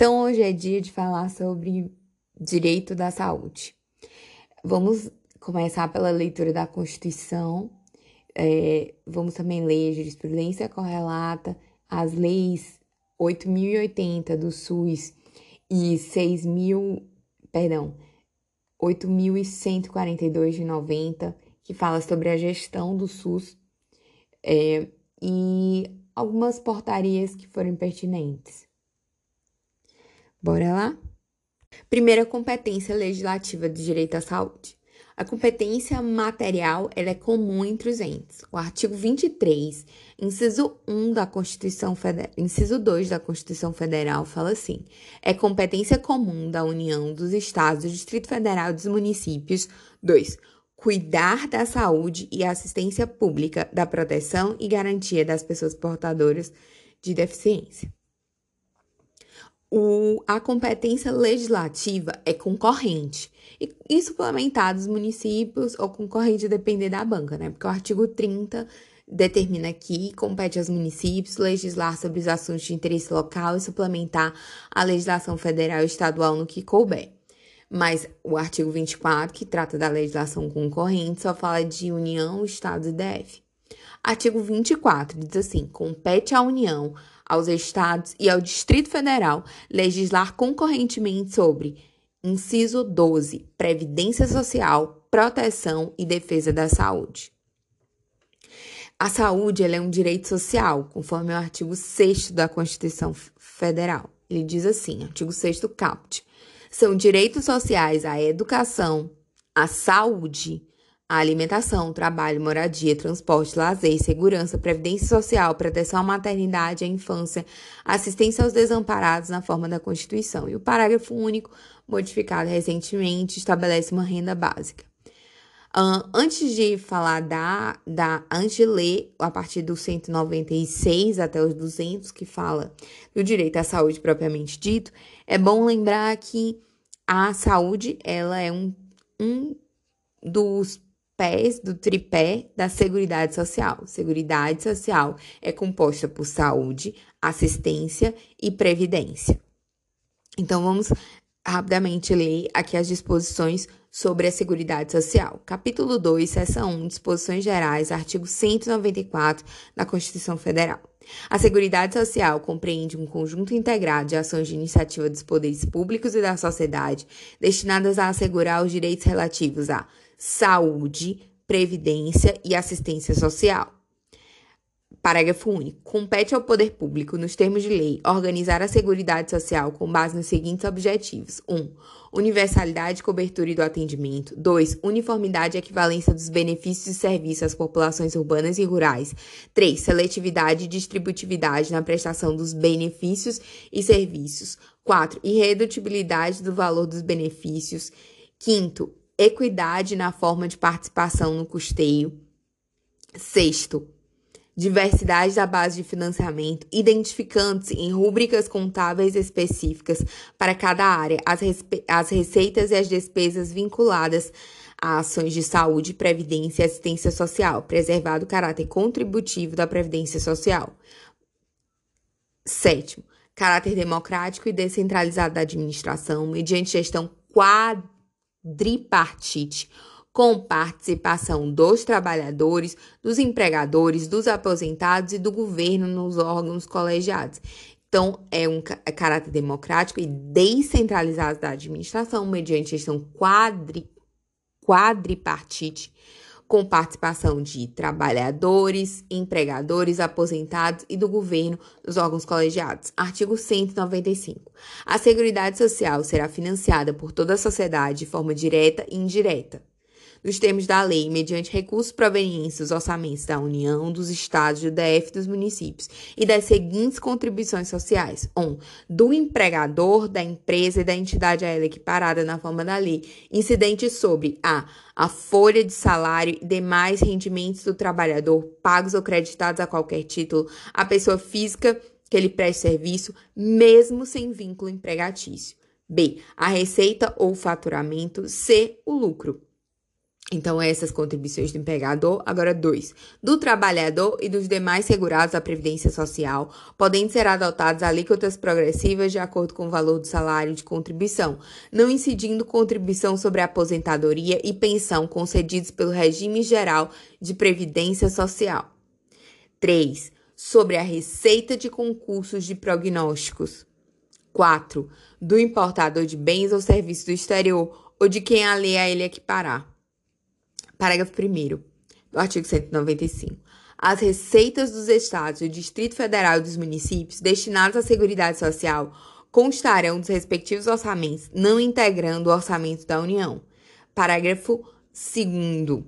Então, hoje é dia de falar sobre direito da saúde. Vamos começar pela leitura da Constituição. É, vamos também ler a jurisprudência correlata, as leis 8.080 do SUS e 6.000, perdão, 8.142 de 90, que fala sobre a gestão do SUS, é, e algumas portarias que foram pertinentes. Bora lá? Primeira competência legislativa de direito à saúde. A competência material ela é comum entre os entes. O artigo 23, inciso 1 da Constituição Federal, inciso 2 da Constituição Federal fala assim: é competência comum da União, dos Estados, do Distrito Federal e dos municípios. 2. Cuidar da saúde e assistência pública, da proteção e garantia das pessoas portadoras de deficiência o, a competência legislativa é concorrente. E, e suplementar dos municípios ou concorrente depender da banca, né? Porque o artigo 30 determina que compete aos municípios legislar sobre os assuntos de interesse local e suplementar a legislação federal e estadual no que couber. Mas o artigo 24, que trata da legislação concorrente, só fala de União, Estados e DF. Artigo 24 diz assim: compete à União aos estados e ao Distrito Federal legislar concorrentemente sobre inciso 12, previdência social, proteção e defesa da saúde. A saúde é um direito social, conforme o artigo 6 da Constituição Federal. Ele diz assim, artigo 6 caput. São direitos sociais a educação, a saúde, a alimentação, trabalho, moradia, transporte, lazer, segurança, previdência social, proteção à maternidade e à infância, assistência aos desamparados na forma da Constituição. E o parágrafo único, modificado recentemente, estabelece uma renda básica. Antes de falar da, da. Antes de ler a partir do 196 até os 200, que fala do direito à saúde propriamente dito, é bom lembrar que a saúde ela é um, um dos pés do tripé da Seguridade Social. Seguridade Social é composta por saúde, assistência e previdência. Então vamos rapidamente ler aqui as disposições sobre a Seguridade Social. Capítulo 2, seção 1, disposições gerais, artigo 194 da Constituição Federal. A Seguridade Social compreende um conjunto integrado de ações de iniciativa dos poderes públicos e da sociedade destinadas a assegurar os direitos relativos a saúde, previdência e assistência social. Parágrafo único. Compete ao poder público, nos termos de lei, organizar a Seguridade Social com base nos seguintes objetivos: 1. Um, universalidade, cobertura e do atendimento. 2. Uniformidade e equivalência dos benefícios e serviços às populações urbanas e rurais. 3. Seletividade e distributividade na prestação dos benefícios e serviços. 4. Irredutibilidade do valor dos benefícios. 5 equidade na forma de participação no custeio. Sexto, diversidade da base de financiamento, identificando-se em rúbricas contábeis específicas para cada área as, as receitas e as despesas vinculadas a ações de saúde, previdência e assistência social, preservado o caráter contributivo da previdência social. Sétimo, caráter democrático e descentralizado da administração, mediante gestão quadripartite tripartite, com participação dos trabalhadores, dos empregadores, dos aposentados e do governo nos órgãos colegiados. Então, é um é caráter democrático e descentralizado da administração, mediante gestão quadri, quadripartite, com participação de trabalhadores, empregadores, aposentados e do governo nos órgãos colegiados. Artigo 195. A Seguridade Social será financiada por toda a sociedade de forma direta e indireta nos termos da lei, mediante recursos provenientes dos orçamentos da União, dos Estados, do DF dos municípios, e das seguintes contribuições sociais: 1. Um, do empregador, da empresa e da entidade a ela equiparada na forma da lei, incidente sobre a. a folha de salário e demais rendimentos do trabalhador, pagos ou creditados a qualquer título, à pessoa física que ele preste serviço, mesmo sem vínculo empregatício. B. A receita ou faturamento. C. O lucro. Então, essas contribuições do empregador. Agora, dois. Do trabalhador e dos demais segurados da Previdência Social, podem ser adotadas alíquotas progressivas de acordo com o valor do salário de contribuição, não incidindo contribuição sobre a aposentadoria e pensão concedidos pelo regime geral de Previdência Social. 3. Sobre a receita de concursos de prognósticos. 4. Do importador de bens ou serviços do exterior ou de quem a lei a ele equiparar. Parágrafo 1 do artigo 195. As receitas dos estados, do Distrito Federal e dos municípios destinadas à Seguridade Social constarão dos respectivos orçamentos, não integrando o orçamento da União. Parágrafo 2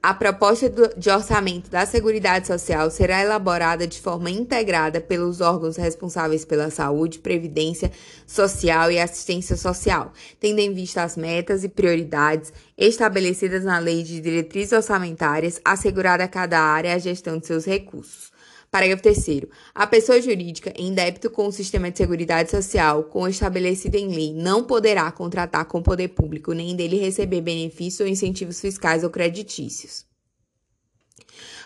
a proposta de orçamento da Seguridade Social será elaborada de forma integrada pelos órgãos responsáveis pela saúde, previdência social e assistência social, tendo em vista as metas e prioridades estabelecidas na Lei de Diretrizes Orçamentárias, assegurada a cada área a gestão de seus recursos. Parágrafo 3. A pessoa jurídica em débito com o sistema de seguridade social, com estabelecido em lei, não poderá contratar com o poder público nem dele receber benefícios ou incentivos fiscais ou creditícios.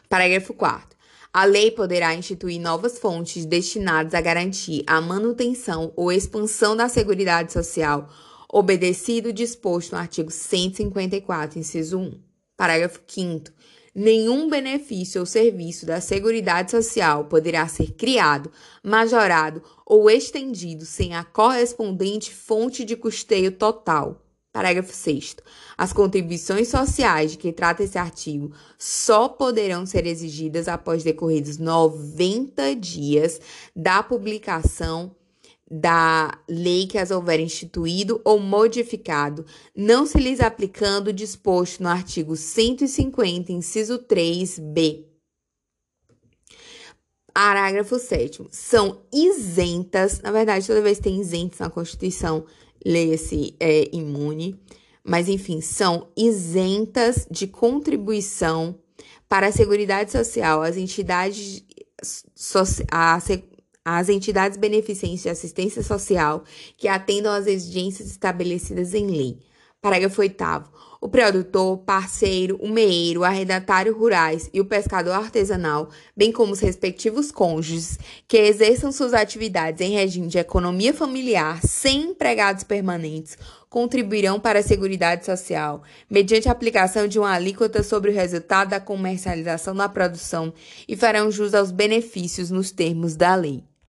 Parágrafo 4. A lei poderá instituir novas fontes destinadas a garantir a manutenção ou expansão da Seguridade Social, obedecido o disposto no artigo 154, inciso 1. Parágrafo 5 nenhum benefício ou serviço da Seguridade Social poderá ser criado, majorado ou estendido sem a correspondente fonte de custeio total. Parágrafo 6. As contribuições sociais de que trata esse artigo só poderão ser exigidas após decorridos 90 dias da publicação da lei que as houver instituído ou modificado, não se lhes aplicando o disposto no artigo 150, inciso 3b. Parágrafo 7. São isentas, na verdade, toda vez que tem isentos na Constituição, leia-se é, imune, mas enfim, são isentas de contribuição para a Seguridade Social as entidades, a, às entidades beneficentes de assistência social que atendam às exigências estabelecidas em lei. Parágrafo 8 o produtor, parceiro, o meeiro, o arrendatário rurais e o pescador artesanal, bem como os respectivos cônjuges que exerçam suas atividades em regime de economia familiar sem empregados permanentes, contribuirão para a Seguridade Social, mediante a aplicação de uma alíquota sobre o resultado da comercialização da produção e farão jus aos benefícios nos termos da lei.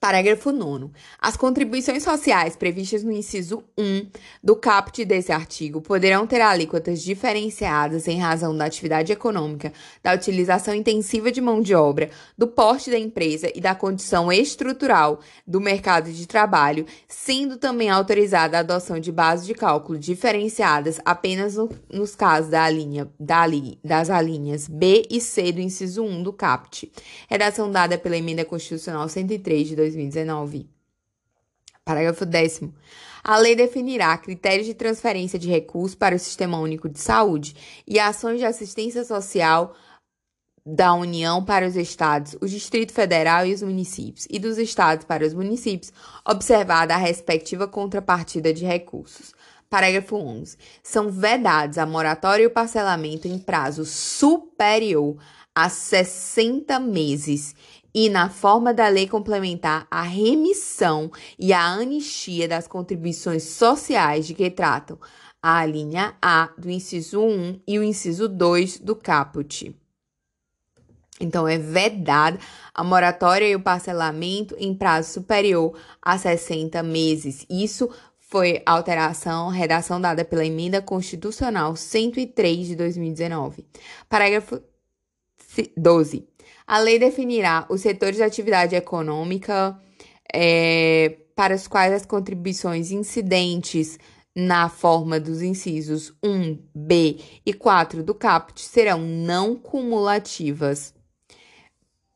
Parágrafo 9. As contribuições sociais previstas no inciso 1 do caput desse artigo poderão ter alíquotas diferenciadas em razão da atividade econômica, da utilização intensiva de mão de obra, do porte da empresa e da condição estrutural do mercado de trabalho, sendo também autorizada a adoção de bases de cálculo diferenciadas apenas no, nos casos da linha, da li, das alíneas B e C do inciso 1 do caput. Redação dada pela Emenda Constitucional 103 de 2019. Parágrafo 10. A lei definirá critérios de transferência de recursos para o Sistema Único de Saúde e ações de assistência social da União para os Estados, o Distrito Federal e os municípios, e dos Estados para os municípios, observada a respectiva contrapartida de recursos. Parágrafo 11. São vedados a moratória e o parcelamento em prazo superior a 60 meses e, na forma da lei complementar, a remissão e a anistia das contribuições sociais de que tratam a linha A do inciso 1 e o inciso 2 do caput. Então, é vedada a moratória e o parcelamento em prazo superior a 60 meses. Isso foi alteração, redação dada pela Emenda Constitucional 103 de 2019. Parágrafo 12. A lei definirá os setores de atividade econômica é, para os quais as contribuições incidentes na forma dos incisos 1, B e 4 do caput serão não cumulativas.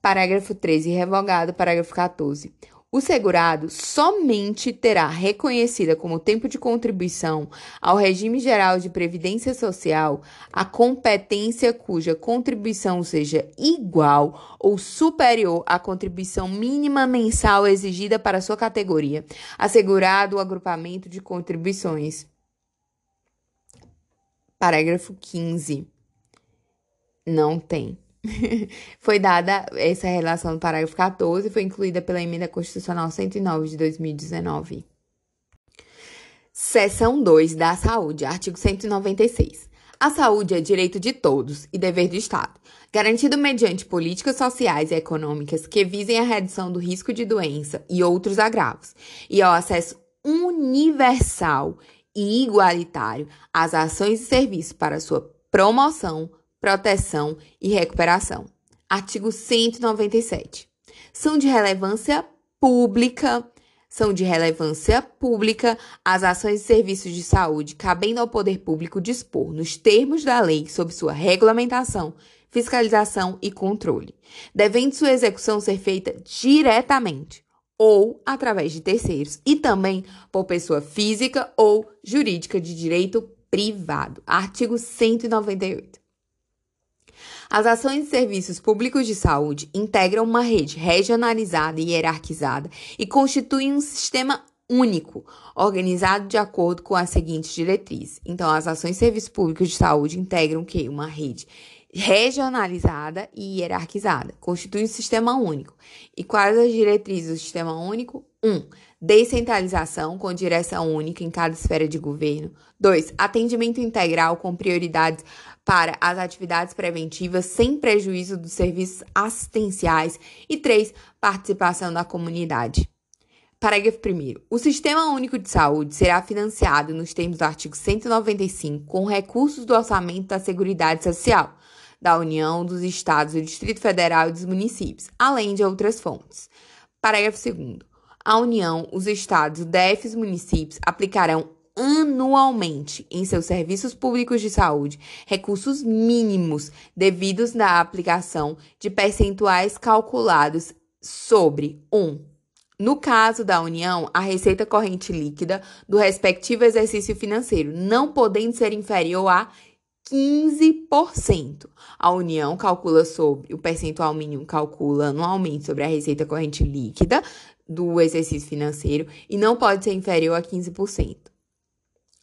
Parágrafo 13 revogado. Parágrafo 14. O segurado somente terá reconhecida como tempo de contribuição ao regime geral de previdência social a competência cuja contribuição seja igual ou superior à contribuição mínima mensal exigida para sua categoria, assegurado o agrupamento de contribuições. Parágrafo 15. Não tem. foi dada essa relação no parágrafo 14 e foi incluída pela Emenda Constitucional 109 de 2019. Seção 2 da Saúde, artigo 196. A saúde é direito de todos e dever do Estado, garantido mediante políticas sociais e econômicas que visem a redução do risco de doença e outros agravos, e ao acesso universal e igualitário às ações e serviços para sua promoção, proteção e recuperação. Artigo 197. São de relevância pública são de relevância pública as ações e serviços de saúde cabendo ao poder público dispor, nos termos da lei, sobre sua regulamentação, fiscalização e controle, devendo sua execução ser feita diretamente ou através de terceiros e também por pessoa física ou jurídica de direito privado. Artigo 198. As ações e serviços públicos de saúde integram uma rede regionalizada e hierarquizada e constituem um sistema único, organizado de acordo com as seguintes diretrizes. Então, as ações e serviços públicos de saúde integram o quê? Uma rede regionalizada e hierarquizada, constitui um sistema único. E quais as diretrizes do sistema único? 1. Um, descentralização com direção única em cada esfera de governo. 2. Atendimento integral com prioridades para as atividades preventivas sem prejuízo dos serviços assistenciais e 3. participação da comunidade. Parágrafo 1. O Sistema Único de Saúde será financiado nos termos do artigo 195 com recursos do orçamento da Seguridade Social, da União, dos Estados, do Distrito Federal e dos municípios, além de outras fontes. Parágrafo 2. A União, os Estados, o DF e os municípios aplicarão anualmente em seus serviços públicos de saúde recursos mínimos devidos na aplicação de percentuais calculados sobre 1. Um, no caso da União, a receita corrente líquida do respectivo exercício financeiro, não podendo ser inferior a 15%. A União calcula sobre o percentual mínimo calcula anualmente sobre a receita corrente líquida do exercício financeiro e não pode ser inferior a 15%.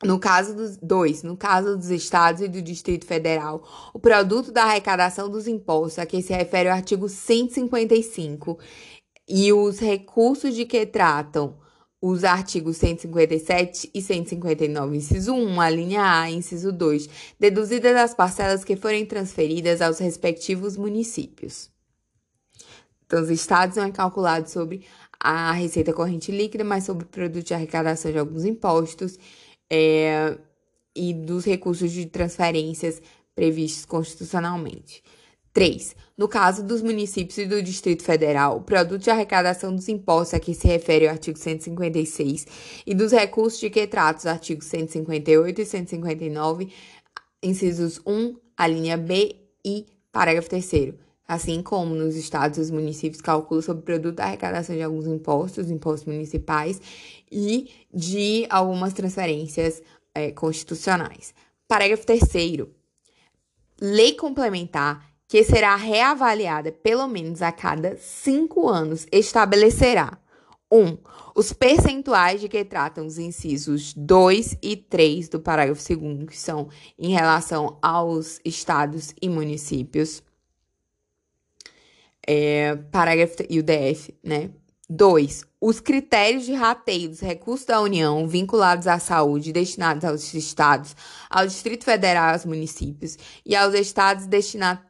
No caso dos dois, no caso dos estados e do Distrito Federal, o produto da arrecadação dos impostos a que se refere o artigo 155 e os recursos de que tratam os artigos 157 e 159, inciso 1, a linha A, inciso 2, deduzidas as parcelas que forem transferidas aos respectivos municípios. Então, os estados não é calculado sobre a receita corrente líquida, mas sobre o produto de arrecadação de alguns impostos é, e dos recursos de transferências previstos constitucionalmente. 3. No caso dos municípios e do Distrito Federal, o produto de arrecadação dos impostos a que se refere o artigo 156 e dos recursos de que trata os artigos 158 e 159, incisos 1, a linha B e parágrafo 3 assim como nos estados os municípios calculam sobre o produto da arrecadação de alguns impostos, impostos municipais e de algumas transferências é, constitucionais. Parágrafo 3 Lei complementar que será reavaliada pelo menos a cada cinco anos estabelecerá 1. Um, os percentuais de que tratam os incisos 2 e 3 do parágrafo 2 que são em relação aos estados e municípios é, parágrafo e o DF, né? 2. Os critérios de rateio dos recursos da União vinculados à saúde destinados aos estados, ao Distrito Federal, aos municípios e aos estados destinados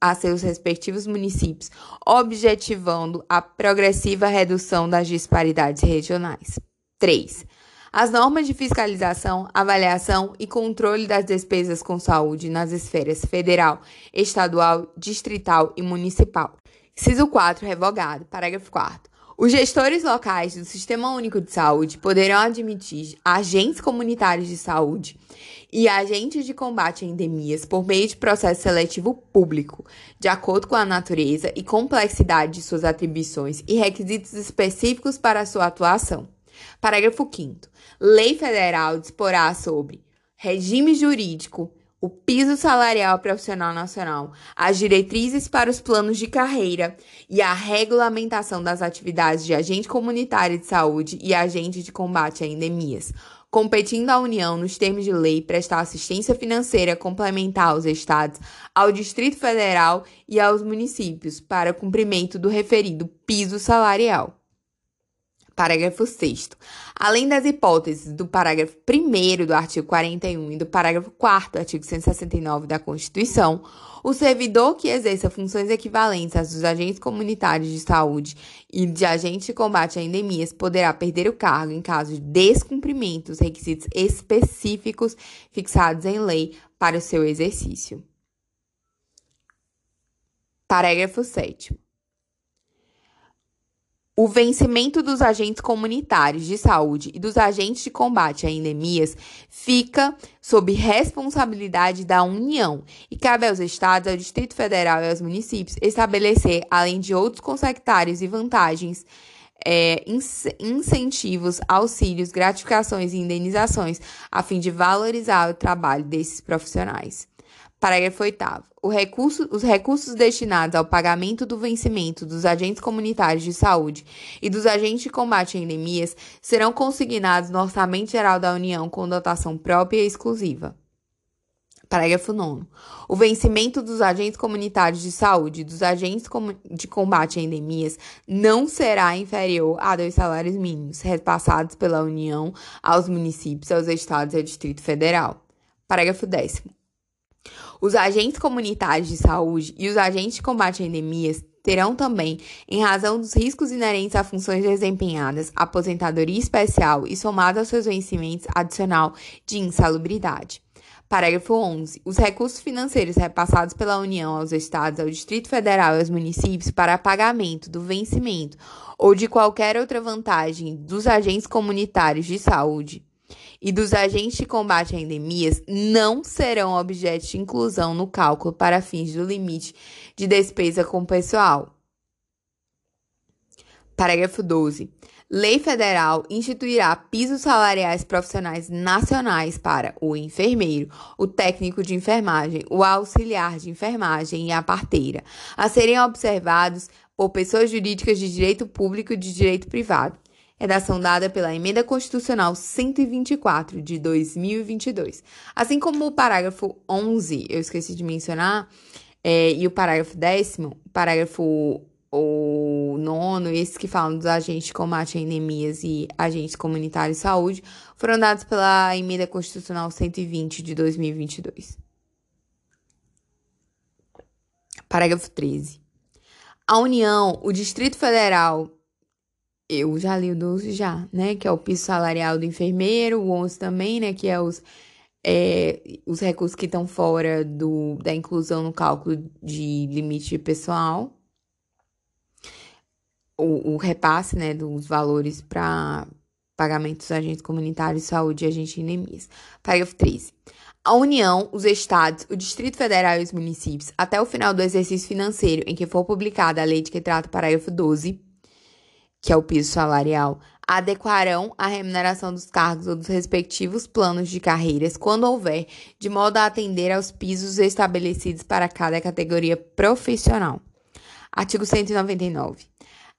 a seus respectivos municípios, objetivando a progressiva redução das disparidades regionais. 3. As normas de fiscalização, avaliação e controle das despesas com saúde nas esferas federal, estadual, distrital e municipal. Ciso 4, revogado. Parágrafo 4. Os gestores locais do Sistema Único de Saúde poderão admitir agentes comunitários de saúde e agentes de combate a endemias por meio de processo seletivo público, de acordo com a natureza e complexidade de suas atribuições e requisitos específicos para sua atuação. Parágrafo 5. Lei federal disporá sobre regime jurídico, o piso salarial profissional nacional, as diretrizes para os planos de carreira e a regulamentação das atividades de agente comunitário de saúde e agente de combate a endemias, competindo à União, nos termos de lei, prestar assistência financeira complementar aos estados, ao Distrito Federal e aos municípios para cumprimento do referido piso salarial. Parágrafo 6. Além das hipóteses do parágrafo 1 do artigo 41 e do parágrafo 4 do artigo 169 da Constituição, o servidor que exerça funções equivalentes às dos agentes comunitários de saúde e de agente de combate a endemias poderá perder o cargo em caso de descumprimento dos requisitos específicos fixados em lei para o seu exercício. Parágrafo 7. O vencimento dos agentes comunitários de saúde e dos agentes de combate a endemias fica sob responsabilidade da União e cabe aos estados, ao Distrito Federal e aos municípios estabelecer, além de outros consectários e vantagens, é, incentivos, auxílios, gratificações e indenizações, a fim de valorizar o trabalho desses profissionais. Parágrafo 8. Recurso, os recursos destinados ao pagamento do vencimento dos agentes comunitários de saúde e dos agentes de combate a endemias serão consignados no Orçamento Geral da União com dotação própria e exclusiva. Parágrafo 9. O vencimento dos agentes comunitários de saúde e dos agentes de combate a endemias não será inferior a dois salários mínimos repassados pela União aos municípios, aos estados e ao Distrito Federal. Parágrafo 10. Os agentes comunitários de saúde e os agentes de combate a endemias terão também, em razão dos riscos inerentes a funções desempenhadas, aposentadoria especial e somado aos seus vencimentos adicional de insalubridade. Parágrafo 11. Os recursos financeiros repassados pela União aos Estados, ao Distrito Federal e aos municípios para pagamento do vencimento ou de qualquer outra vantagem dos agentes comunitários de saúde e dos agentes de combate a endemias não serão objeto de inclusão no cálculo para fins do limite de despesa com pessoal. Parágrafo 12. Lei federal instituirá pisos salariais profissionais nacionais para o enfermeiro, o técnico de enfermagem, o auxiliar de enfermagem e a parteira, a serem observados por pessoas jurídicas de direito público e de direito privado redação dada pela Emenda Constitucional 124 de 2022. Assim como o parágrafo 11, eu esqueci de mencionar, é, e o parágrafo décimo, parágrafo o nono, esses que falam dos agentes de combate a endemias e agentes comunitários de saúde, foram dados pela Emenda Constitucional 120 de 2022. Parágrafo 13. A União, o Distrito Federal eu já li o 12 já, né? Que é o piso salarial do enfermeiro, o 11 também, né? Que é os, é, os recursos que estão fora do, da inclusão no cálculo de limite pessoal. O, o repasse, né? Dos valores para pagamento dos agentes comunitários de saúde e agentes de endemias. Parágrafo 13. A União, os Estados, o Distrito Federal e os municípios, até o final do exercício financeiro em que for publicada a lei de que trata o parágrafo 12, que é o piso salarial, adequarão a remuneração dos cargos ou dos respectivos planos de carreiras quando houver, de modo a atender aos pisos estabelecidos para cada categoria profissional. Artigo 199.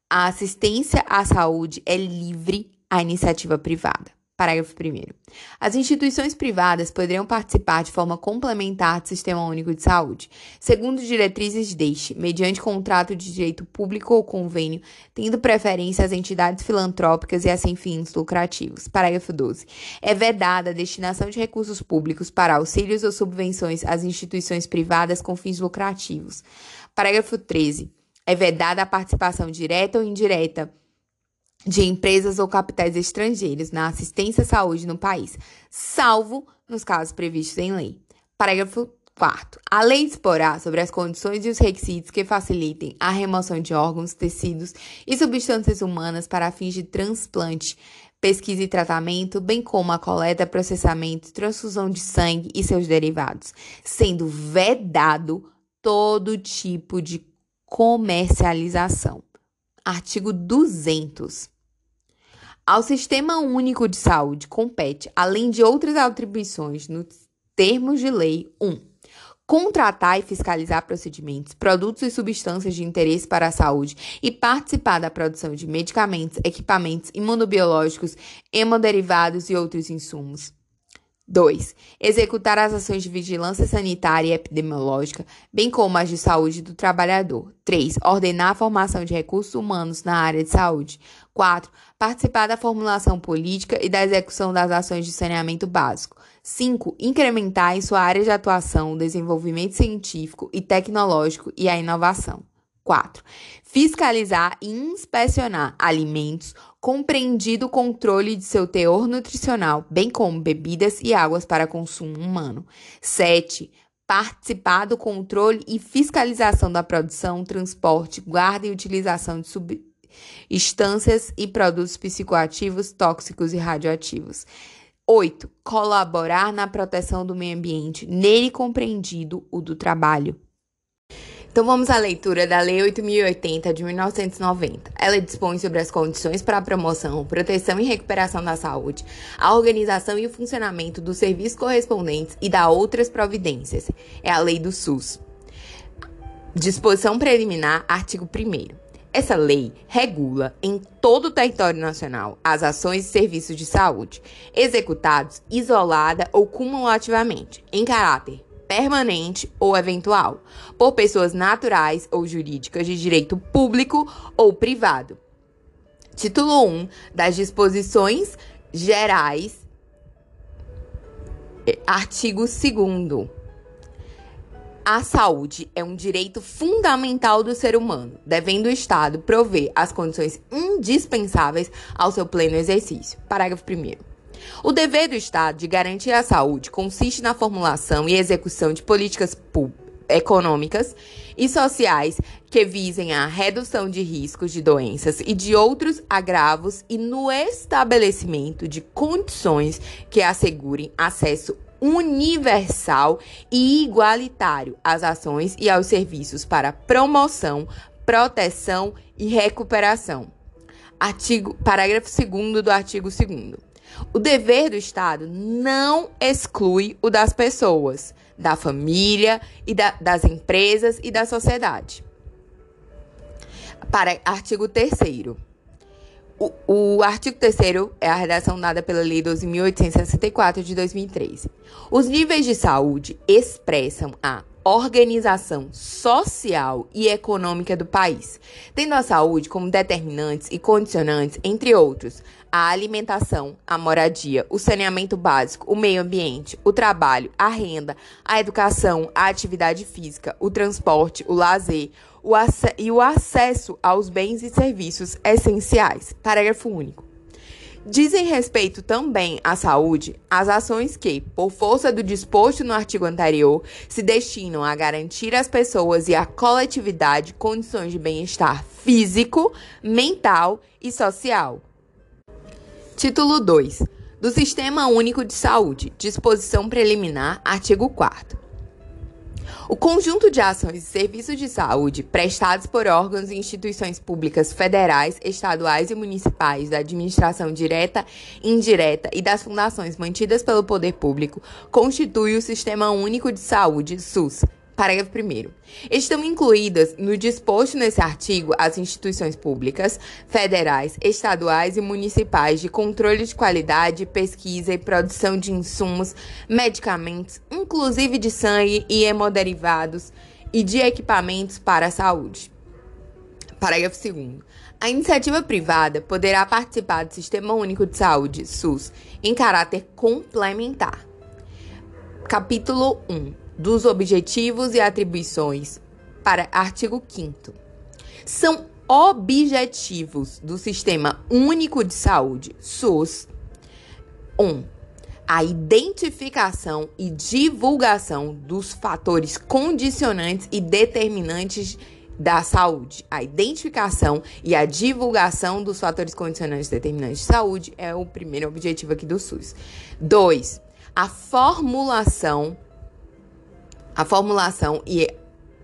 A assistência à saúde é livre à iniciativa privada. Parágrafo 1. As instituições privadas poderão participar de forma complementar do Sistema Único de Saúde, segundo diretrizes deste, mediante contrato de direito público ou convênio, tendo preferência às entidades filantrópicas e a sem fins lucrativos. Parágrafo 12. É vedada a destinação de recursos públicos para auxílios ou subvenções às instituições privadas com fins lucrativos. Parágrafo 13. É vedada a participação direta ou indireta de empresas ou capitais estrangeiros na assistência à saúde no país, salvo nos casos previstos em lei. Parágrafo 4. A lei disporá sobre as condições e os requisitos que facilitem a remoção de órgãos, tecidos e substâncias humanas para fins de transplante, pesquisa e tratamento, bem como a coleta, processamento, transfusão de sangue e seus derivados, sendo vedado todo tipo de comercialização. Artigo 200. Ao Sistema Único de Saúde compete, além de outras atribuições nos termos de lei, 1. Um, contratar e fiscalizar procedimentos, produtos e substâncias de interesse para a saúde e participar da produção de medicamentos, equipamentos imunobiológicos, hemoderivados e outros insumos. 2. Executar as ações de vigilância sanitária e epidemiológica, bem como as de saúde do trabalhador. 3. Ordenar a formação de recursos humanos na área de saúde. 4. Participar da formulação política e da execução das ações de saneamento básico. 5. Incrementar em sua área de atuação o desenvolvimento científico e tecnológico e a inovação. 4. Fiscalizar e inspecionar alimentos, compreendido o controle de seu teor nutricional, bem como bebidas e águas para consumo humano. 7. Participar do controle e fiscalização da produção, transporte, guarda e utilização de substâncias e produtos psicoativos, tóxicos e radioativos. 8. Colaborar na proteção do meio ambiente, nele compreendido o do trabalho. Então vamos à leitura da Lei 8080 de 1990. Ela dispõe sobre as condições para a promoção, proteção e recuperação da saúde, a organização e o funcionamento dos serviços correspondentes e da outras providências. É a Lei do SUS. Disposição preliminar, artigo 1 essa lei regula em todo o território nacional as ações e serviços de saúde, executados isolada ou cumulativamente, em caráter permanente ou eventual, por pessoas naturais ou jurídicas de direito público ou privado. Título 1 das disposições gerais, eh, artigo 2. A saúde é um direito fundamental do ser humano, devendo o Estado prover as condições indispensáveis ao seu pleno exercício. Parágrafo 1. O dever do Estado de garantir a saúde consiste na formulação e execução de políticas econômicas e sociais que visem a redução de riscos de doenças e de outros agravos e no estabelecimento de condições que assegurem acesso universal e igualitário às ações e aos serviços para promoção, proteção e recuperação. Artigo, parágrafo 2 do artigo 2 o dever do Estado não exclui o das pessoas, da família e da, das empresas e da sociedade. Para artigo 3 o, o artigo 3 é a redação dada pela Lei 12.864 de 2013. Os níveis de saúde expressam a organização social e econômica do país, tendo a saúde como determinantes e condicionantes, entre outros, a alimentação, a moradia, o saneamento básico, o meio ambiente, o trabalho, a renda, a educação, a atividade física, o transporte, o lazer o e o acesso aos bens e serviços essenciais. Parágrafo único. Dizem respeito também à saúde as ações que, por força do disposto no artigo anterior, se destinam a garantir às pessoas e à coletividade condições de bem-estar físico, mental e social. Título 2 do Sistema Único de Saúde, disposição preliminar, artigo 4. O conjunto de ações e serviços de saúde prestados por órgãos e instituições públicas federais, estaduais e municipais da administração direta, indireta e das fundações mantidas pelo poder público constitui o Sistema Único de Saúde, SUS, Parágrafo 1. Estão incluídas no disposto nesse artigo as instituições públicas, federais, estaduais e municipais de controle de qualidade, pesquisa e produção de insumos, medicamentos, inclusive de sangue e hemoderivados, e de equipamentos para a saúde. Parágrafo 2. A iniciativa privada poderá participar do Sistema Único de Saúde, SUS, em caráter complementar. Capítulo 1 dos objetivos e atribuições para artigo 5 são objetivos do Sistema Único de Saúde, SUS. 1. Um, a identificação e divulgação dos fatores condicionantes e determinantes da saúde. A identificação e a divulgação dos fatores condicionantes e determinantes de saúde é o primeiro objetivo aqui do SUS. 2. A formulação a formulação e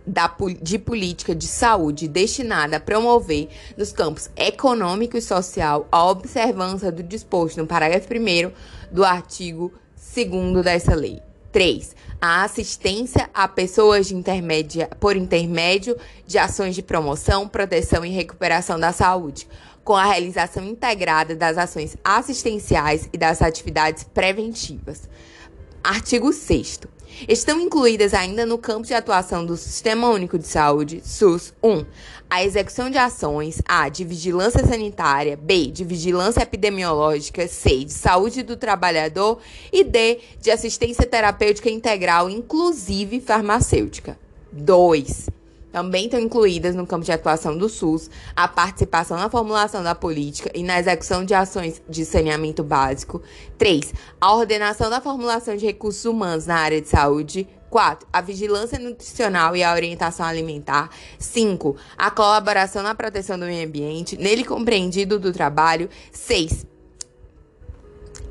da, de política de saúde destinada a promover, nos campos econômico e social, a observância do disposto no parágrafo 1 do artigo 2 dessa lei. 3. A assistência a pessoas intermédia, por intermédio de ações de promoção, proteção e recuperação da saúde, com a realização integrada das ações assistenciais e das atividades preventivas. Artigo 6. Estão incluídas ainda no campo de atuação do Sistema Único de Saúde, SUS, 1. A execução de ações A. de vigilância sanitária, B. de vigilância epidemiológica, C. de saúde do trabalhador e D. de assistência terapêutica integral, inclusive farmacêutica. 2. Também estão incluídas no campo de atuação do SUS a participação na formulação da política e na execução de ações de saneamento básico. 3. A ordenação da formulação de recursos humanos na área de saúde. 4. A vigilância nutricional e a orientação alimentar. 5. A colaboração na proteção do meio ambiente, nele compreendido do trabalho. 6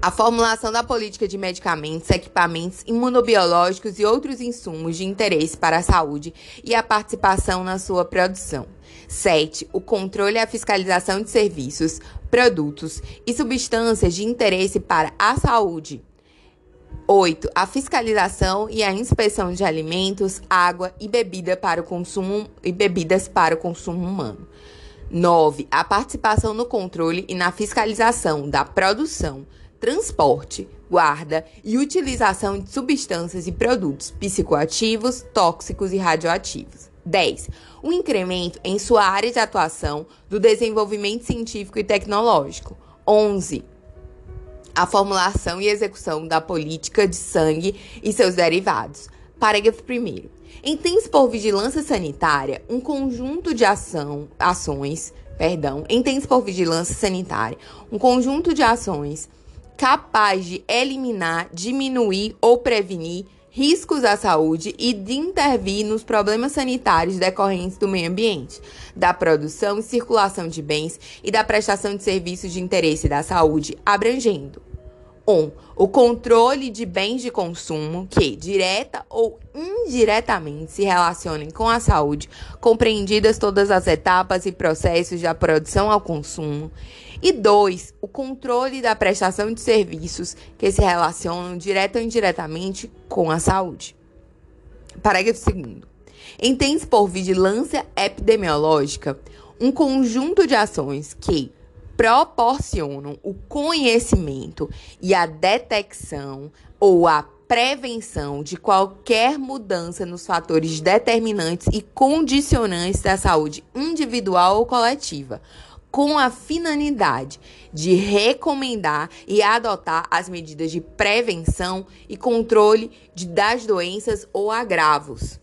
a formulação da política de medicamentos, equipamentos imunobiológicos e outros insumos de interesse para a saúde e a participação na sua produção. 7. O controle e a fiscalização de serviços, produtos e substâncias de interesse para a saúde. 8. A fiscalização e a inspeção de alimentos, água e bebida para o consumo e bebidas para o consumo humano. 9. A participação no controle e na fiscalização da produção, transporte, guarda e utilização de substâncias e produtos psicoativos, tóxicos e radioativos. 10. O incremento em sua área de atuação do desenvolvimento científico e tecnológico. 11. A formulação e execução da política de sangue e seus derivados. Parágrafo 1. Entende-se por vigilância sanitária um conjunto de ação, ações, perdão, entende-se por vigilância sanitária um conjunto de ações capaz de eliminar, diminuir ou prevenir riscos à saúde e de intervir nos problemas sanitários decorrentes do meio ambiente, da produção e circulação de bens e da prestação de serviços de interesse da saúde, abrangendo 1. Um, o controle de bens de consumo que, direta ou indiretamente, se relacionem com a saúde, compreendidas todas as etapas e processos da produção ao consumo. E dois, o controle da prestação de serviços que se relacionam direta ou indiretamente com a saúde. Parágrafo 2. Entende-se por vigilância epidemiológica um conjunto de ações que proporcionam o conhecimento e a detecção ou a prevenção de qualquer mudança nos fatores determinantes e condicionantes da saúde individual ou coletiva, com a finalidade de recomendar e adotar as medidas de prevenção e controle de, das doenças ou agravos.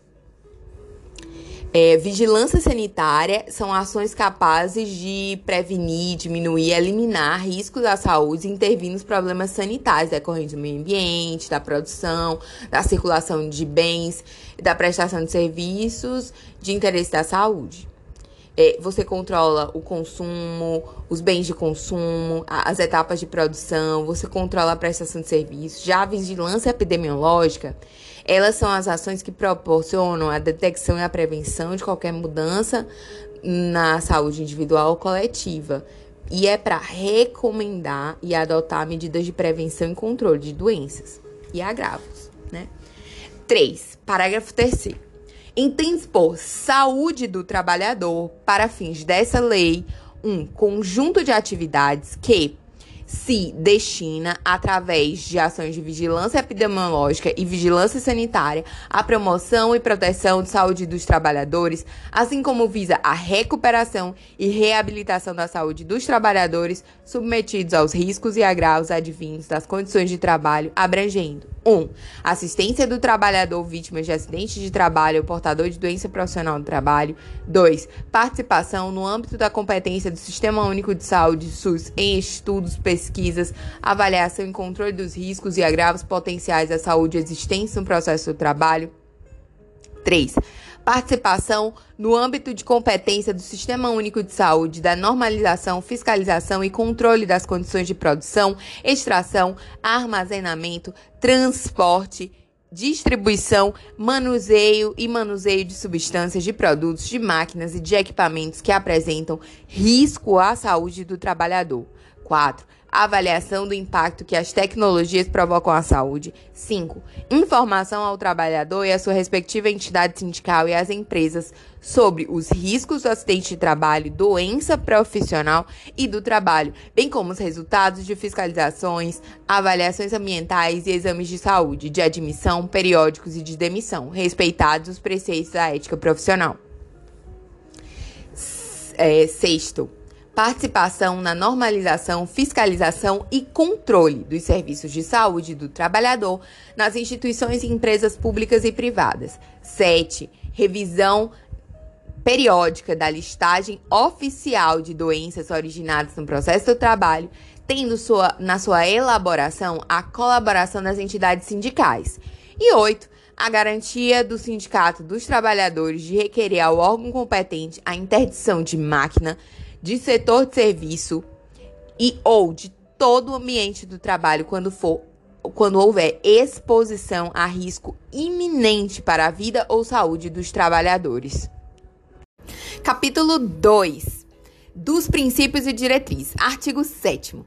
É, vigilância sanitária são ações capazes de prevenir, diminuir, eliminar riscos à saúde e intervir nos problemas sanitários decorrentes do meio ambiente, da produção, da circulação de bens, da prestação de serviços de interesse da saúde. É, você controla o consumo, os bens de consumo, as etapas de produção, você controla a prestação de serviços. Já a vigilância epidemiológica, elas são as ações que proporcionam a detecção e a prevenção de qualquer mudança na saúde individual ou coletiva. E é para recomendar e adotar medidas de prevenção e controle de doenças e agravos, né? 3. Parágrafo 3 entende saúde do trabalhador, para fins dessa lei, um conjunto de atividades que se destina, através de ações de vigilância epidemiológica e vigilância sanitária, à promoção e proteção de saúde dos trabalhadores, assim como visa a recuperação e reabilitação da saúde dos trabalhadores submetidos aos riscos e agravos advindos das condições de trabalho, abrangendo 1. Um, assistência do trabalhador vítima de acidente de trabalho ou portador de doença profissional do trabalho. 2. Participação no âmbito da competência do Sistema Único de Saúde, SUS, em estudos, pesquisas, avaliação e controle dos riscos e agravos potenciais à saúde existentes no processo do trabalho. 3 participação no âmbito de competência do Sistema Único de Saúde da normalização, fiscalização e controle das condições de produção, extração, armazenamento, transporte, distribuição, manuseio e manuseio de substâncias, de produtos, de máquinas e de equipamentos que apresentam risco à saúde do trabalhador. 4. Avaliação do impacto que as tecnologias provocam à saúde. 5. Informação ao trabalhador e à sua respectiva entidade sindical e às empresas sobre os riscos do acidente de trabalho, doença profissional e do trabalho, bem como os resultados de fiscalizações, avaliações ambientais e exames de saúde, de admissão, periódicos e de demissão, respeitados os preceitos da ética profissional. É, sexto, participação na normalização, fiscalização e controle dos serviços de saúde do trabalhador nas instituições e empresas públicas e privadas. 7. Revisão periódica da listagem oficial de doenças originadas no processo do trabalho, tendo sua, na sua elaboração a colaboração das entidades sindicais. E 8 a garantia do Sindicato dos Trabalhadores de requerer ao órgão competente a interdição de máquina, de setor de serviço e ou de todo o ambiente do trabalho quando for quando houver exposição a risco iminente para a vida ou saúde dos trabalhadores. Capítulo 2 dos princípios e diretrizes. Artigo 7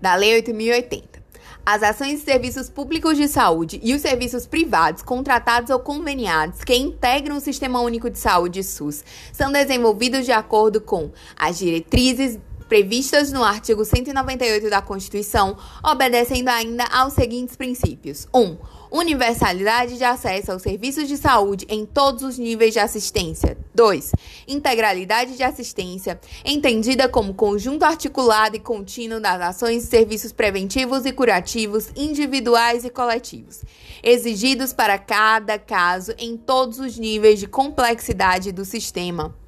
da Lei 8080. As ações e serviços públicos de saúde e os serviços privados contratados ou conveniados que integram o Sistema Único de Saúde SUS são desenvolvidos de acordo com as diretrizes previstas no artigo 198 da Constituição, obedecendo ainda aos seguintes princípios: 1. Um, universalidade de acesso aos serviços de saúde em todos os níveis de assistência. 2. Integralidade de assistência, entendida como conjunto articulado e contínuo das ações e serviços preventivos e curativos individuais e coletivos, exigidos para cada caso em todos os níveis de complexidade do sistema.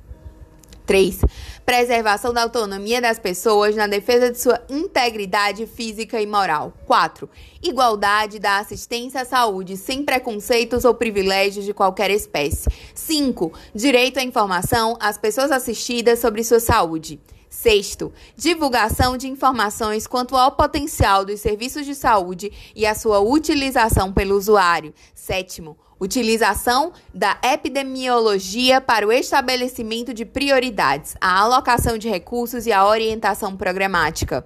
3. Preservação da autonomia das pessoas na defesa de sua integridade física e moral. 4. Igualdade da assistência à saúde sem preconceitos ou privilégios de qualquer espécie. 5. Direito à informação às pessoas assistidas sobre sua saúde. Sexto, divulgação de informações quanto ao potencial dos serviços de saúde e a sua utilização pelo usuário. Sétimo, utilização da epidemiologia para o estabelecimento de prioridades, a alocação de recursos e a orientação programática.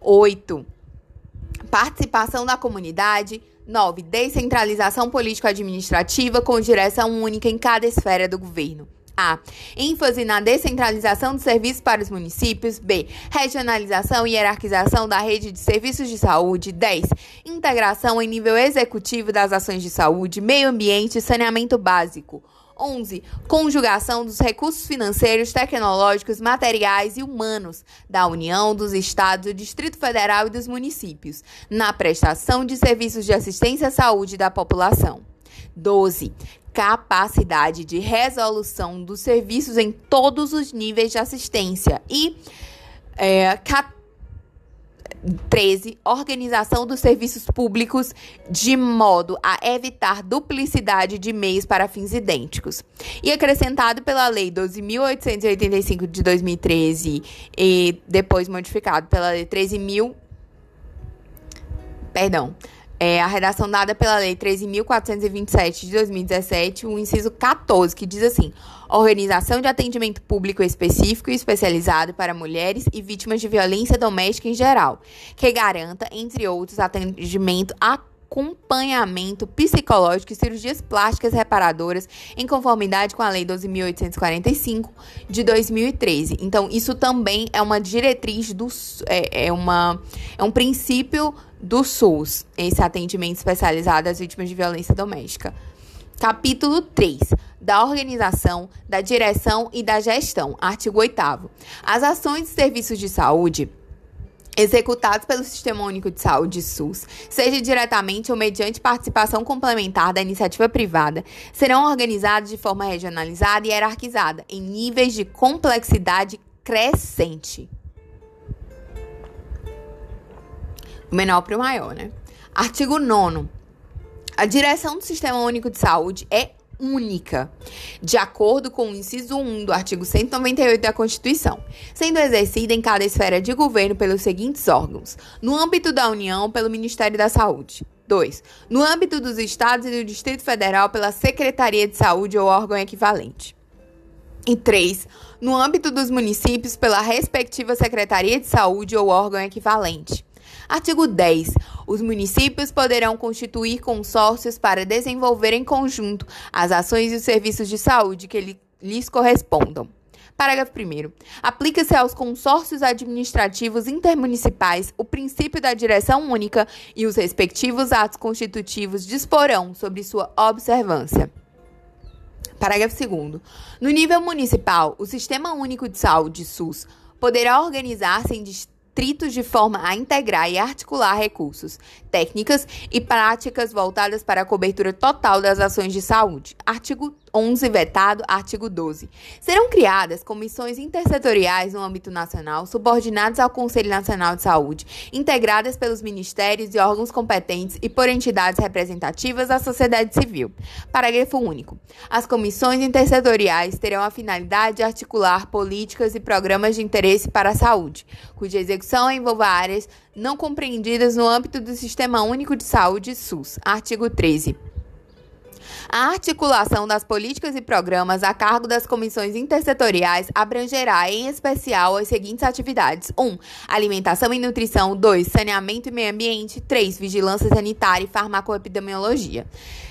8. Participação da comunidade. 9. Descentralização político-administrativa com direção única em cada esfera do governo. A. ênfase na descentralização dos serviços para os municípios. B. Regionalização e hierarquização da rede de serviços de saúde. 10. Integração em nível executivo das ações de saúde, meio ambiente e saneamento básico. 11. Conjugação dos recursos financeiros, tecnológicos, materiais e humanos da União, dos Estados, do Distrito Federal e dos municípios na prestação de serviços de assistência à saúde da população. 12 capacidade de resolução dos serviços em todos os níveis de assistência. E é, 13. Organização dos serviços públicos de modo a evitar duplicidade de meios para fins idênticos. E acrescentado pela Lei 12.885 de 2013 e depois modificado pela Lei 13.000. Perdão é, a redação dada pela Lei 13.427 de 2017, o inciso 14, que diz assim: organização de atendimento público específico e especializado para mulheres e vítimas de violência doméstica em geral, que garanta, entre outros, atendimento a acompanhamento psicológico e cirurgias plásticas reparadoras em conformidade com a Lei 12.845 de 2013. Então, isso também é uma diretriz do é, é, uma, é um princípio do SUS, esse atendimento especializado às vítimas de violência doméstica. Capítulo 3 da organização, da direção e da gestão. Artigo 8 As ações e serviços de saúde executados pelo Sistema Único de Saúde SUS, seja diretamente ou mediante participação complementar da iniciativa privada, serão organizados de forma regionalizada e hierarquizada, em níveis de complexidade crescente. Menor para o maior, né? Artigo 9. A direção do Sistema Único de Saúde é única, de acordo com o inciso 1 do artigo 198 da Constituição, sendo exercida em cada esfera de governo pelos seguintes órgãos: no âmbito da União, pelo Ministério da Saúde. 2. No âmbito dos estados e do Distrito Federal, pela Secretaria de Saúde ou órgão equivalente. E 3. No âmbito dos municípios, pela respectiva Secretaria de Saúde ou órgão equivalente. Artigo 10. Os municípios poderão constituir consórcios para desenvolver em conjunto as ações e os serviços de saúde que lhes correspondam. Parágrafo 1. Aplica-se aos consórcios administrativos intermunicipais o princípio da direção única e os respectivos atos constitutivos disporão sobre sua observância. Parágrafo 2. No nível municipal, o Sistema Único de Saúde, SUS, poderá organizar-se em distritos de forma a integrar e articular recursos, técnicas e práticas voltadas para a cobertura total das ações de saúde. Artigo 11 vetado, artigo 12. Serão criadas comissões intersetoriais no âmbito nacional, subordinadas ao Conselho Nacional de Saúde, integradas pelos ministérios e órgãos competentes e por entidades representativas da sociedade civil. Parágrafo único. As comissões intersetoriais terão a finalidade de articular políticas e programas de interesse para a saúde, cuja execução envolva áreas não compreendidas no âmbito do Sistema Único de Saúde SUS. Artigo 13. A articulação das políticas e programas a cargo das comissões intersetoriais abrangerá, em especial, as seguintes atividades: 1. Um, alimentação e nutrição. 2. Saneamento e meio ambiente. 3. Vigilância sanitária e farmacoepidemiologia.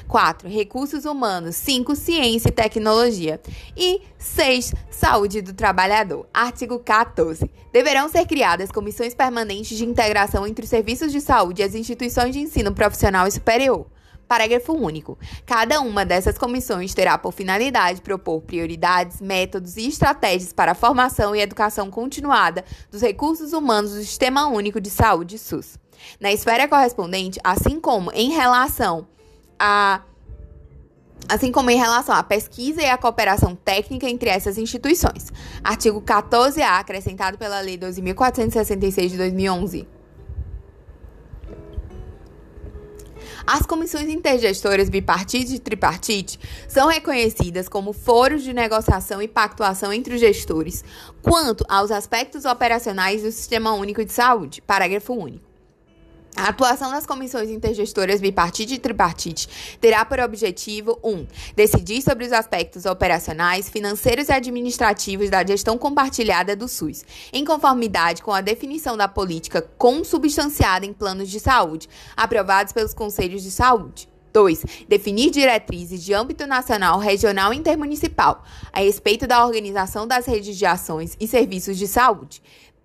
4. Recursos humanos. 5. Ciência e tecnologia. E 6. Saúde do trabalhador. Artigo 14. Deverão ser criadas comissões permanentes de integração entre os serviços de saúde e as instituições de ensino profissional e superior. Parágrafo único. Cada uma dessas comissões terá por finalidade propor prioridades, métodos e estratégias para a formação e educação continuada dos recursos humanos do Sistema Único de Saúde SUS. Na esfera correspondente, assim como em relação a assim como em relação à pesquisa e à cooperação técnica entre essas instituições. Artigo 14A, acrescentado pela Lei 12.466 de 2011. As comissões intergestoras bipartite e tripartite são reconhecidas como foros de negociação e pactuação entre os gestores quanto aos aspectos operacionais do Sistema Único de Saúde. Parágrafo único. A atuação das comissões intergestoras bipartite e tripartite terá por objetivo 1. Um, decidir sobre os aspectos operacionais, financeiros e administrativos da gestão compartilhada do SUS, em conformidade com a definição da política consubstanciada em planos de saúde, aprovados pelos conselhos de saúde. 2. Definir diretrizes de âmbito nacional, regional e intermunicipal a respeito da organização das redes de ações e serviços de saúde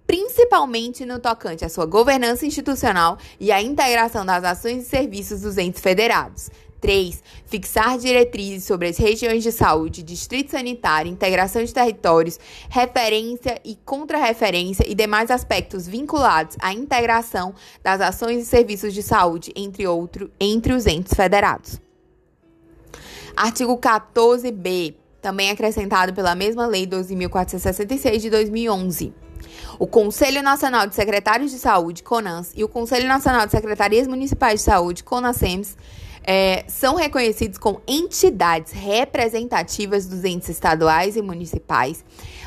principalmente no tocante à sua governança institucional e à integração das ações e serviços dos entes federados. 3. Fixar diretrizes sobre as regiões de saúde, distrito sanitário, integração de territórios, referência e contrarreferência e demais aspectos vinculados à integração das ações e serviços de saúde, entre outros, entre os entes federados. Artigo 14b, também acrescentado pela mesma Lei 12.466 de 2011. O Conselho Nacional de Secretários de Saúde, CONANS, e o Conselho Nacional de Secretarias Municipais de Saúde, CONASEMS, é, são reconhecidos como entidades representativas dos entes estaduais e municipais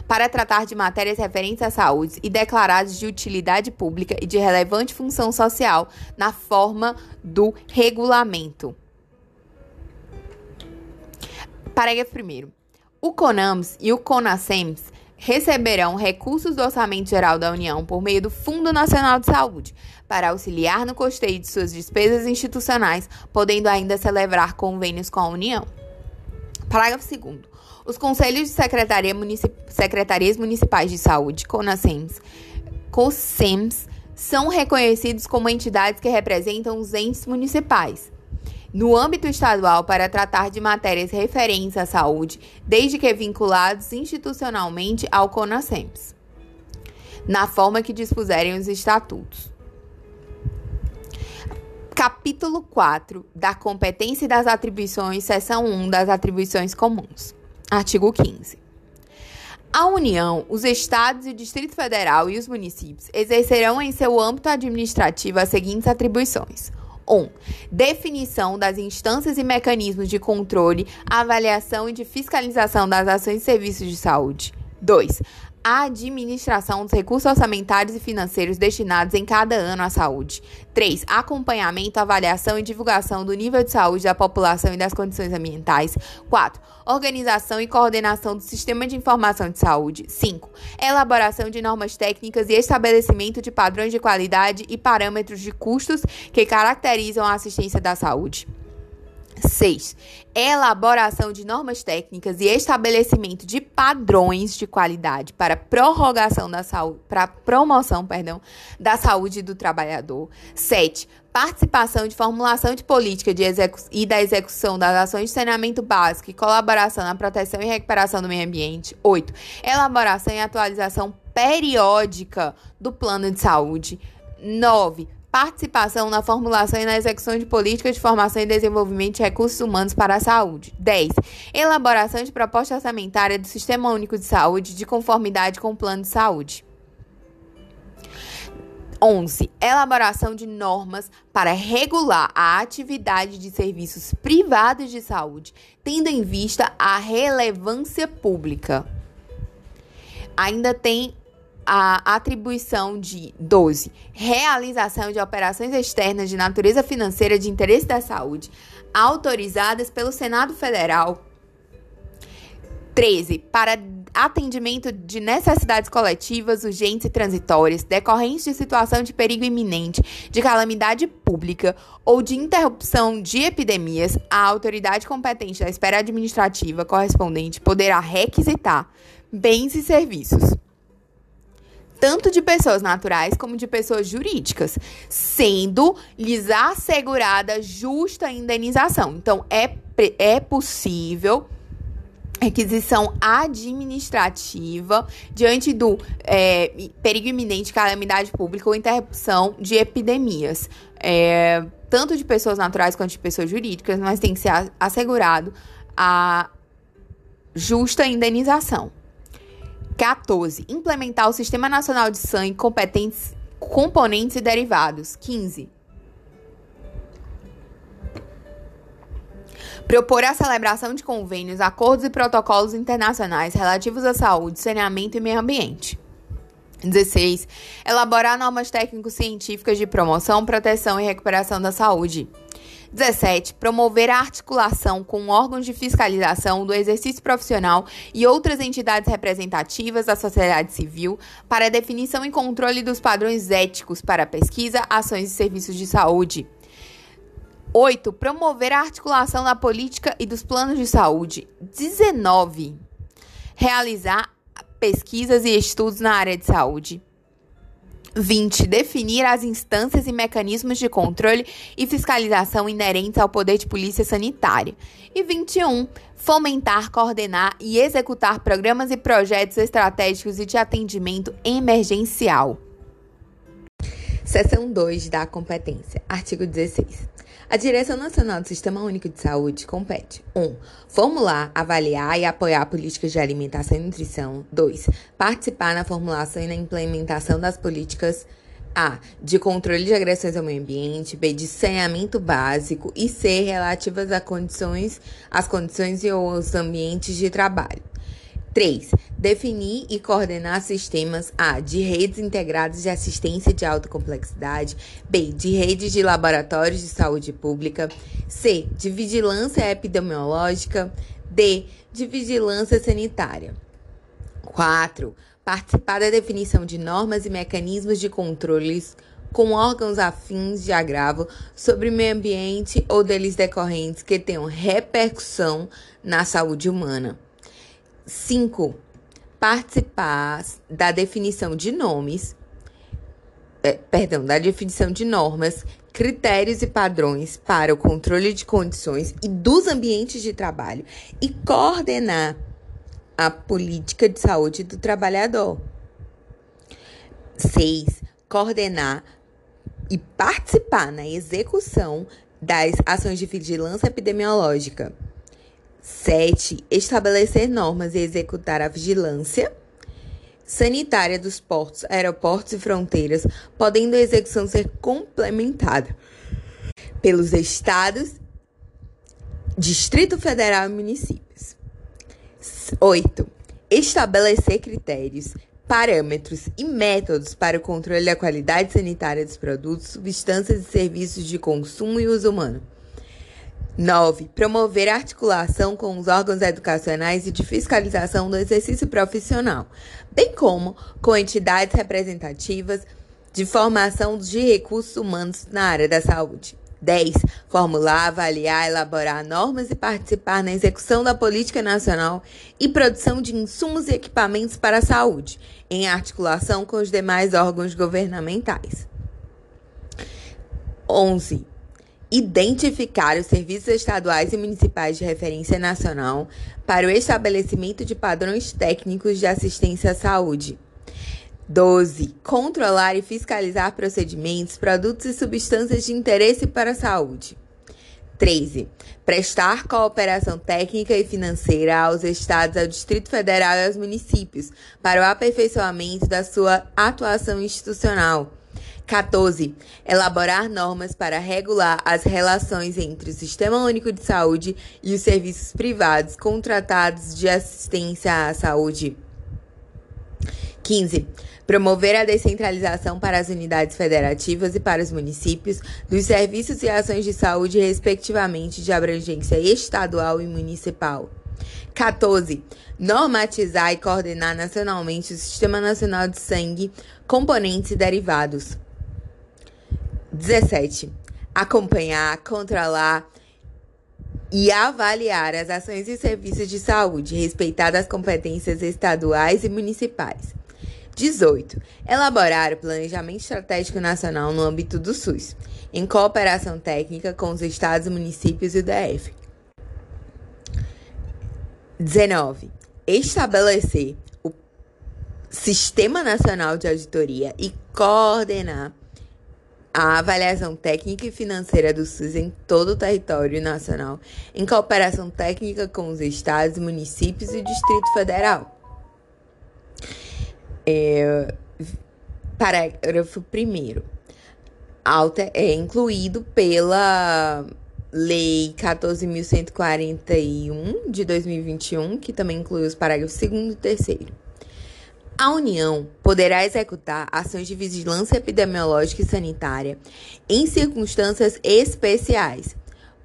para tratar de matérias referentes à saúde e declarados de utilidade pública e de relevante função social na forma do regulamento. Parágrafo 1. O CONAMS e o CONASEMS receberão recursos do Orçamento Geral da União por meio do Fundo Nacional de Saúde para auxiliar no custeio de suas despesas institucionais, podendo ainda celebrar convênios com a União. Parágrafo 2 Os conselhos de secretaria municip... secretarias municipais de saúde, CONASEMS, COSEMS, são reconhecidos como entidades que representam os entes municipais no âmbito estadual para tratar de matérias referentes à saúde, desde que vinculados institucionalmente ao CONASEMS, na forma que dispuserem os estatutos. Capítulo 4 da competência e das atribuições, seção 1 das atribuições comuns. Artigo 15. A União, os estados, o Distrito Federal e os municípios exercerão em seu âmbito administrativo as seguintes atribuições: 1. Definição das instâncias e mecanismos de controle, avaliação e de fiscalização das ações e serviços de saúde. 2. A administração dos recursos orçamentários e financeiros destinados em cada ano à saúde. 3. Acompanhamento, avaliação e divulgação do nível de saúde da população e das condições ambientais. 4. Organização e coordenação do sistema de informação de saúde. 5. Elaboração de normas técnicas e estabelecimento de padrões de qualidade e parâmetros de custos que caracterizam a assistência da saúde. 6. Elaboração de normas técnicas e estabelecimento de padrões de qualidade para prorrogação da saúde, para promoção, perdão, da saúde do trabalhador. 7. Participação de formulação de política de e da execução das ações de saneamento básico e colaboração na proteção e recuperação do meio ambiente. 8. Elaboração e atualização periódica do plano de saúde. 9 participação na formulação e na execução de políticas de formação e desenvolvimento de recursos humanos para a saúde. 10. Elaboração de proposta orçamentária do Sistema Único de Saúde de conformidade com o plano de saúde. 11. Elaboração de normas para regular a atividade de serviços privados de saúde, tendo em vista a relevância pública. Ainda tem a atribuição de 12. Realização de operações externas de natureza financeira de interesse da saúde, autorizadas pelo Senado Federal. 13. Para atendimento de necessidades coletivas, urgentes e transitórias, decorrentes de situação de perigo iminente, de calamidade pública ou de interrupção de epidemias, a autoridade competente da esfera administrativa correspondente poderá requisitar bens e serviços tanto de pessoas naturais como de pessoas jurídicas, sendo lhes assegurada justa indenização. Então, é, é possível requisição administrativa diante do é, perigo iminente, calamidade pública ou interrupção de epidemias, é, tanto de pessoas naturais quanto de pessoas jurídicas, mas tem que ser assegurado a justa indenização. 14. Implementar o Sistema Nacional de Sangue, competentes, componentes e derivados. 15. Propor a celebração de convênios, acordos e protocolos internacionais relativos à saúde, saneamento e meio ambiente. 16. Elaborar normas técnico-científicas de promoção, proteção e recuperação da saúde. 17. Promover a articulação com órgãos de fiscalização do exercício profissional e outras entidades representativas da sociedade civil para definição e controle dos padrões éticos para pesquisa, ações e serviços de saúde. 8. Promover a articulação da política e dos planos de saúde. 19. Realizar pesquisas e estudos na área de saúde. 20. Definir as instâncias e mecanismos de controle e fiscalização inerentes ao poder de polícia sanitária. E 21. Fomentar, coordenar e executar programas e projetos estratégicos e de atendimento emergencial. Seção 2 da competência. Artigo 16. A Direção Nacional do Sistema Único de Saúde compete 1. Um, formular, avaliar e apoiar políticas de alimentação e nutrição. 2. Participar na formulação e na implementação das políticas a. De controle de agressões ao meio ambiente. B. De saneamento básico. E C. Relativas condições, as condições e os ambientes de trabalho. 3. Definir e coordenar sistemas A. De redes integradas de assistência de alta complexidade. B. De redes de laboratórios de saúde pública. C. De vigilância epidemiológica. D. De vigilância sanitária. 4. Participar da definição de normas e mecanismos de controles com órgãos afins de agravo sobre o meio ambiente ou deles decorrentes que tenham repercussão na saúde humana. 5. Participar da definição de nomes, é, perdão, da definição de normas, critérios e padrões para o controle de condições e dos ambientes de trabalho e coordenar a política de saúde do trabalhador. 6. Coordenar e participar na execução das ações de vigilância epidemiológica 7. Estabelecer normas e executar a vigilância sanitária dos portos, aeroportos e fronteiras, podendo a execução ser complementada pelos estados, Distrito Federal e municípios. 8. Estabelecer critérios, parâmetros e métodos para o controle da qualidade sanitária dos produtos, substâncias e serviços de consumo e uso humano. 9. Promover articulação com os órgãos educacionais e de fiscalização do exercício profissional, bem como com entidades representativas de formação de recursos humanos na área da saúde. 10. Formular, avaliar, elaborar normas e participar na execução da política nacional e produção de insumos e equipamentos para a saúde, em articulação com os demais órgãos governamentais. 11. Identificar os serviços estaduais e municipais de referência nacional para o estabelecimento de padrões técnicos de assistência à saúde. 12. Controlar e fiscalizar procedimentos, produtos e substâncias de interesse para a saúde. 13. Prestar cooperação técnica e financeira aos estados, ao Distrito Federal e aos municípios para o aperfeiçoamento da sua atuação institucional. 14. Elaborar normas para regular as relações entre o Sistema Único de Saúde e os serviços privados contratados de assistência à saúde. 15. Promover a descentralização para as unidades federativas e para os municípios dos serviços e ações de saúde, respectivamente, de abrangência estadual e municipal. 14. Normatizar e coordenar nacionalmente o Sistema Nacional de Sangue, componentes e derivados. 17. Acompanhar, controlar e avaliar as ações e serviços de saúde, respeitadas as competências estaduais e municipais. 18. Elaborar o Planejamento Estratégico Nacional no âmbito do SUS, em cooperação técnica com os estados, municípios e o DF. 19. Estabelecer o Sistema Nacional de Auditoria e coordenar a avaliação técnica e financeira do SUS em todo o território nacional, em cooperação técnica com os estados, municípios e Distrito Federal. É, parágrafo 1 alta é incluído pela Lei 14.141 de 2021, que também inclui os parágrafos 2 e 3. A União poderá executar ações de vigilância epidemiológica e sanitária em circunstâncias especiais,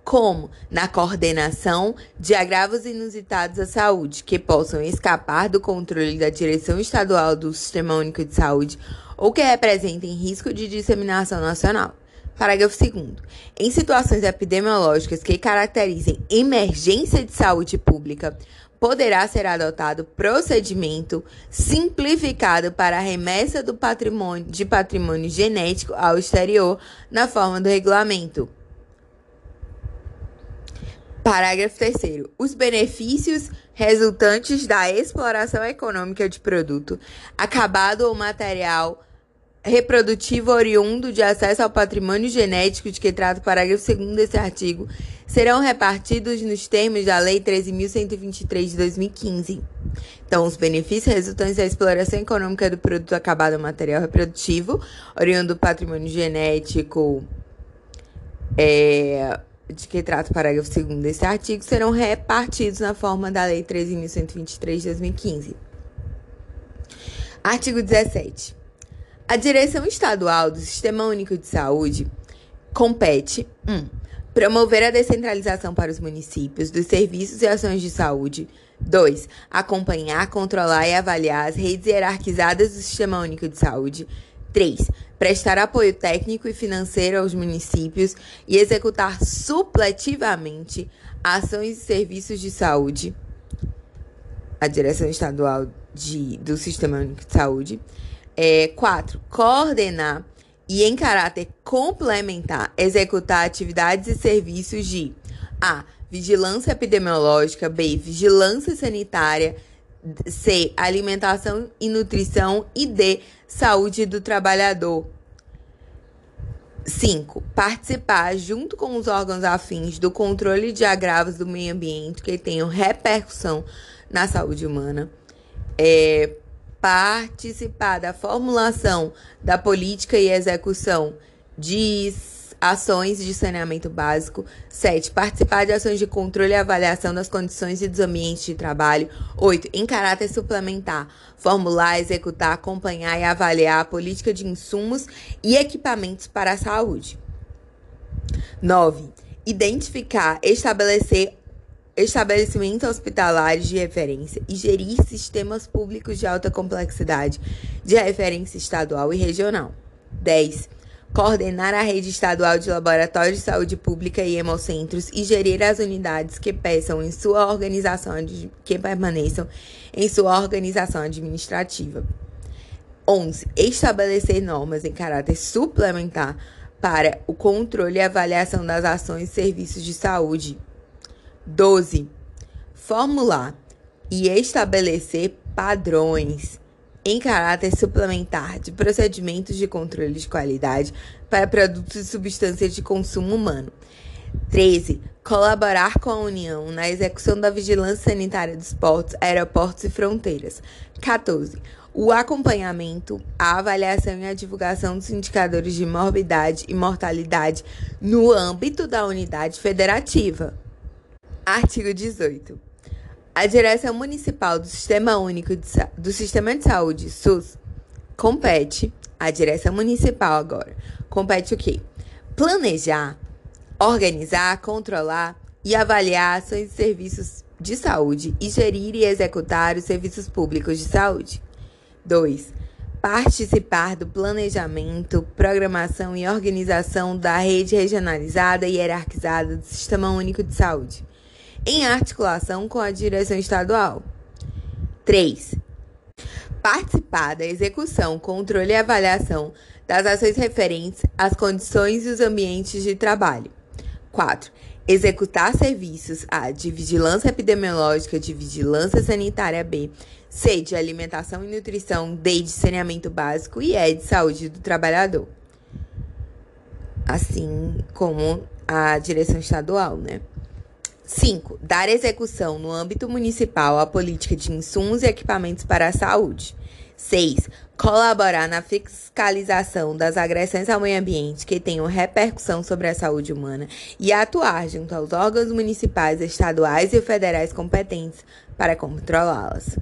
como na coordenação de agravos inusitados à saúde, que possam escapar do controle da direção estadual do Sistema Único de Saúde ou que representem risco de disseminação nacional. Parágrafo 2. Em situações epidemiológicas que caracterizem emergência de saúde pública, poderá ser adotado procedimento simplificado para a remessa do patrimônio, de patrimônio genético ao exterior na forma do regulamento. Parágrafo 3. Os benefícios resultantes da exploração econômica de produto acabado ou material reprodutivo oriundo de acesso ao patrimônio genético de que trata o parágrafo 2 desse artigo serão repartidos nos termos da Lei 13.123 de 2015. Então, os benefícios resultantes da exploração econômica do produto acabado ou material reprodutivo oriundo do patrimônio genético é, de que trata o parágrafo 2 desse artigo serão repartidos na forma da Lei 13.123 de 2015. Artigo 17. A direção estadual do Sistema Único de Saúde compete 1. Um, promover a descentralização para os municípios dos serviços e ações de saúde. 2. Acompanhar, controlar e avaliar as redes hierarquizadas do Sistema Único de Saúde. 3. Prestar apoio técnico e financeiro aos municípios e executar supletivamente ações e serviços de saúde. A direção estadual de, do Sistema Único de Saúde. 4. É, coordenar e, em caráter complementar, executar atividades e serviços de A. Vigilância epidemiológica. B. Vigilância sanitária. C. Alimentação e nutrição. E D. Saúde do trabalhador. 5. Participar, junto com os órgãos afins, do controle de agravos do meio ambiente que tenham repercussão na saúde humana. É, participar da formulação da política e execução de Ações de saneamento básico. 7. Participar de ações de controle e avaliação das condições e dos ambientes de trabalho. 8. Em caráter suplementar, formular, executar, acompanhar e avaliar a política de insumos e equipamentos para a saúde. 9. Identificar, estabelecer estabelecimentos hospitalares de referência e gerir sistemas públicos de alta complexidade de referência estadual e regional. 10. Coordenar a rede estadual de laboratórios de saúde pública e hemocentros e gerir as unidades que peçam em sua organização que permaneçam em sua organização administrativa. 11. Estabelecer normas em caráter suplementar para o controle e avaliação das ações e serviços de saúde 12. Formular e estabelecer padrões em caráter suplementar de procedimentos de controle de qualidade para produtos e substâncias de consumo humano. 13. Colaborar com a União na execução da vigilância sanitária dos portos, aeroportos e fronteiras. 14. O acompanhamento, a avaliação e a divulgação dos indicadores de morbidade e mortalidade no âmbito da unidade federativa. Artigo 18. A Direção Municipal do Sistema Único de, do Sistema de Saúde, SUS, compete, a Direção Municipal agora, compete o quê? Planejar, organizar, controlar e avaliar ações e serviços de saúde e gerir e executar os serviços públicos de saúde. 2. Participar do planejamento, programação e organização da rede regionalizada e hierarquizada do Sistema Único de Saúde em articulação com a direção estadual. 3. Participar da execução, controle e avaliação das ações referentes às condições e os ambientes de trabalho. 4. Executar serviços A de vigilância epidemiológica, de vigilância sanitária B, C de alimentação e nutrição, D de saneamento básico e E de saúde do trabalhador. Assim como a direção estadual, né? 5. Dar execução no âmbito municipal à política de insumos e equipamentos para a saúde. 6. Colaborar na fiscalização das agressões ao meio ambiente que tenham repercussão sobre a saúde humana e atuar junto aos órgãos municipais, estaduais e federais competentes para controlá-las.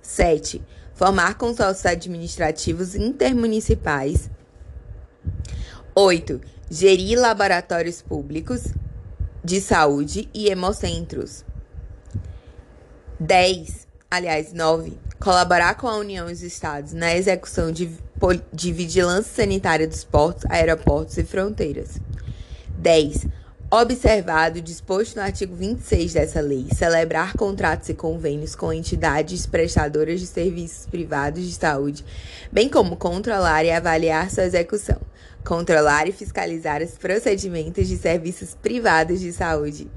7. Formar consórcios administrativos intermunicipais. 8. Gerir laboratórios públicos de saúde e hemocentros. 10. Aliás, 9. Colaborar com a União e os Estados na execução de, de vigilância sanitária dos portos, aeroportos e fronteiras. 10. Observado o disposto no artigo 26 dessa lei, celebrar contratos e convênios com entidades prestadoras de serviços privados de saúde, bem como controlar e avaliar sua execução controlar e fiscalizar os procedimentos de serviços privados de saúde.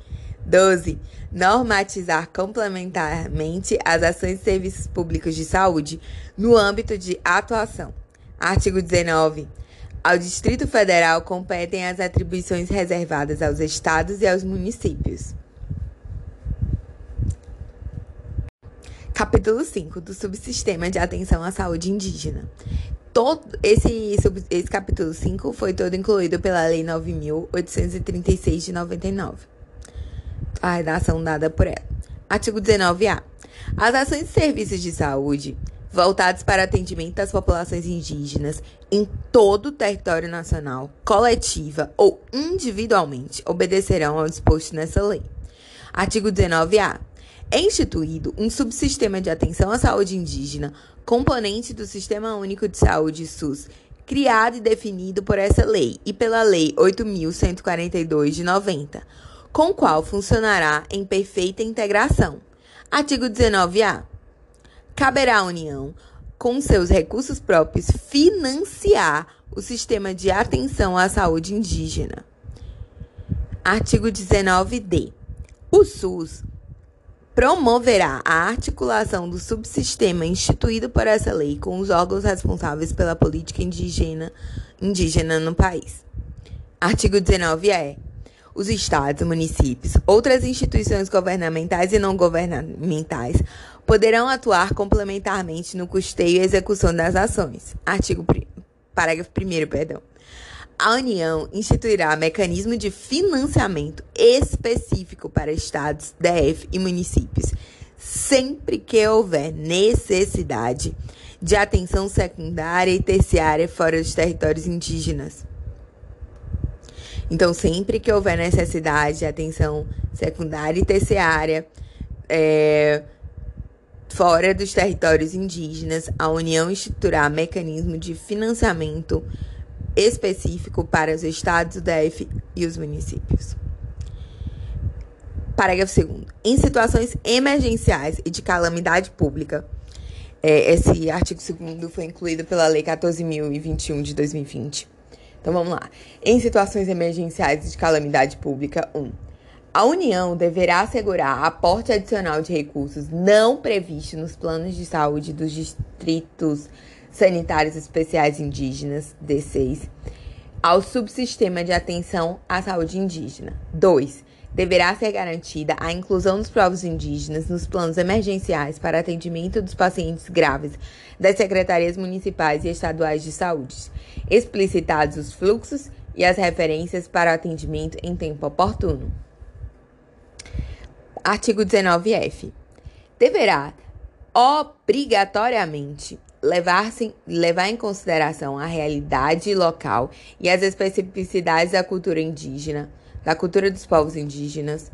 12. Normatizar complementarmente as ações de serviços públicos de saúde no âmbito de atuação. Artigo 19. Ao Distrito Federal competem as atribuições reservadas aos estados e aos municípios. Capítulo 5 do Subsistema de Atenção à Saúde Indígena todo esse, esse capítulo 5 foi todo incluído pela Lei 9.836 de 99. A redação dada por ela. Artigo 19A. As ações e serviços de saúde voltados para atendimento das populações indígenas em todo o território nacional, coletiva ou individualmente, obedecerão ao disposto nessa lei. Artigo 19A. É instituído um subsistema de atenção à saúde indígena componente do Sistema Único de Saúde SUS, criado e definido por essa lei e pela Lei 8.142 de 90, com qual funcionará em perfeita integração. Artigo 19-A. Caberá à União, com seus recursos próprios, financiar o sistema de atenção à saúde indígena. Artigo 19-D. O SUS promoverá a articulação do subsistema instituído por essa lei com os órgãos responsáveis pela política indígena, indígena no país. Artigo 19 é: os estados, municípios, outras instituições governamentais e não governamentais poderão atuar complementarmente no custeio e execução das ações. Artigo parágrafo 1 perdão. A União instituirá mecanismo de financiamento específico para estados, DF e municípios, sempre que houver necessidade de atenção secundária e terciária fora dos territórios indígenas. Então, sempre que houver necessidade de atenção secundária e terciária é, fora dos territórios indígenas, a União instituirá mecanismo de financiamento específico para os estados, o DF e os municípios. Parágrafo 2. Em situações emergenciais e de calamidade pública, é, esse artigo 2 foi incluído pela Lei 14.021 de 2020. Então vamos lá. Em situações emergenciais e de calamidade pública, 1. Um, a União deverá assegurar aporte adicional de recursos não previsto nos planos de saúde dos distritos sanitários especiais indígenas, D6, ao subsistema de atenção à saúde indígena. 2 deverá ser garantida a inclusão dos povos indígenas nos planos emergenciais para atendimento dos pacientes graves das secretarias municipais e estaduais de saúde, explicitados os fluxos e as referências para o atendimento em tempo oportuno. Artigo 19F. Deverá obrigatoriamente levar, levar em consideração a realidade local e as especificidades da cultura indígena da cultura dos povos indígenas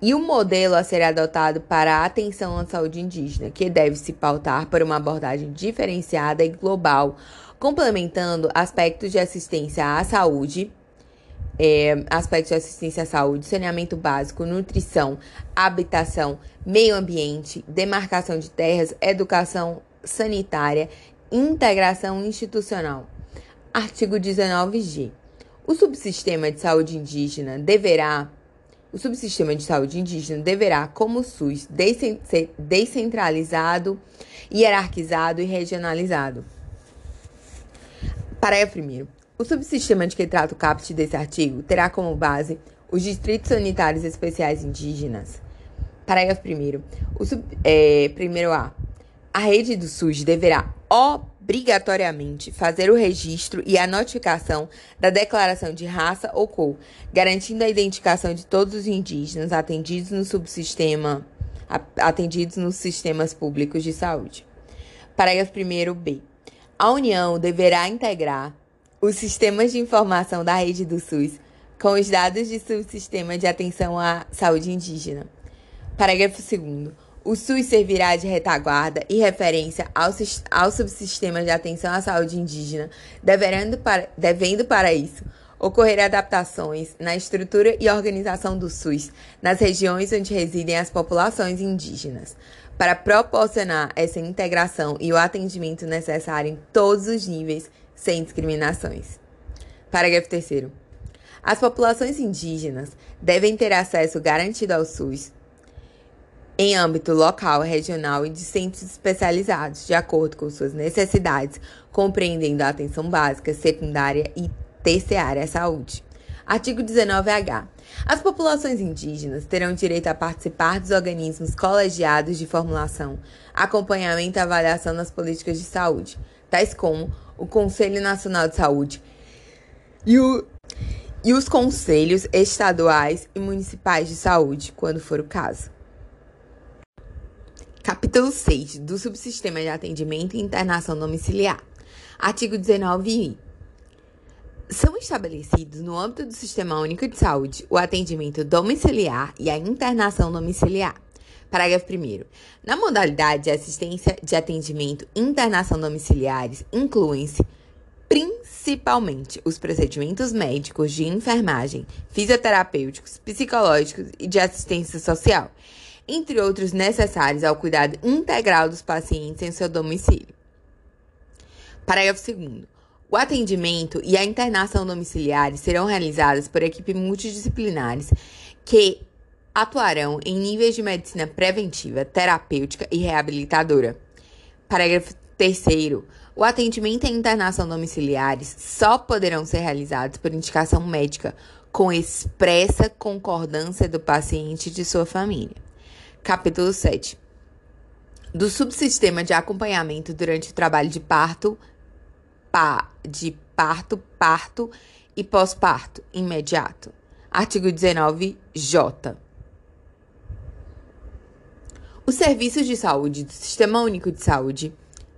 e o modelo a ser adotado para a atenção à saúde indígena, que deve se pautar por uma abordagem diferenciada e global, complementando aspectos de assistência à saúde, é, aspectos de assistência à saúde, saneamento básico, nutrição, habitação, meio ambiente, demarcação de terras, educação sanitária, integração institucional. Artigo 19G. O subsistema de saúde indígena deverá o subsistema de saúde indígena deverá, como o SUS, ser descentralizado, hierarquizado e regionalizado. Parágrafo 1. O subsistema de que trata o caput desse artigo terá como base os distritos sanitários especiais indígenas. Parágrafo 1. O sub, é, primeiro A. A rede do SUS deverá obrigatoriamente fazer o registro e a notificação da declaração de raça ou cor, garantindo a identificação de todos os indígenas atendidos no subsistema atendidos nos sistemas públicos de saúde. Parágrafo 1 B. A União deverá integrar os sistemas de informação da rede do SUS com os dados de subsistema de atenção à saúde indígena. Parágrafo 2 o SUS servirá de retaguarda e referência ao, ao subsistema de atenção à saúde indígena, devendo para, devendo para isso ocorrer adaptações na estrutura e organização do SUS nas regiões onde residem as populações indígenas, para proporcionar essa integração e o atendimento necessário em todos os níveis, sem discriminações. Parágrafo 3. As populações indígenas devem ter acesso garantido ao SUS em âmbito local, regional e de centros especializados, de acordo com suas necessidades, compreendendo a atenção básica, secundária e terciária à saúde. Artigo 19H. As populações indígenas terão direito a participar dos organismos colegiados de formulação, acompanhamento e avaliação das políticas de saúde, tais como o Conselho Nacional de Saúde e, o, e os conselhos estaduais e municipais de saúde, quando for o caso. Capítulo 6 do Subsistema de Atendimento e Internação Domiciliar. Artigo 19i. São estabelecidos no âmbito do Sistema Único de Saúde o atendimento domiciliar e a internação domiciliar. Parágrafo 1. Na modalidade de assistência de atendimento e internação domiciliares, incluem-se principalmente os procedimentos médicos de enfermagem, fisioterapêuticos, psicológicos e de assistência social entre outros necessários ao cuidado integral dos pacientes em seu domicílio. Parágrafo 2. O atendimento e a internação domiciliares serão realizadas por equipes multidisciplinares que atuarão em níveis de medicina preventiva, terapêutica e reabilitadora. Parágrafo 3. O atendimento e a internação domiciliares só poderão ser realizados por indicação médica, com expressa concordância do paciente e de sua família. Capítulo 7 do subsistema de acompanhamento durante o trabalho de parto, pa, de parto, parto e pós-parto imediato. Artigo 19J. Os serviços de saúde do Sistema Único de Saúde,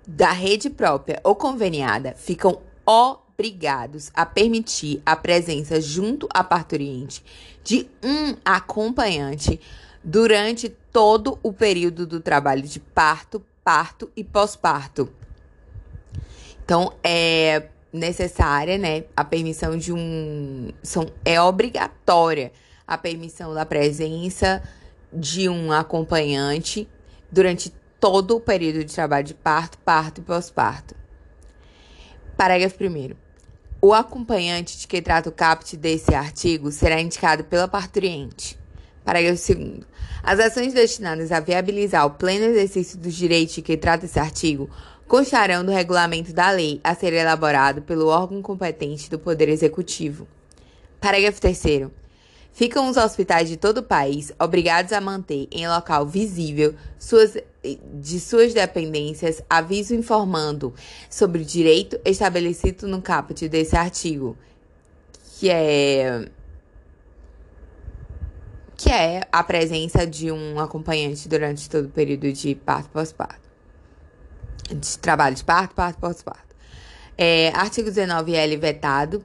da rede própria ou conveniada, ficam obrigados a permitir a presença junto à parturiente de um acompanhante durante todo o período do trabalho de parto, parto e pós-parto. Então, é necessária, né, a permissão de um são é obrigatória a permissão da presença de um acompanhante durante todo o período de trabalho de parto, parto e pós-parto. Parágrafo 1 O acompanhante de que trata o caput desse artigo será indicado pela parturiente. Parágrafo 2 As ações destinadas a viabilizar o pleno exercício dos direitos que trata esse artigo constarão do regulamento da lei a ser elaborado pelo órgão competente do Poder Executivo. Parágrafo 3 Ficam os hospitais de todo o país obrigados a manter em local visível suas, de suas dependências aviso informando sobre o direito estabelecido no caput desse artigo, que é que é a presença de um acompanhante durante todo o período de parto pós-parto. De trabalho de parto, parto, pós-parto. É, artigo 19L vetado.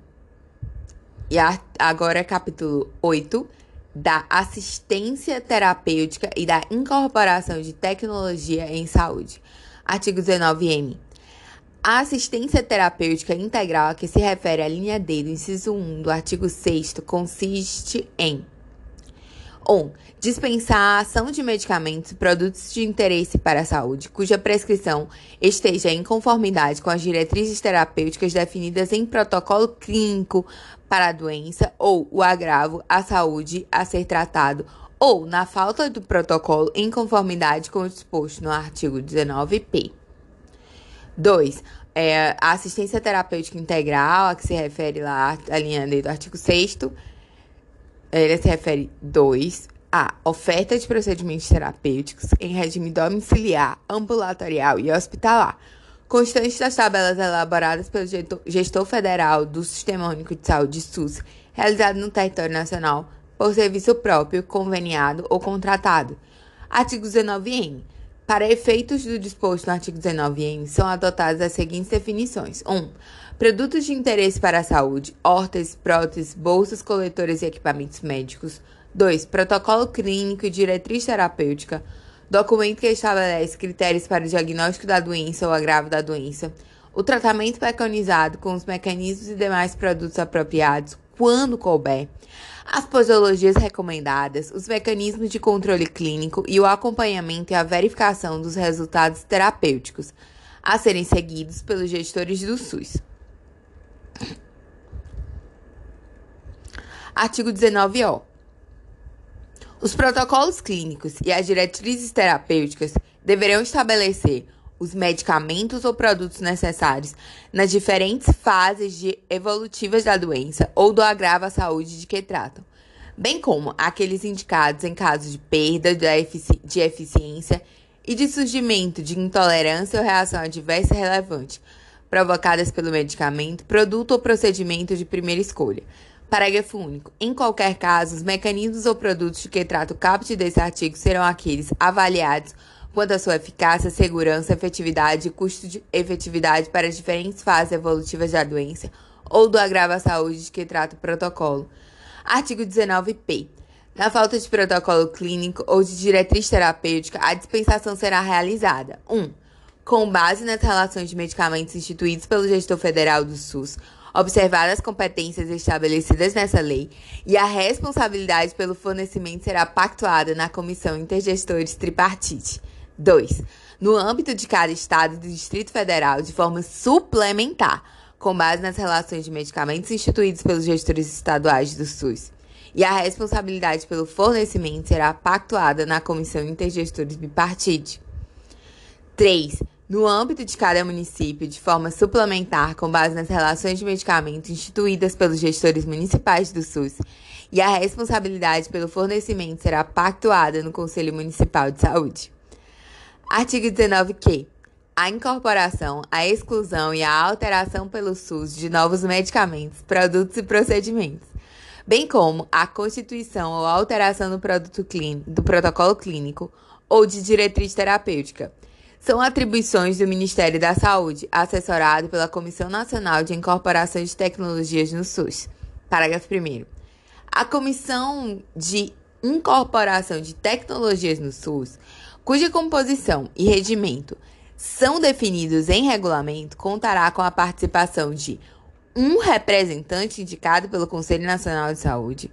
E a, agora é capítulo 8 da assistência terapêutica e da incorporação de tecnologia em saúde. Artigo 19M. A assistência terapêutica integral a que se refere a linha D do inciso 1 do artigo 6 consiste em 1. Dispensar a ação de medicamentos e produtos de interesse para a saúde, cuja prescrição esteja em conformidade com as diretrizes terapêuticas definidas em protocolo clínico para a doença ou o agravo à saúde a ser tratado, ou, na falta do protocolo, em conformidade com o disposto no artigo 19p. 2. É, a assistência terapêutica integral, a que se refere lá a linha D do artigo 6 ele se refere 2 a oferta de procedimentos terapêuticos em regime domiciliar, ambulatorial e hospitalar, constante das tabelas elaboradas pelo gestor federal do Sistema Único de Saúde SUS, realizado no território nacional por serviço próprio, conveniado ou contratado. Artigo 19N. Para efeitos do disposto no artigo 19N, são adotadas as seguintes definições: 1. Um, produtos de interesse para a saúde, órteses, próteses, bolsas coletoras e equipamentos médicos. 2. Protocolo clínico e diretriz terapêutica. Documento que estabelece critérios para o diagnóstico da doença ou agravo da doença. O tratamento preconizado com os mecanismos e demais produtos apropriados, quando couber. As posologias recomendadas, os mecanismos de controle clínico e o acompanhamento e a verificação dos resultados terapêuticos a serem seguidos pelos gestores do SUS. Artigo 19-O. Os protocolos clínicos e as diretrizes terapêuticas deverão estabelecer os medicamentos ou produtos necessários nas diferentes fases de evolutivas da doença ou do agravo à saúde de que tratam, bem como aqueles indicados em caso de perda de eficiência e de surgimento de intolerância ou reação adversa relevante, provocadas pelo medicamento, produto ou procedimento de primeira escolha. Parágrafo único. Em qualquer caso, os mecanismos ou produtos de que trata o caput desse artigo serão aqueles avaliados quanto à sua eficácia, segurança, efetividade e custo de efetividade para as diferentes fases evolutivas da doença ou do agravo à saúde de que trata o protocolo. Artigo 19p. Na falta de protocolo clínico ou de diretriz terapêutica, a dispensação será realizada. 1. Um, com base nas relações de medicamentos instituídos pelo gestor federal do SUS, observadas as competências estabelecidas nessa lei, e a responsabilidade pelo fornecimento será pactuada na Comissão Intergestores Tripartite. 2. No âmbito de cada estado do Distrito Federal, de forma suplementar, com base nas relações de medicamentos instituídos pelos gestores estaduais do SUS. E a responsabilidade pelo fornecimento será pactuada na Comissão Intergestores Bipartite. 3. No âmbito de cada município, de forma suplementar, com base nas relações de medicamento instituídas pelos gestores municipais do SUS, e a responsabilidade pelo fornecimento será pactuada no Conselho Municipal de Saúde. Artigo 19 que a incorporação, a exclusão e a alteração pelo SUS de novos medicamentos, produtos e procedimentos, bem como a constituição ou alteração do, produto clínico, do protocolo clínico ou de diretriz terapêutica. São atribuições do Ministério da Saúde, assessorado pela Comissão Nacional de Incorporação de Tecnologias no SUS. Parágrafo 1. A Comissão de Incorporação de Tecnologias no SUS, cuja composição e regimento são definidos em regulamento, contará com a participação de um representante indicado pelo Conselho Nacional de Saúde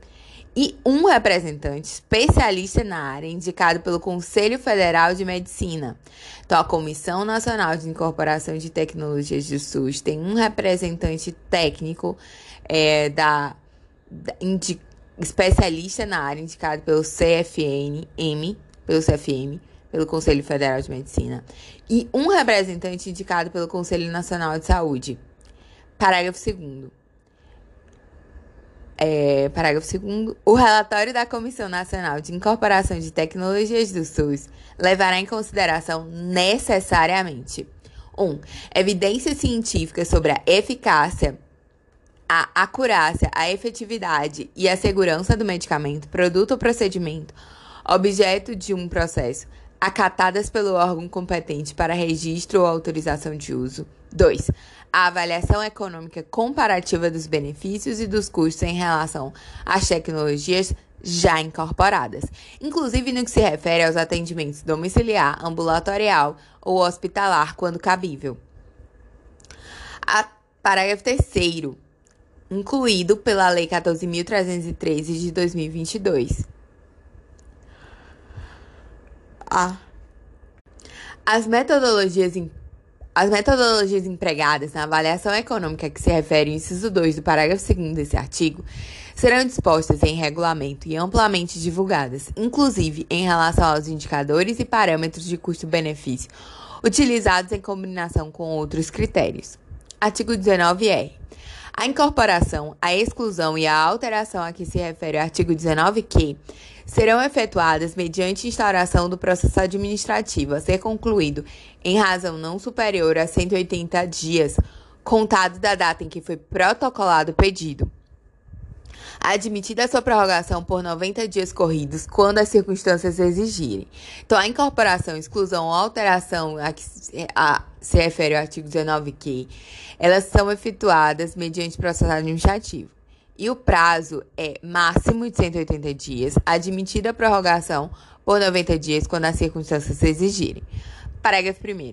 e um representante especialista na área indicado pelo Conselho Federal de Medicina. Então, a Comissão Nacional de Incorporação de Tecnologias do SUS tem um representante técnico é, da, da indi, especialista na área indicado pelo CFN-M, pelo CFM, pelo Conselho Federal de Medicina, e um representante indicado pelo Conselho Nacional de Saúde. Parágrafo 2 é, parágrafo 2 o relatório da Comissão Nacional de Incorporação de Tecnologias do SUS levará em consideração necessariamente 1. Um, evidências científicas sobre a eficácia, a acurácia, a efetividade e a segurança do medicamento, produto ou procedimento, objeto de um processo, acatadas pelo órgão competente para registro ou autorização de uso. 2 a avaliação econômica comparativa dos benefícios e dos custos em relação às tecnologias já incorporadas, inclusive no que se refere aos atendimentos domiciliar, ambulatorial ou hospitalar, quando cabível. A parágrafo 3 incluído pela Lei 14.313 de 2022. A. As metodologias as metodologias empregadas na avaliação econômica que se refere ao inciso 2 do parágrafo 2 desse artigo serão dispostas em regulamento e amplamente divulgadas, inclusive em relação aos indicadores e parâmetros de custo-benefício utilizados em combinação com outros critérios. Artigo 19-R. A incorporação, a exclusão e a alteração a que se refere o artigo 19-Q serão efetuadas mediante instauração do processo administrativo a ser concluído em razão não superior a 180 dias, contado da data em que foi protocolado o pedido. Admitida a sua prorrogação por 90 dias corridos, quando as circunstâncias exigirem. Então, a incorporação, exclusão ou alteração a que se refere ao artigo 19Q, elas são efetuadas mediante processo administrativo e o prazo é máximo de 180 dias, admitida a prorrogação por 90 dias quando as circunstâncias exigirem. Parágrafo 1.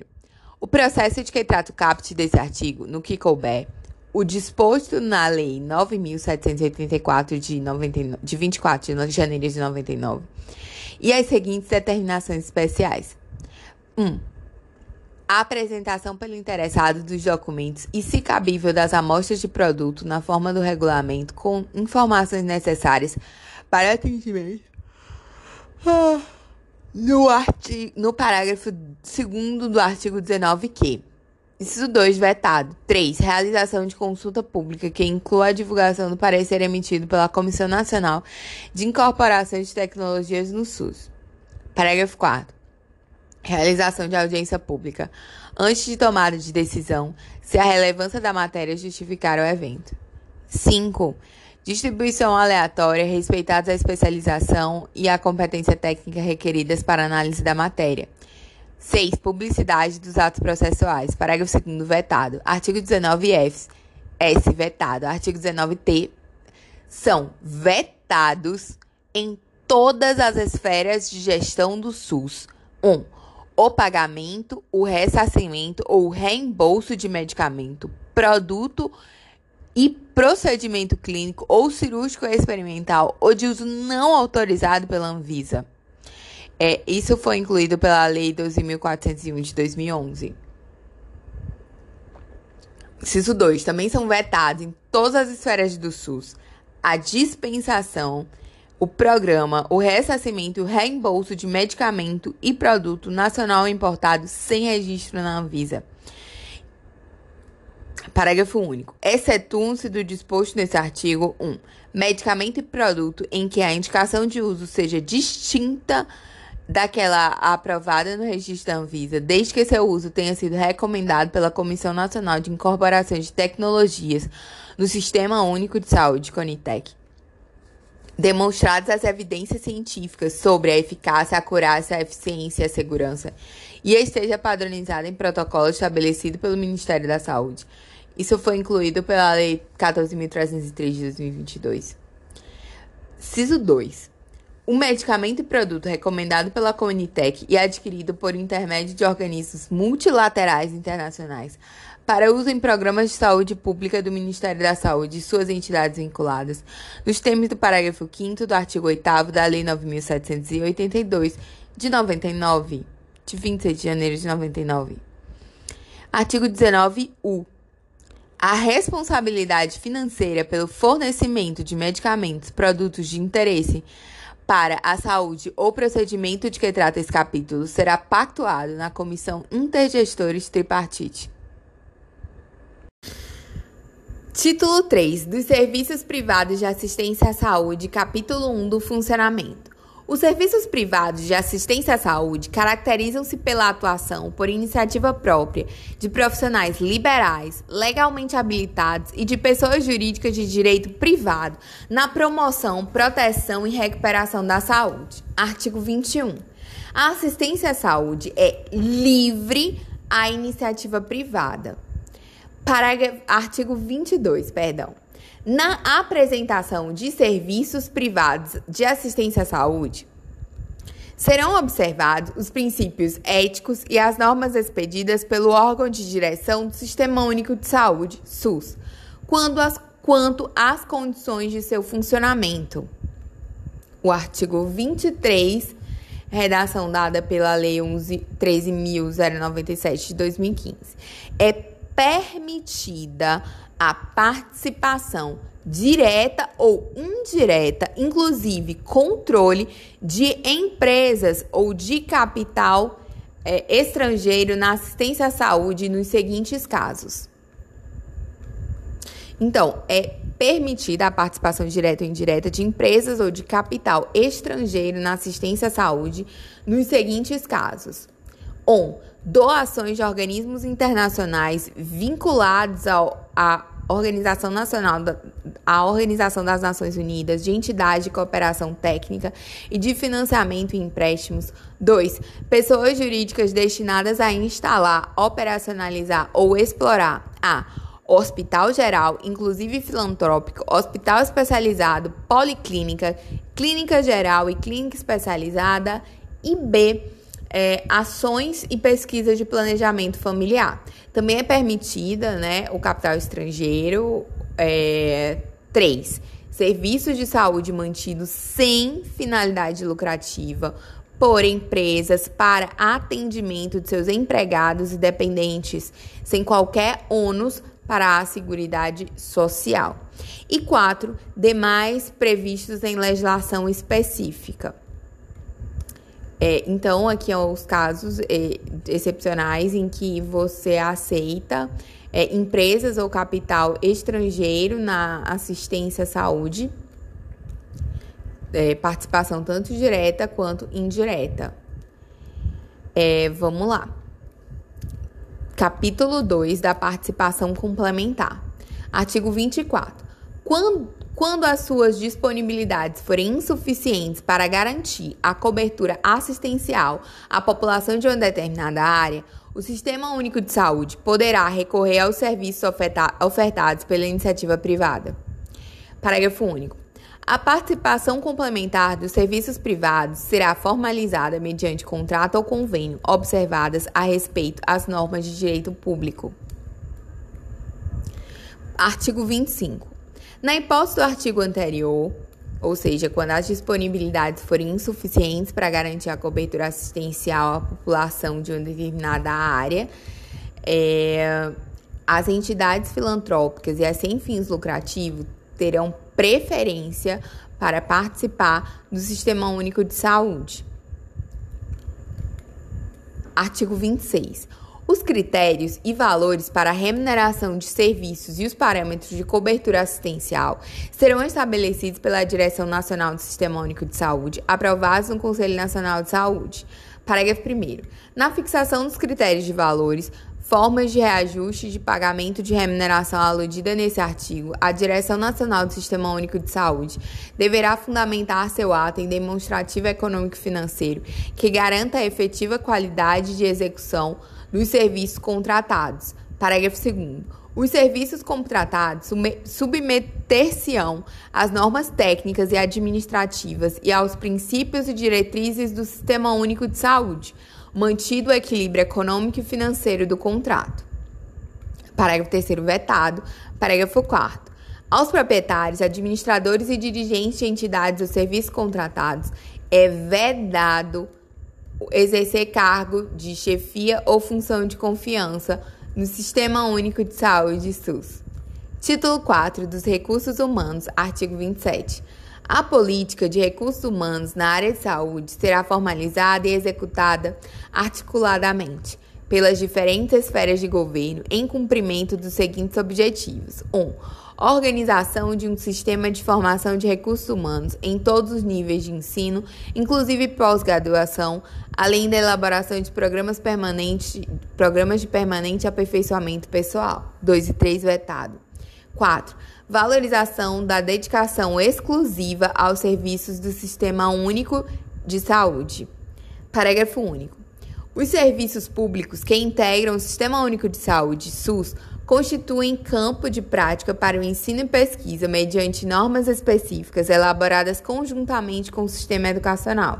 O processo de que trata o caput desse artigo, no que couber, o disposto na Lei 9.784 de, 99, de 24 de janeiro de 99 e as seguintes determinações especiais. 1. Um, a apresentação pelo interessado dos documentos e, se cabível, das amostras de produto na forma do regulamento com informações necessárias para atendimento. Ah, no, artigo, no parágrafo 2 do artigo 19, que. Inciso 2, vetado. 3. Realização de consulta pública que inclua a divulgação do parecer emitido pela Comissão Nacional de Incorporação de Tecnologias no SUS. Parágrafo 4. Realização de audiência pública antes de tomada de decisão, se a relevância da matéria justificar o evento. 5. Distribuição aleatória, respeitadas a especialização e a competência técnica requeridas para análise da matéria. 6. Publicidade dos atos processuais. Parágrafo 2 vetado. Artigo 19F. S vetado. Artigo 19T. São vetados em todas as esferas de gestão do SUS. 1. Um, o pagamento, o ressarcimento ou reembolso de medicamento, produto e procedimento clínico ou cirúrgico experimental ou de uso não autorizado pela Anvisa. É, isso foi incluído pela Lei 12.401 de 2011. Inciso 2. Também são vetados em todas as esferas do SUS a dispensação o programa, o ressarcimento e o reembolso de medicamento e produto nacional importado sem registro na Anvisa. Parágrafo único. Excetuam-se do disposto nesse artigo 1. Um, medicamento e produto em que a indicação de uso seja distinta daquela aprovada no registro da Anvisa, desde que seu uso tenha sido recomendado pela Comissão Nacional de Incorporação de Tecnologias no Sistema Único de Saúde, CONITEC. Demonstradas as evidências científicas sobre a eficácia, a acurácia, a eficiência e a segurança, e esteja padronizada em protocolo estabelecido pelo Ministério da Saúde. Isso foi incluído pela Lei 14.303 de 2022. Ciso 2. O medicamento e produto recomendado pela Comunitec e adquirido por intermédio de organismos multilaterais internacionais para uso em programas de saúde pública do Ministério da Saúde e suas entidades vinculadas, nos termos do parágrafo 5 do artigo 8 da Lei 9.782, de 99, de 26 de janeiro de 99. Artigo 19-U. A responsabilidade financeira pelo fornecimento de medicamentos, produtos de interesse para a saúde ou procedimento de que trata esse capítulo será pactuado na Comissão Intergestores Tripartite. Título 3 dos Serviços Privados de Assistência à Saúde, capítulo 1 do Funcionamento. Os serviços privados de assistência à saúde caracterizam-se pela atuação por iniciativa própria de profissionais liberais, legalmente habilitados e de pessoas jurídicas de direito privado na promoção, proteção e recuperação da saúde. Artigo 21. A assistência à saúde é livre à iniciativa privada. Parágrafo, artigo 22, perdão. Na apresentação de serviços privados de assistência à saúde, serão observados os princípios éticos e as normas expedidas pelo órgão de direção do Sistema Único de Saúde, SUS, quando as, quanto às condições de seu funcionamento. O artigo 23, redação dada pela Lei 13.097 de 2015, é permitida a participação direta ou indireta, inclusive controle de empresas ou de capital é, estrangeiro na assistência à saúde nos seguintes casos. Então, é permitida a participação direta ou indireta de empresas ou de capital estrangeiro na assistência à saúde nos seguintes casos: 1. Um, doações de organismos internacionais vinculados ao, à Organização Nacional da, à Organização das Nações Unidas, de entidade de cooperação técnica e de financiamento e empréstimos. 2. Pessoas jurídicas destinadas a instalar, operacionalizar ou explorar a hospital geral, inclusive filantrópico, hospital especializado, policlínica, clínica geral e clínica especializada. E B é, ações e pesquisas de planejamento familiar. Também é permitida né, o capital estrangeiro. É, três, serviços de saúde mantidos sem finalidade lucrativa por empresas para atendimento de seus empregados e dependentes, sem qualquer ônus para a Seguridade Social. E quatro, demais previstos em legislação específica. É, então, aqui são os casos é, excepcionais em que você aceita é, empresas ou capital estrangeiro na assistência à saúde, é, participação tanto direta quanto indireta. É, vamos lá. Capítulo 2 da participação complementar. Artigo 24. Quando, quando as suas disponibilidades forem insuficientes para garantir a cobertura assistencial à população de uma determinada área, o Sistema Único de Saúde poderá recorrer aos serviços ofertados pela iniciativa privada. Parágrafo único. A participação complementar dos serviços privados será formalizada mediante contrato ou convênio, observadas a respeito as normas de direito público. Artigo 25. Na hipótese do artigo anterior, ou seja, quando as disponibilidades forem insuficientes para garantir a cobertura assistencial à população de uma determinada área, é, as entidades filantrópicas e as sem fins lucrativos terão preferência para participar do Sistema Único de Saúde. Artigo 26. Os critérios e valores para a remuneração de serviços e os parâmetros de cobertura assistencial serão estabelecidos pela Direção Nacional do Sistema Único de Saúde, aprovados no Conselho Nacional de Saúde. Parágrafo 1. Na fixação dos critérios de valores, formas de reajuste de pagamento de remuneração aludida nesse artigo, a Direção Nacional do Sistema Único de Saúde deverá fundamentar seu ato em demonstrativo econômico-financeiro que garanta a efetiva qualidade de execução dos serviços contratados. Parágrafo 2. Os serviços contratados submeter-se-ão às normas técnicas e administrativas e aos princípios e diretrizes do Sistema Único de Saúde mantido o equilíbrio econômico e financeiro do contrato. Parágrafo 3 vetado. Parágrafo 4 Aos proprietários, administradores e dirigentes de entidades ou serviços contratados é vedado exercer cargo de chefia ou função de confiança no Sistema Único de Saúde SUS. Título 4 dos Recursos Humanos, artigo 27. A política de recursos humanos na área de saúde será formalizada e executada articuladamente pelas diferentes esferas de governo em cumprimento dos seguintes objetivos: 1. Um, organização de um sistema de formação de recursos humanos em todos os níveis de ensino, inclusive pós-graduação, além da elaboração de programas permanentes, programas de permanente aperfeiçoamento pessoal. 2 e 3 vetado. 4 valorização da dedicação exclusiva aos serviços do Sistema Único de Saúde. Parágrafo único. Os serviços públicos que integram o Sistema Único de Saúde, SUS, constituem campo de prática para o ensino e pesquisa mediante normas específicas elaboradas conjuntamente com o sistema educacional.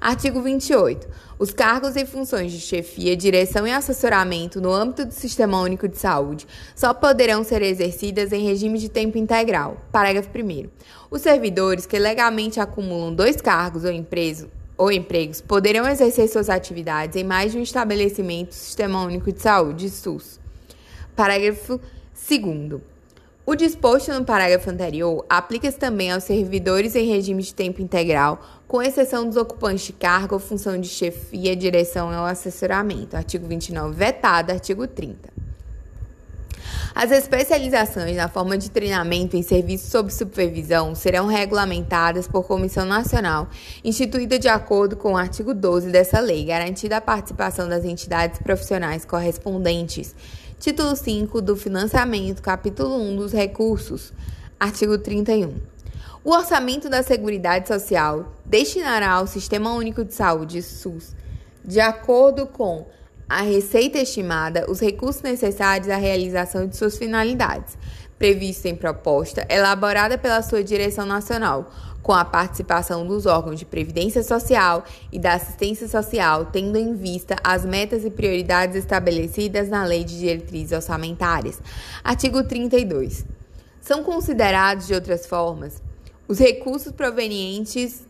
Artigo 28. Os cargos e funções de chefia, direção e assessoramento no âmbito do Sistema Único de Saúde só poderão ser exercidas em regime de tempo integral. Parágrafo 1. Os servidores que legalmente acumulam dois cargos ou empresas ou empregos poderão exercer suas atividades em mais de um estabelecimento do Sistema Único de Saúde, SUS. Parágrafo 2. O disposto no parágrafo anterior aplica-se também aos servidores em regime de tempo integral, com exceção dos ocupantes de cargo ou função de chefia, direção ou assessoramento. Artigo 29, vetado. Artigo 30. As especializações na forma de treinamento em serviços sob supervisão serão regulamentadas por Comissão Nacional, instituída de acordo com o artigo 12 dessa lei, garantida a participação das entidades profissionais correspondentes Título 5 do Financiamento, capítulo 1 dos Recursos, artigo 31. O orçamento da Seguridade Social destinará ao Sistema Único de Saúde, SUS, de acordo com a receita estimada, os recursos necessários à realização de suas finalidades, previsto em proposta elaborada pela sua direção nacional, com a participação dos órgãos de previdência social e da assistência social, tendo em vista as metas e prioridades estabelecidas na Lei de Diretrizes Orçamentárias. Artigo 32. São considerados de outras formas os recursos provenientes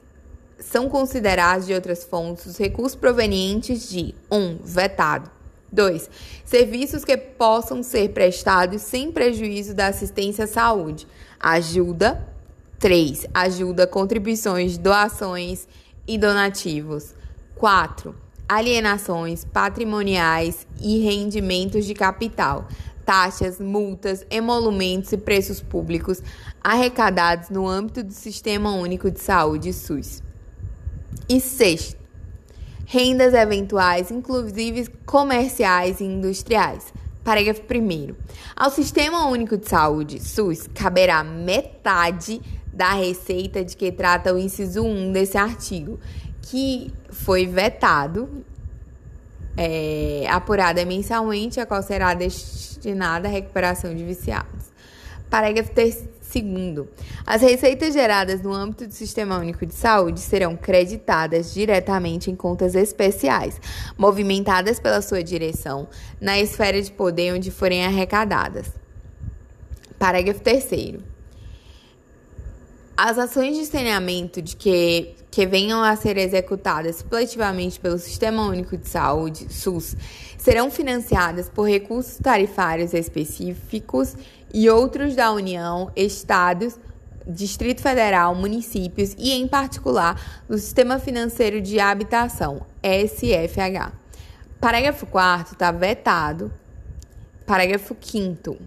são considerados de outras fontes os recursos provenientes de 1. Um, vetado. 2. Serviços que possam ser prestados sem prejuízo da assistência à saúde. Ajuda, 3. Ajuda, contribuições, doações e donativos. 4. Alienações patrimoniais e rendimentos de capital, taxas, multas, emolumentos e preços públicos arrecadados no âmbito do Sistema Único de Saúde SUS. E sexto, rendas eventuais, inclusive comerciais e industriais. Parágrafo 1. Ao Sistema Único de Saúde, SUS, caberá metade da receita de que trata o inciso 1 desse artigo, que foi vetado, é, apurada mensalmente, a qual será destinada à recuperação de viciados. Parágrafo 3. As receitas geradas no âmbito do Sistema Único de Saúde serão creditadas diretamente em contas especiais, movimentadas pela sua direção, na esfera de poder onde forem arrecadadas. Parágrafo 3. As ações de saneamento de que, que venham a ser executadas coletivamente pelo Sistema Único de Saúde, SUS, serão financiadas por recursos tarifários específicos e outros da União, estados, Distrito Federal, municípios e, em particular, do Sistema Financeiro de Habitação, SFH. Parágrafo 4 está vetado. Parágrafo 5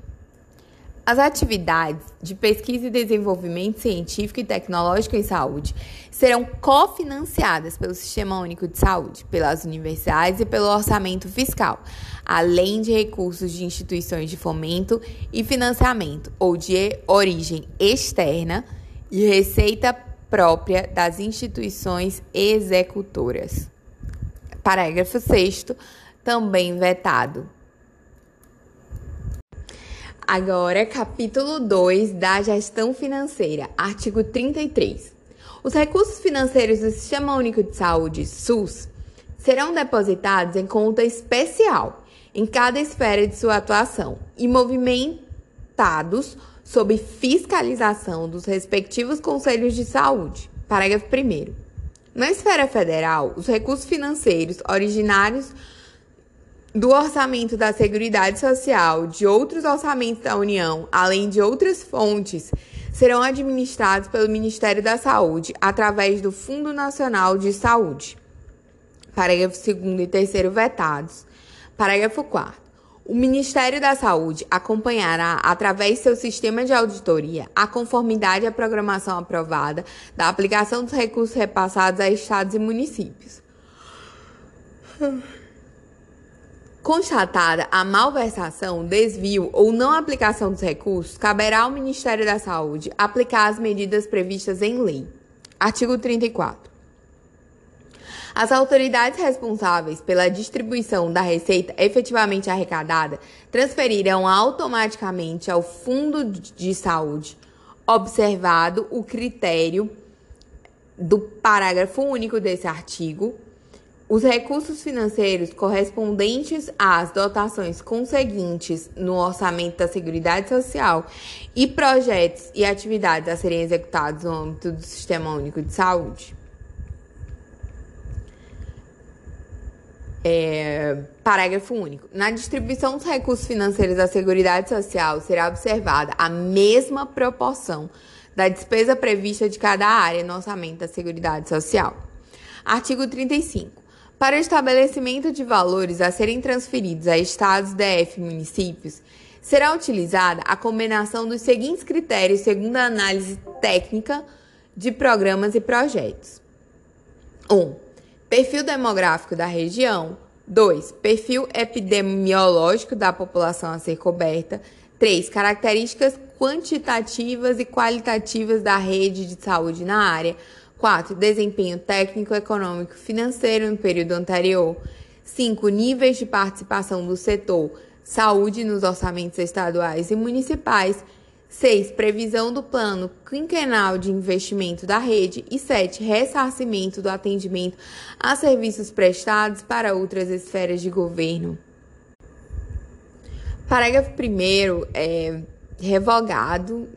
as atividades de pesquisa e desenvolvimento científico e tecnológico em saúde serão cofinanciadas pelo Sistema Único de Saúde, pelas universidades e pelo orçamento fiscal, além de recursos de instituições de fomento e financiamento ou de origem externa e receita própria das instituições executoras. Parágrafo 6 também vetado. Agora, capítulo 2 da gestão financeira, artigo 33. Os recursos financeiros do Sistema Único de Saúde, SUS, serão depositados em conta especial em cada esfera de sua atuação e movimentados sob fiscalização dos respectivos conselhos de saúde. Parágrafo 1. Na esfera federal, os recursos financeiros originários do orçamento da Seguridade Social, de outros orçamentos da União, além de outras fontes, serão administrados pelo Ministério da Saúde através do Fundo Nacional de Saúde. Parágrafo 2 e 3 vetados. Parágrafo 4 o Ministério da Saúde acompanhará, através de seu sistema de auditoria, a conformidade à programação aprovada da aplicação dos recursos repassados a estados e municípios. Constatada a malversação, desvio ou não aplicação dos recursos, caberá ao Ministério da Saúde aplicar as medidas previstas em lei. Artigo 34. As autoridades responsáveis pela distribuição da receita efetivamente arrecadada transferirão automaticamente ao Fundo de Saúde, observado o critério do parágrafo único desse artigo, os recursos financeiros correspondentes às dotações conseguintes no orçamento da Seguridade Social e projetos e atividades a serem executados no âmbito do Sistema Único de Saúde. É, parágrafo único. Na distribuição dos recursos financeiros da Seguridade Social será observada a mesma proporção da despesa prevista de cada área no orçamento da Seguridade Social. Artigo 35. Para o estabelecimento de valores a serem transferidos a estados, DF e municípios, será utilizada a combinação dos seguintes critérios segundo a análise técnica de programas e projetos: 1. Um, perfil demográfico da região. 2. Perfil epidemiológico da população a ser coberta. 3. Características quantitativas e qualitativas da rede de saúde na área. 4. Desempenho técnico, econômico financeiro no período anterior. 5. Níveis de participação do setor saúde nos orçamentos estaduais e municipais. 6. Previsão do plano quinquenal de investimento da rede. E 7. Ressarcimento do atendimento a serviços prestados para outras esferas de governo. Parágrafo 1 é revogado.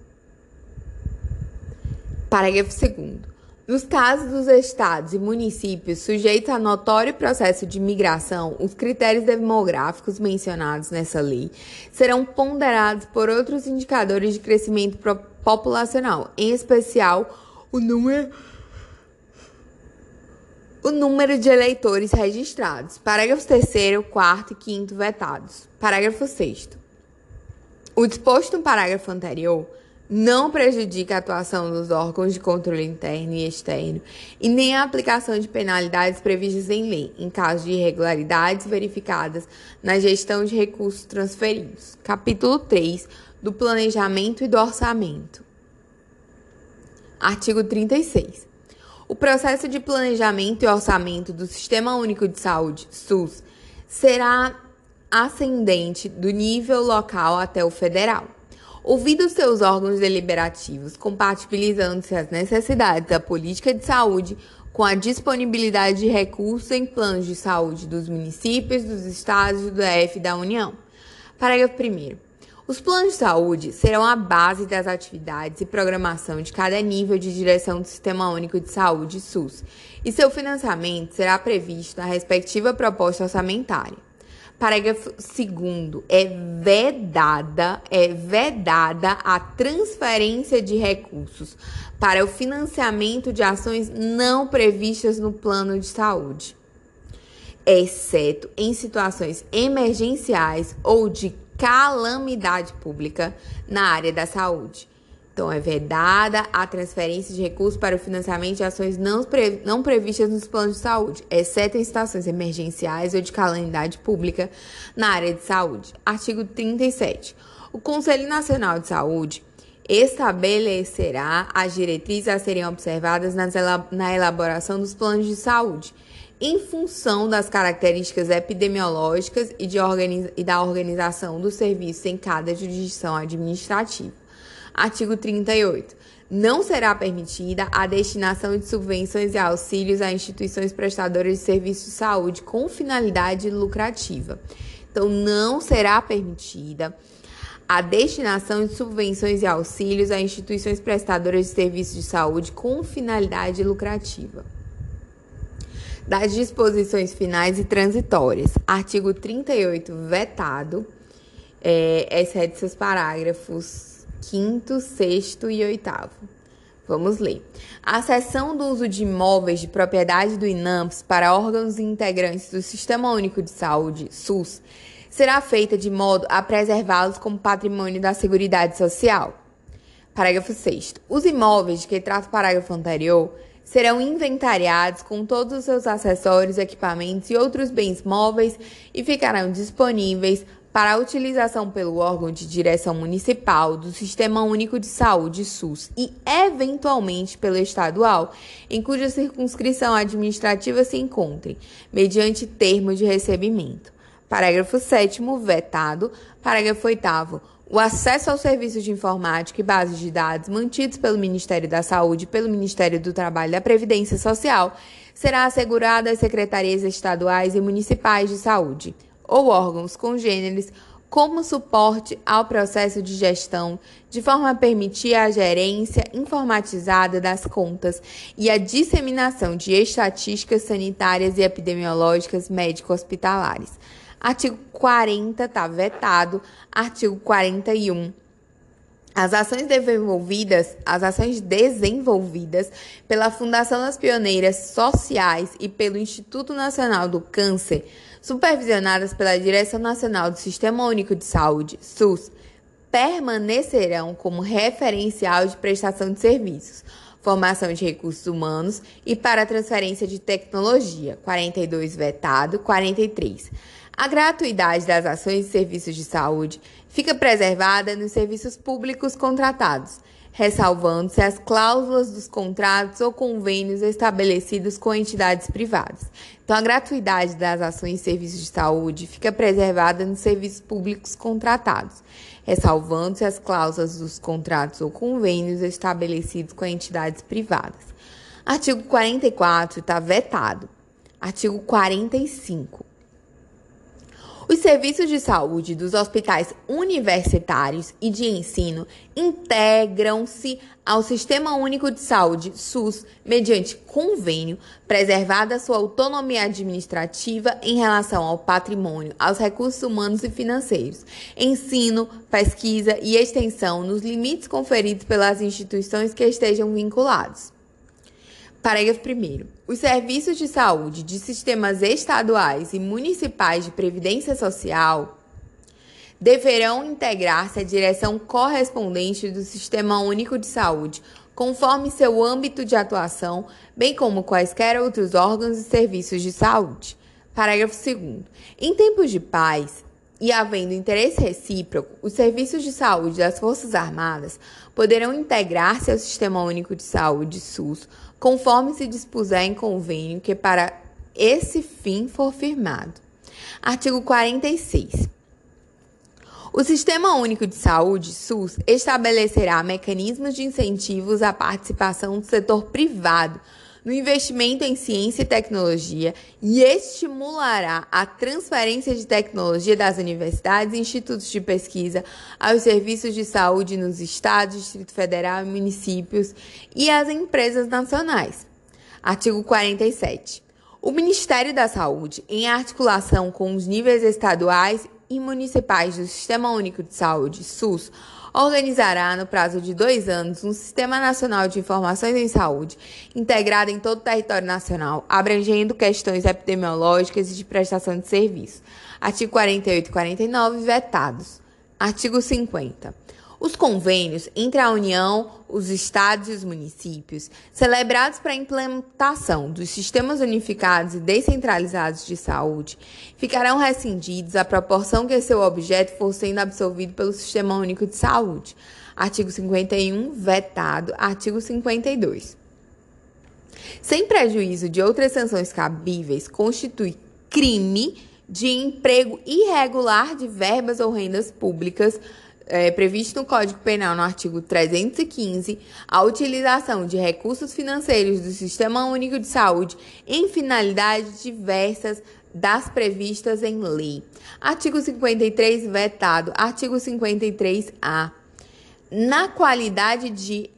Parágrafo 2 nos casos dos estados e municípios sujeitos a notório processo de migração, os critérios demográficos mencionados nessa lei serão ponderados por outros indicadores de crescimento populacional, em especial o número o número de eleitores registrados. Parágrafo 3 4 e 5 vetados. Parágrafo 6 O disposto no parágrafo anterior não prejudica a atuação dos órgãos de controle interno e externo e nem a aplicação de penalidades previstas em lei, em caso de irregularidades verificadas na gestão de recursos transferidos. Capítulo 3 do Planejamento e do Orçamento. Artigo 36. O processo de planejamento e orçamento do Sistema Único de Saúde, SUS, será ascendente do nível local até o federal ouvindo seus órgãos deliberativos, compatibilizando-se as necessidades da política de saúde com a disponibilidade de recursos em planos de saúde dos municípios, dos estados, do DF e da União. Parágrafo 1. Os planos de saúde serão a base das atividades e programação de cada nível de direção do Sistema Único de Saúde, SUS, e seu financiamento será previsto na respectiva proposta orçamentária. Parágrafo 2 é vedada, é vedada a transferência de recursos para o financiamento de ações não previstas no plano de saúde. exceto em situações emergenciais ou de calamidade pública na área da saúde. Então, é vedada a transferência de recursos para o financiamento de ações não, pre, não previstas nos planos de saúde, exceto em situações emergenciais ou de calamidade pública na área de saúde. Artigo 37. O Conselho Nacional de Saúde estabelecerá as diretrizes a serem observadas na elaboração dos planos de saúde, em função das características epidemiológicas e, de organiza e da organização dos serviços em cada jurisdição administrativa. Artigo 38. Não será permitida a destinação de subvenções e auxílios a instituições prestadoras de serviços de saúde com finalidade lucrativa. Então, não será permitida a destinação de subvenções e auxílios a instituições prestadoras de serviços de saúde com finalidade lucrativa. Das disposições finais e transitórias. Artigo 38, vetado, é, exceto seus parágrafos quinto, sexto e oitavo. Vamos ler. A cessão do uso de imóveis de propriedade do INAMPS para órgãos integrantes do Sistema Único de Saúde, SUS, será feita de modo a preservá-los como patrimônio da Seguridade Social. Parágrafo 6. Os imóveis de que trata o parágrafo anterior serão inventariados com todos os seus acessórios, equipamentos e outros bens móveis e ficarão disponíveis para a utilização pelo órgão de direção municipal do Sistema Único de Saúde SUS e, eventualmente, pelo estadual, em cuja circunscrição administrativa se encontre, mediante termo de recebimento. Parágrafo 7 vetado. Parágrafo 8 o acesso aos serviços de informática e bases de dados mantidos pelo Ministério da Saúde e pelo Ministério do Trabalho e da Previdência Social será assegurado às secretarias estaduais e municipais de saúde ou órgãos congêneres como suporte ao processo de gestão, de forma a permitir a gerência informatizada das contas e a disseminação de estatísticas sanitárias e epidemiológicas médico-hospitalares. Artigo 40 está vetado. Artigo 41 as ações desenvolvidas, as ações desenvolvidas pela Fundação das Pioneiras Sociais e pelo Instituto Nacional do Câncer, supervisionadas pela Direção Nacional do Sistema Único de Saúde, SUS, permanecerão como referencial de prestação de serviços, formação de recursos humanos e para transferência de tecnologia, 42 vetado, 43. A gratuidade das ações e serviços de saúde fica preservada nos serviços públicos contratados, ressalvando-se as cláusulas dos contratos ou convênios estabelecidos com entidades privadas. Então, a gratuidade das ações e serviços de saúde fica preservada nos serviços públicos contratados, ressalvando-se as cláusulas dos contratos ou convênios estabelecidos com entidades privadas. Artigo 44 está vetado. Artigo 45. Os serviços de saúde dos hospitais universitários e de ensino integram-se ao Sistema Único de Saúde, SUS, mediante convênio, preservada sua autonomia administrativa em relação ao patrimônio, aos recursos humanos e financeiros, ensino, pesquisa e extensão nos limites conferidos pelas instituições que estejam vinculados. Parágrafo 1. Os serviços de saúde de sistemas estaduais e municipais de previdência social deverão integrar-se à direção correspondente do Sistema Único de Saúde, conforme seu âmbito de atuação, bem como quaisquer outros órgãos e serviços de saúde. Parágrafo 2. Em tempos de paz, e havendo interesse recíproco, os serviços de saúde das Forças Armadas poderão integrar-se ao Sistema Único de Saúde SUS, conforme se dispuser em convênio que para esse fim for firmado. Artigo 46. O Sistema Único de Saúde, SUS, estabelecerá mecanismos de incentivos à participação do setor privado no investimento em ciência e tecnologia e estimulará a transferência de tecnologia das universidades e institutos de pesquisa aos serviços de saúde nos estados, Distrito Federal e municípios e às empresas nacionais. Artigo 47. O Ministério da Saúde, em articulação com os níveis estaduais e municipais do Sistema Único de Saúde, SUS, organizará, no prazo de dois anos, um Sistema Nacional de Informações em Saúde, integrado em todo o território nacional, abrangendo questões epidemiológicas e de prestação de serviço. Artigo 48 e 49, vetados. Artigo 50. Os convênios entre a União, os estados e os municípios, celebrados para a implementação dos sistemas unificados e descentralizados de saúde, ficarão rescindidos à proporção que seu objeto for sendo absorvido pelo Sistema Único de Saúde. Artigo 51, vetado. Artigo 52. Sem prejuízo de outras sanções cabíveis, constitui crime de emprego irregular de verbas ou rendas públicas é, previsto no Código Penal no artigo 315 a utilização de recursos financeiros do Sistema Único de Saúde em finalidades diversas das previstas em lei. Artigo 53 vetado. Artigo 53A. Na qualidade de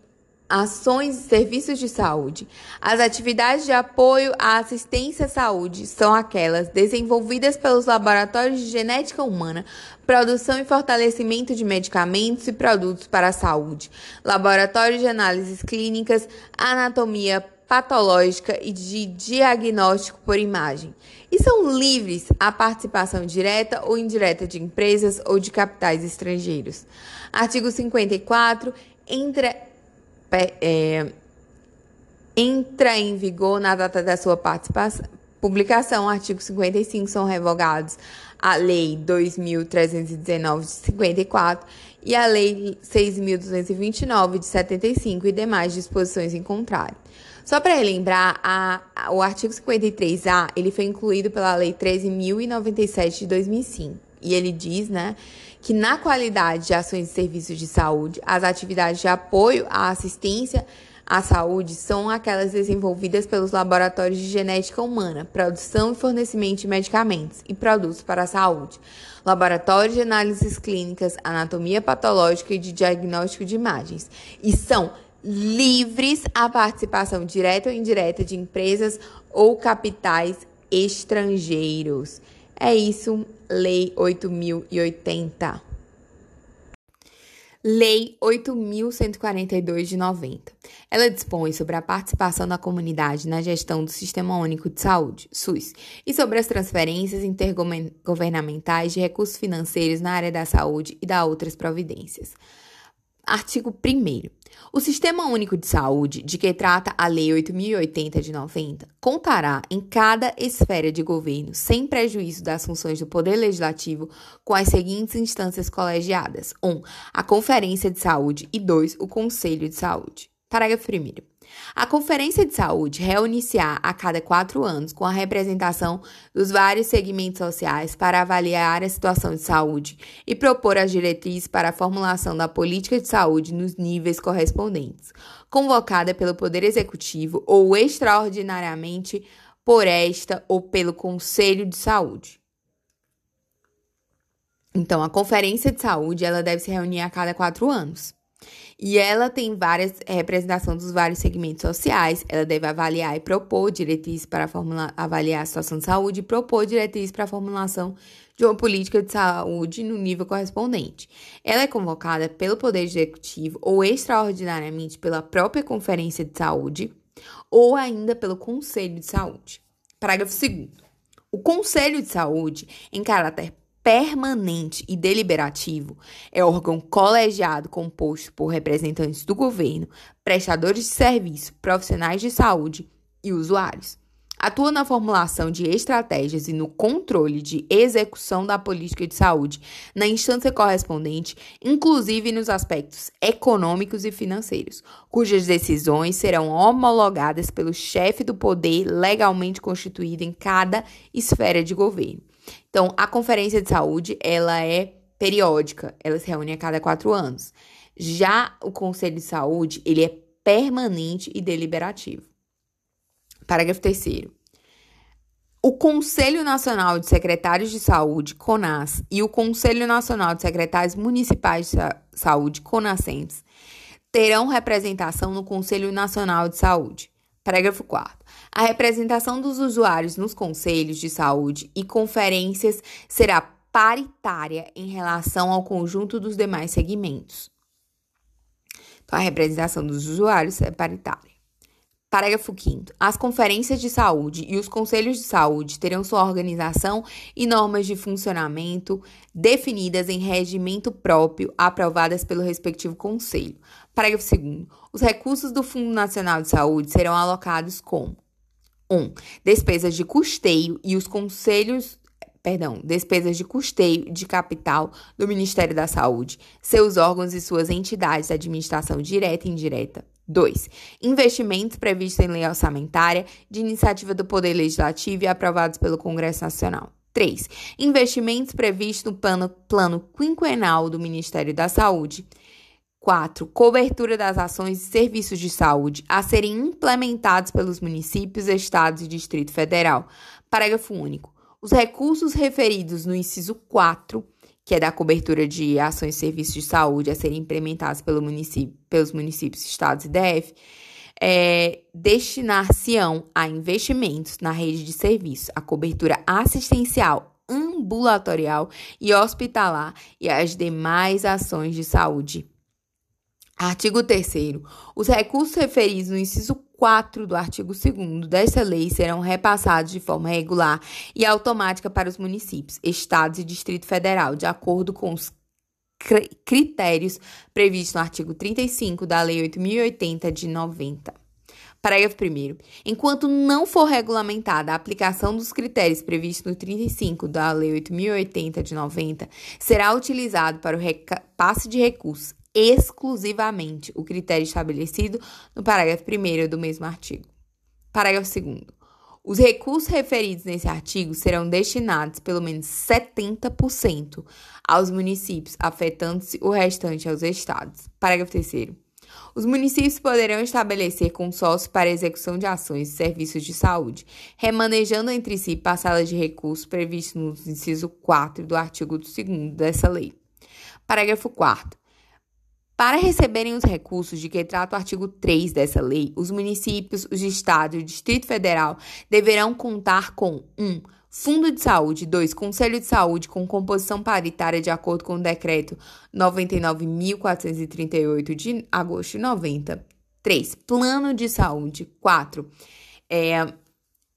ações e serviços de saúde. As atividades de apoio à assistência à saúde são aquelas desenvolvidas pelos laboratórios de genética humana, produção e fortalecimento de medicamentos e produtos para a saúde, laboratórios de análises clínicas, anatomia patológica e de diagnóstico por imagem. E são livres à participação direta ou indireta de empresas ou de capitais estrangeiros. Artigo 54. Entre é, entra em vigor na data da sua participação, publicação, artigo 55, são revogados a Lei 2.319 de 54 e a Lei 6.229 de 75 e demais disposições em contrário. Só para relembrar, a, a, o artigo 53A ele foi incluído pela Lei 13.097 de 2005 e ele diz, né, que na qualidade de ações e serviços de saúde, as atividades de apoio à assistência à saúde são aquelas desenvolvidas pelos laboratórios de genética humana, produção e fornecimento de medicamentos e produtos para a saúde, laboratórios de análises clínicas, anatomia patológica e de diagnóstico de imagens, e são livres à participação direta ou indireta de empresas ou capitais estrangeiros. É isso, Lei 8080. Lei 8.142 de 90. Ela dispõe sobre a participação da comunidade na gestão do Sistema Único de Saúde, SUS, e sobre as transferências intergovernamentais de recursos financeiros na área da saúde e da outras providências. Artigo 1. O Sistema Único de Saúde, de que trata a Lei 8080 de 90, contará em cada esfera de governo, sem prejuízo das funções do Poder Legislativo, com as seguintes instâncias colegiadas: 1. Um, a Conferência de Saúde e 2. O Conselho de Saúde. Parágrafo 1. A Conferência de Saúde reúne-se-á a cada quatro anos com a representação dos vários segmentos sociais para avaliar a situação de saúde e propor as diretrizes para a formulação da política de saúde nos níveis correspondentes, convocada pelo Poder Executivo ou extraordinariamente por esta ou pelo Conselho de Saúde. Então, a Conferência de Saúde ela deve se reunir a cada quatro anos. E ela tem várias é, representação dos vários segmentos sociais. Ela deve avaliar e propor diretrizes para formular, avaliar a situação de saúde e propor diretrizes para a formulação de uma política de saúde no nível correspondente. Ela é convocada pelo Poder Executivo ou extraordinariamente pela própria Conferência de Saúde ou ainda pelo Conselho de Saúde. Parágrafo 2. O Conselho de Saúde, em caráter permanente e deliberativo é órgão colegiado composto por representantes do governo, prestadores de serviço, profissionais de saúde e usuários. Atua na formulação de estratégias e no controle de execução da política de saúde na instância correspondente, inclusive nos aspectos econômicos e financeiros, cujas decisões serão homologadas pelo chefe do poder legalmente constituído em cada esfera de governo. Então, a conferência de saúde, ela é periódica, ela se reúne a cada quatro anos. Já o conselho de saúde, ele é permanente e deliberativo. Parágrafo 3 o Conselho Nacional de Secretários de Saúde, CONAS, e o Conselho Nacional de Secretários Municipais de Saúde, CONASEMS, terão representação no Conselho Nacional de Saúde. Parágrafo 4. A representação dos usuários nos conselhos de saúde e conferências será paritária em relação ao conjunto dos demais segmentos. Então, a representação dos usuários é paritária. Parágrafo 5. As conferências de saúde e os conselhos de saúde terão sua organização e normas de funcionamento definidas em regimento próprio, aprovadas pelo respectivo conselho. Parágrafo 2. Os recursos do Fundo Nacional de Saúde serão alocados como 1. Um, despesas de custeio e os conselhos perdão, despesas de custeio de capital do Ministério da Saúde, seus órgãos e suas entidades de administração direta e indireta. 2. Investimentos previstos em lei orçamentária de iniciativa do Poder Legislativo e aprovados pelo Congresso Nacional. 3. Investimentos previstos no plano, plano quinquenal do Ministério da Saúde. 4. Cobertura das ações e serviços de saúde a serem implementados pelos municípios, estados e Distrito Federal. Parágrafo único. Os recursos referidos no inciso 4 que é da cobertura de ações e serviços de saúde a serem implementados pelo município, pelos municípios, estados e DF, é, destinar-se-ão a investimentos na rede de serviços, a cobertura assistencial, ambulatorial e hospitalar e as demais ações de saúde. Artigo 3 Os recursos referidos no inciso 4 do artigo 2 desta lei serão repassados de forma regular e automática para os municípios, estados e Distrito Federal, de acordo com os critérios previstos no artigo 35 da Lei 8080 de 90. Parágrafo 1. Enquanto não for regulamentada a aplicação dos critérios previstos no 35 da Lei 8080 de 90, será utilizado para o repasse de recursos exclusivamente o critério estabelecido no parágrafo 1 do mesmo artigo. Parágrafo 2. Os recursos referidos nesse artigo serão destinados pelo menos 70% aos municípios, afetando-se o restante aos estados. Parágrafo 3. Os municípios poderão estabelecer consórcios para execução de ações e serviços de saúde, remanejando entre si parcelas de recursos previstos no inciso 4 do artigo 2 dessa lei. Parágrafo 4. Para receberem os recursos de que trata o artigo 3 dessa lei, os municípios, os estados e o Distrito Federal deverão contar com 1. Um, Fundo de Saúde. 2. Conselho de Saúde com composição paritária de acordo com o decreto 99.438 de agosto de 90. 3. Plano de Saúde. 4. É,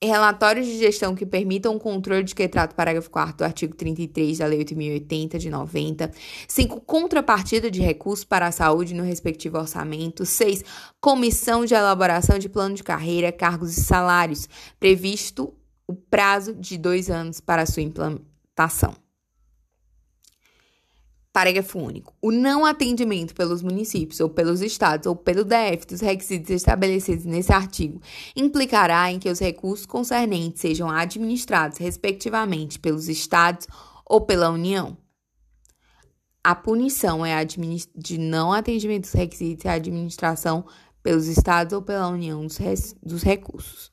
relatórios de gestão que permitam o controle de que trata o parágrafo 4 do artigo 33 da Lei 8.080 de 90. 5. Contrapartida de recursos para a saúde no respectivo orçamento. 6. Comissão de elaboração de plano de carreira, cargos e salários, previsto o prazo de dois anos para sua implantação. Parágrafo único. O não atendimento pelos municípios ou pelos estados ou pelo DF dos requisitos estabelecidos nesse artigo implicará em que os recursos concernentes sejam administrados, respectivamente, pelos estados ou pela União. A punição é de não atendimento dos requisitos e a administração pelos estados ou pela União dos, dos recursos.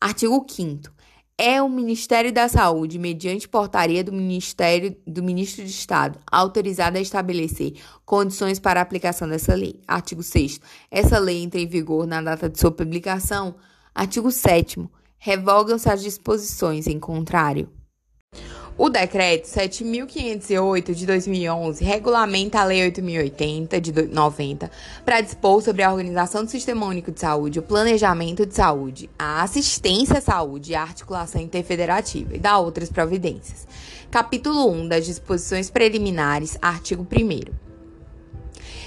Artigo 5 é o Ministério da Saúde, mediante portaria do Ministério do Ministro de Estado, autorizado a estabelecer condições para a aplicação dessa lei. Artigo 6 Essa lei entra em vigor na data de sua publicação. Artigo 7 Revogam-se as disposições em contrário. O decreto 7508 de 2011 regulamenta a lei 8080 de 90 para dispor sobre a organização do Sistema Único de Saúde, o planejamento de saúde, a assistência à saúde e a articulação interfederativa e dá outras providências. Capítulo 1 das disposições preliminares, artigo 1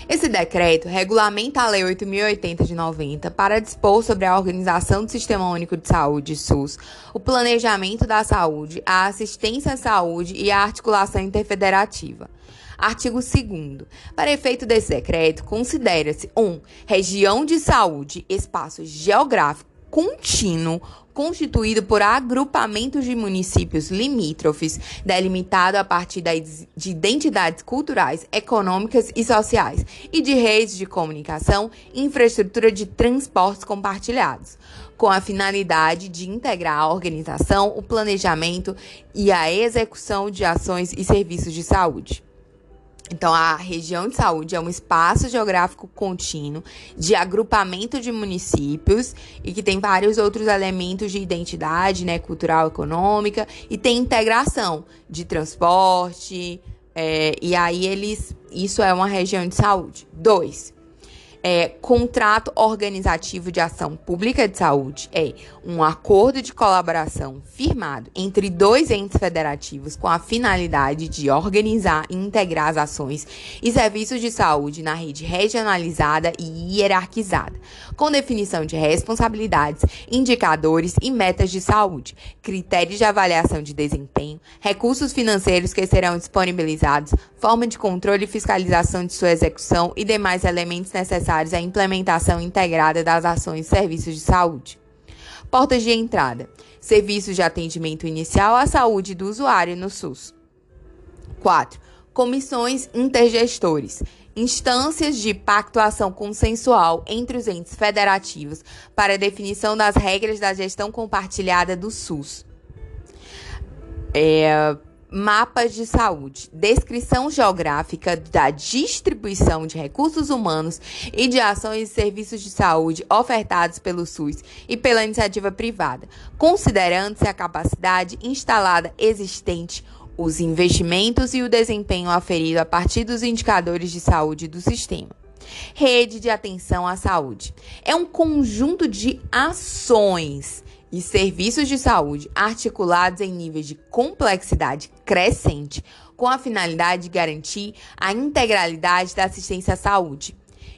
esse decreto regulamenta a Lei 8.080 de 90 para dispor sobre a organização do Sistema Único de Saúde, SUS, o planejamento da saúde, a assistência à saúde e a articulação interfederativa. Artigo 2 Para efeito desse decreto, considera-se 1. Um, região de saúde, espaço geográfico contínuo constituído por agrupamentos de municípios limítrofes, delimitado a partir de identidades culturais, econômicas e sociais, e de redes de comunicação e infraestrutura de transportes compartilhados, com a finalidade de integrar a organização, o planejamento e a execução de ações e serviços de saúde. Então, a região de saúde é um espaço geográfico contínuo de agrupamento de municípios e que tem vários outros elementos de identidade, né, cultural, econômica e tem integração de transporte. É, e aí eles, isso é uma região de saúde. Dois, É, contrato organizativo de ação pública de saúde é um acordo de colaboração firmado entre dois entes federativos com a finalidade de organizar e integrar as ações e serviços de saúde na rede regionalizada e hierarquizada, com definição de responsabilidades, indicadores e metas de saúde, critérios de avaliação de desempenho, recursos financeiros que serão disponibilizados, forma de controle e fiscalização de sua execução e demais elementos necessários à implementação integrada das ações e serviços de saúde. Portas de entrada: serviços de atendimento inicial à saúde do usuário no SUS. 4. Comissões intergestores instâncias de pactuação consensual entre os entes federativos para definição das regras da gestão compartilhada do SUS. É, mapas de saúde, descrição geográfica da distribuição de recursos humanos e de ações e serviços de saúde ofertados pelo SUS e pela iniciativa privada, considerando-se a capacidade instalada existente, os investimentos e o desempenho aferido a partir dos indicadores de saúde do sistema. Rede de atenção à saúde é um conjunto de ações e serviços de saúde articulados em níveis de complexidade crescente, com a finalidade de garantir a integralidade da assistência à saúde.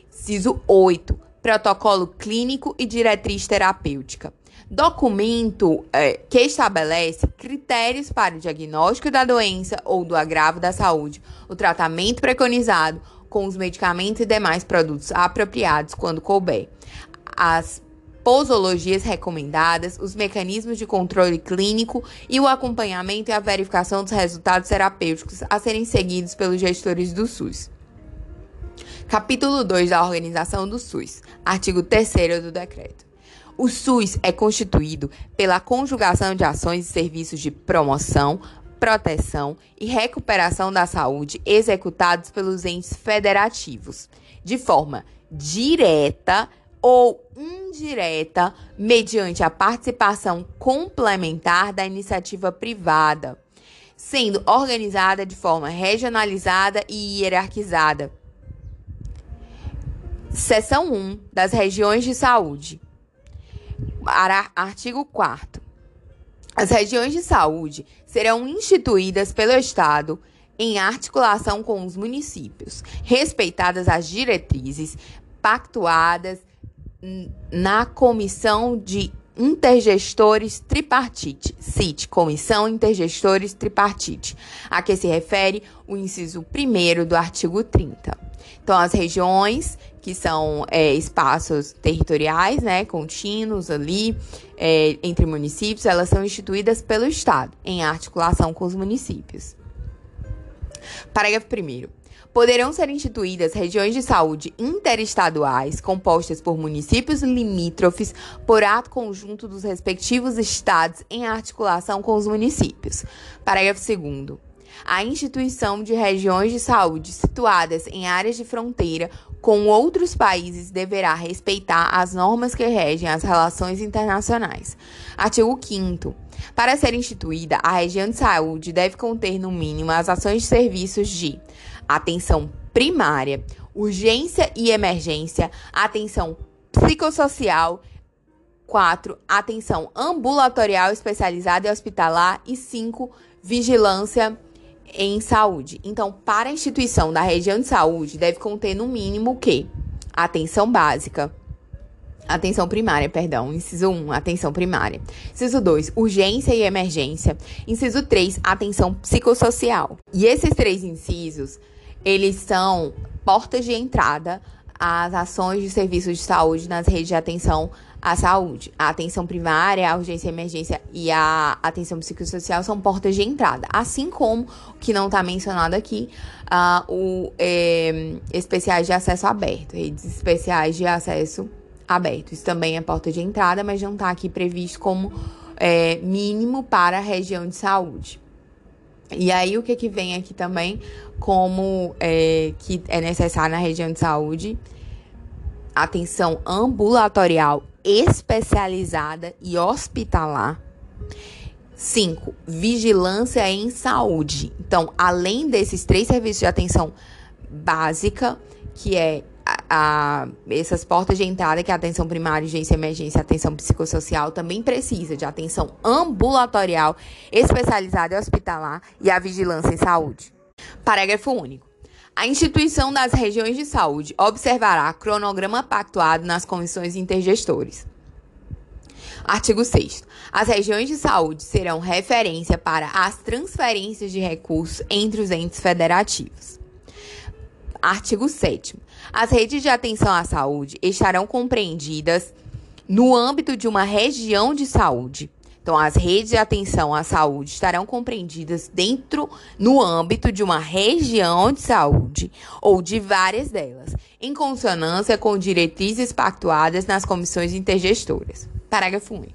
Ciso 8. Protocolo clínico e diretriz terapêutica. Documento é, que estabelece critérios para o diagnóstico da doença ou do agravo da saúde, o tratamento preconizado com os medicamentos e demais produtos apropriados quando couber. As posologias recomendadas, os mecanismos de controle clínico e o acompanhamento e a verificação dos resultados terapêuticos a serem seguidos pelos gestores do SUS. Capítulo 2 da Organização do SUS, artigo 3 do decreto. O SUS é constituído pela conjugação de ações e serviços de promoção, proteção e recuperação da saúde executados pelos entes federativos, de forma direta ou indireta mediante a participação complementar da iniciativa privada, sendo organizada de forma regionalizada e hierarquizada. Seção 1 das regiões de saúde. Artigo 4 As regiões de saúde serão instituídas pelo Estado em articulação com os municípios, respeitadas as diretrizes pactuadas na comissão de intergestores tripartite, CIT, Comissão Intergestores Tripartite, a que se refere o inciso 1 do artigo 30. Então, as regiões, que são é, espaços territoriais, né, contínuos ali, é, entre municípios, elas são instituídas pelo Estado, em articulação com os municípios. Parágrafo 1 poderão ser instituídas regiões de saúde interestaduais compostas por municípios limítrofes por ato conjunto dos respectivos estados em articulação com os municípios. Parágrafo 2 a instituição de regiões de saúde situadas em áreas de fronteira com outros países deverá respeitar as normas que regem as relações internacionais. Artigo 5 Para ser instituída, a região de saúde deve conter no mínimo as ações de serviços de atenção primária, urgência e emergência, atenção psicossocial. 4. Atenção ambulatorial especializada e hospitalar. E 5. Vigilância em saúde. Então, para a instituição da região de saúde, deve conter no mínimo o quê? Atenção básica. Atenção primária, perdão. Inciso 1, atenção primária. Inciso 2, urgência e emergência. Inciso 3, atenção psicossocial. E esses três incisos eles são portas de entrada às ações de serviços de saúde nas redes de atenção à saúde. A atenção primária, a urgência e emergência e a atenção psicossocial são portas de entrada. Assim como, que não está mencionado aqui, uh, o é, especiais de acesso aberto, redes especiais de acesso aberto. Isso também é porta de entrada, mas não está aqui previsto como é, mínimo para a região de saúde. E aí, o que, que vem aqui também, como é, que é necessário na região de saúde, atenção ambulatorial especializada e hospitalar. 5. Vigilância em saúde. Então, além desses três serviços de atenção básica, que é a, essas portas de entrada, que é a atenção primária, urgência, emergência, atenção psicossocial, também precisa de atenção ambulatorial, especializada e hospitalar e a vigilância em saúde. Parágrafo único. A instituição das regiões de saúde observará cronograma pactuado nas comissões intergestores. Artigo 6. As regiões de saúde serão referência para as transferências de recursos entre os entes federativos. Artigo 7. As redes de atenção à saúde estarão compreendidas no âmbito de uma região de saúde. Então, as redes de atenção à saúde estarão compreendidas dentro, no âmbito de uma região de saúde ou de várias delas, em consonância com diretrizes pactuadas nas comissões intergestoras. Parágrafo 1.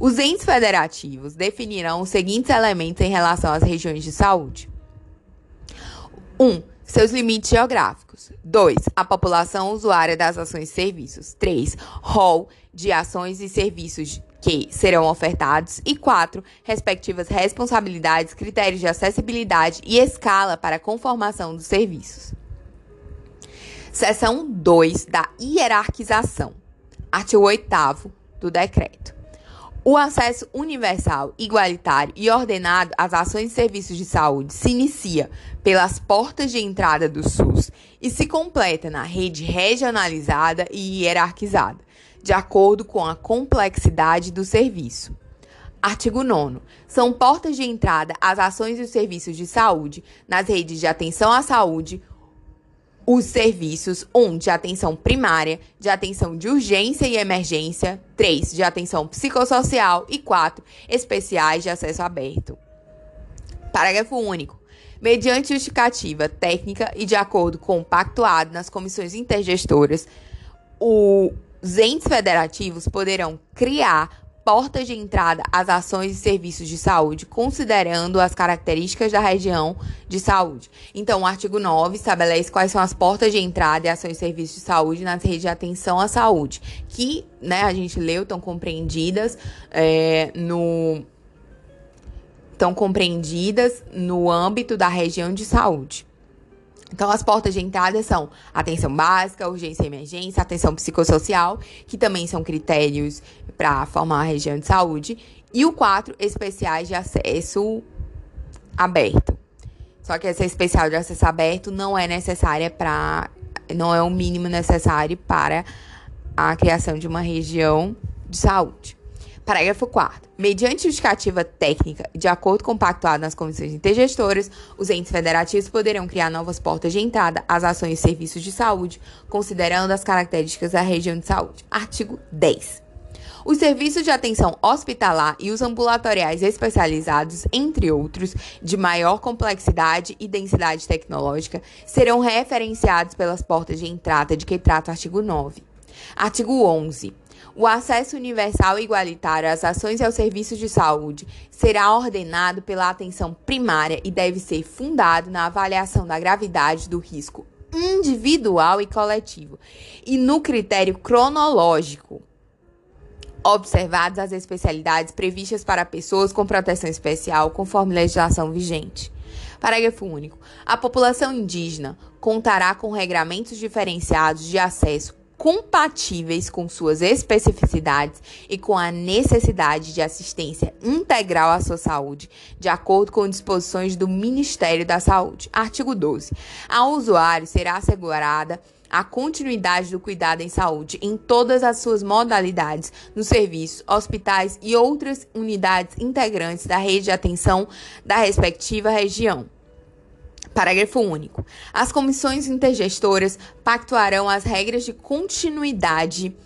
Os entes federativos definirão os seguintes elementos em relação às regiões de saúde: 1. Um, seus limites geográficos. 2. A população usuária das ações e serviços. 3. Rol de ações e serviços que serão ofertados. E 4. Respectivas responsabilidades, critérios de acessibilidade e escala para conformação dos serviços. Seção 2 da hierarquização. Artigo 8 do decreto. O acesso universal, igualitário e ordenado às ações e serviços de saúde se inicia pelas portas de entrada do SUS e se completa na rede regionalizada e hierarquizada, de acordo com a complexidade do serviço. Artigo 9. São portas de entrada as ações e os serviços de saúde nas redes de atenção à saúde, os serviços 1 um, de atenção primária, de atenção de urgência e emergência, 3 de atenção psicossocial e 4 especiais de acesso aberto. Parágrafo único. Mediante justificativa técnica e de acordo com o pactuado nas comissões intergestoras, os entes federativos poderão criar portas de entrada às ações e serviços de saúde, considerando as características da região de saúde. Então, o artigo 9 estabelece quais são as portas de entrada e ações e serviços de saúde nas redes de atenção à saúde, que, né, a gente leu, estão compreendidas é, no estão compreendidas no âmbito da região de saúde. Então, as portas de entrada são atenção básica, urgência e emergência, atenção psicossocial, que também são critérios para formar a região de saúde, e o quatro especiais de acesso aberto. Só que essa especial de acesso aberto não é necessária para. não é o mínimo necessário para a criação de uma região de saúde. Parágrafo 4. Mediante justificativa técnica de acordo com o pactuado nas comissões intergestoras, os entes federativos poderão criar novas portas de entrada às ações e serviços de saúde, considerando as características da região de saúde. Artigo 10. Os serviços de atenção hospitalar e os ambulatoriais especializados, entre outros, de maior complexidade e densidade tecnológica, serão referenciados pelas portas de entrada de que trata o artigo 9. Artigo 11. O acesso universal e igualitário às ações e aos serviços de saúde será ordenado pela atenção primária e deve ser fundado na avaliação da gravidade do risco individual e coletivo e no critério cronológico observadas as especialidades previstas para pessoas com proteção especial, conforme legislação vigente. Parágrafo único. A população indígena contará com regramentos diferenciados de acesso compatíveis com suas especificidades e com a necessidade de assistência integral à sua saúde, de acordo com disposições do Ministério da Saúde. Artigo 12. Ao usuário será assegurada a continuidade do cuidado em saúde em todas as suas modalidades, nos serviços, hospitais e outras unidades integrantes da rede de atenção da respectiva região. Parágrafo único. As comissões intergestoras pactuarão as regras de continuidade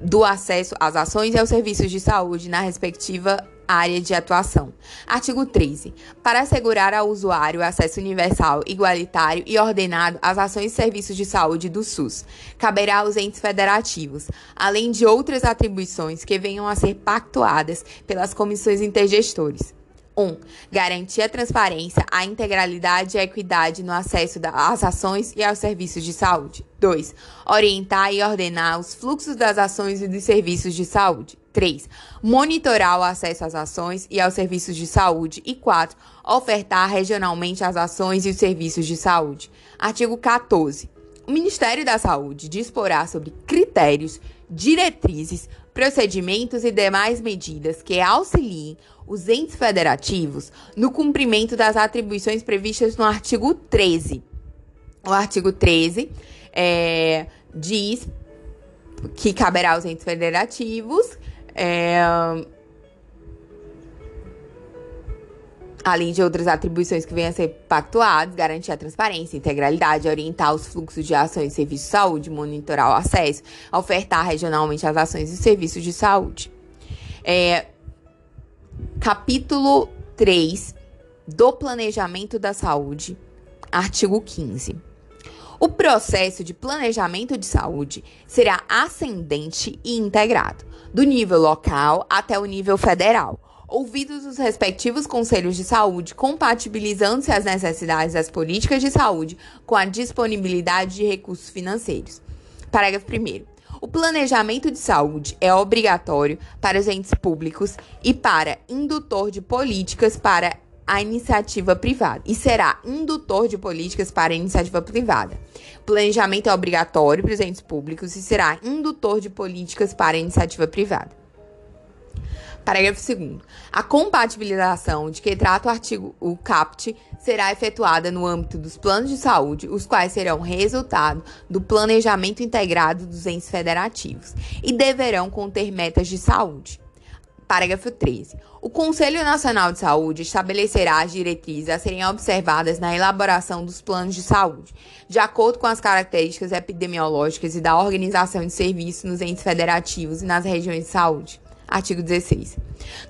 do acesso às ações e aos serviços de saúde na respectiva área de atuação. Artigo 13. Para assegurar ao usuário acesso universal, igualitário e ordenado às ações e serviços de saúde do SUS, caberá aos entes federativos, além de outras atribuições que venham a ser pactuadas pelas comissões intergestores. 1. Um, garantir a transparência, a integralidade e a equidade no acesso às ações e aos serviços de saúde. 2. Orientar e ordenar os fluxos das ações e dos serviços de saúde. 3. Monitorar o acesso às ações e aos serviços de saúde. E 4. Ofertar regionalmente as ações e os serviços de saúde. Artigo 14. O Ministério da Saúde disporá sobre critérios, diretrizes, procedimentos e demais medidas que auxiliem os entes federativos no cumprimento das atribuições previstas no artigo 13. O artigo 13 é, diz que caberá aos entes federativos é, além de outras atribuições que venham a ser pactuadas, garantir a transparência, integralidade, orientar os fluxos de ações e serviços de saúde, monitorar o acesso, ofertar regionalmente as ações e serviços de saúde. É, capítulo 3 do Planejamento da Saúde, artigo 15. O processo de planejamento de saúde será ascendente e integrado, do nível local até o nível federal ouvidos os respectivos conselhos de saúde, compatibilizando-se as necessidades das políticas de saúde com a disponibilidade de recursos financeiros. Parágrafo 1. O planejamento de saúde é obrigatório para os entes públicos e para indutor de políticas para a iniciativa privada e será indutor de políticas para a iniciativa privada. O planejamento é obrigatório para os entes públicos e será indutor de políticas para a iniciativa privada. Parágrafo 2 A compatibilização de que trata o artigo o CAPT será efetuada no âmbito dos planos de saúde, os quais serão resultado do planejamento integrado dos entes federativos e deverão conter metas de saúde. Parágrafo 13. O Conselho Nacional de Saúde estabelecerá as diretrizes a serem observadas na elaboração dos planos de saúde, de acordo com as características epidemiológicas e da organização de serviços nos entes federativos e nas regiões de saúde. Artigo 16.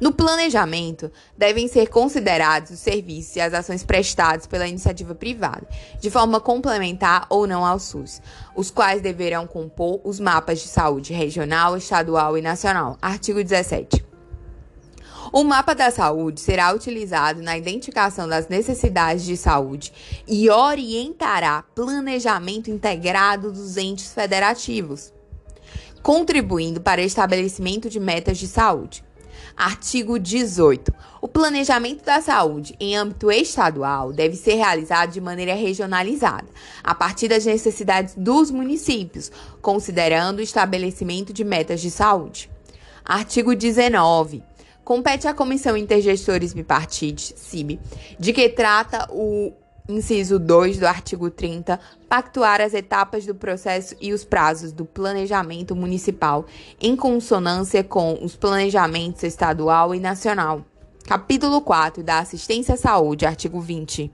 No planejamento, devem ser considerados os serviços e as ações prestados pela iniciativa privada, de forma complementar ou não ao SUS, os quais deverão compor os mapas de saúde regional, estadual e nacional. Artigo 17. O mapa da saúde será utilizado na identificação das necessidades de saúde e orientará planejamento integrado dos entes federativos contribuindo para o estabelecimento de metas de saúde. Artigo 18. O planejamento da saúde em âmbito estadual deve ser realizado de maneira regionalizada, a partir das necessidades dos municípios, considerando o estabelecimento de metas de saúde. Artigo 19. Compete à Comissão Intergestores Bipartite, CIB, de que trata o inciso 2 do artigo 30, pactuar as etapas do processo e os prazos do planejamento municipal em consonância com os planejamentos estadual e nacional. Capítulo 4 da Assistência à Saúde, artigo 20.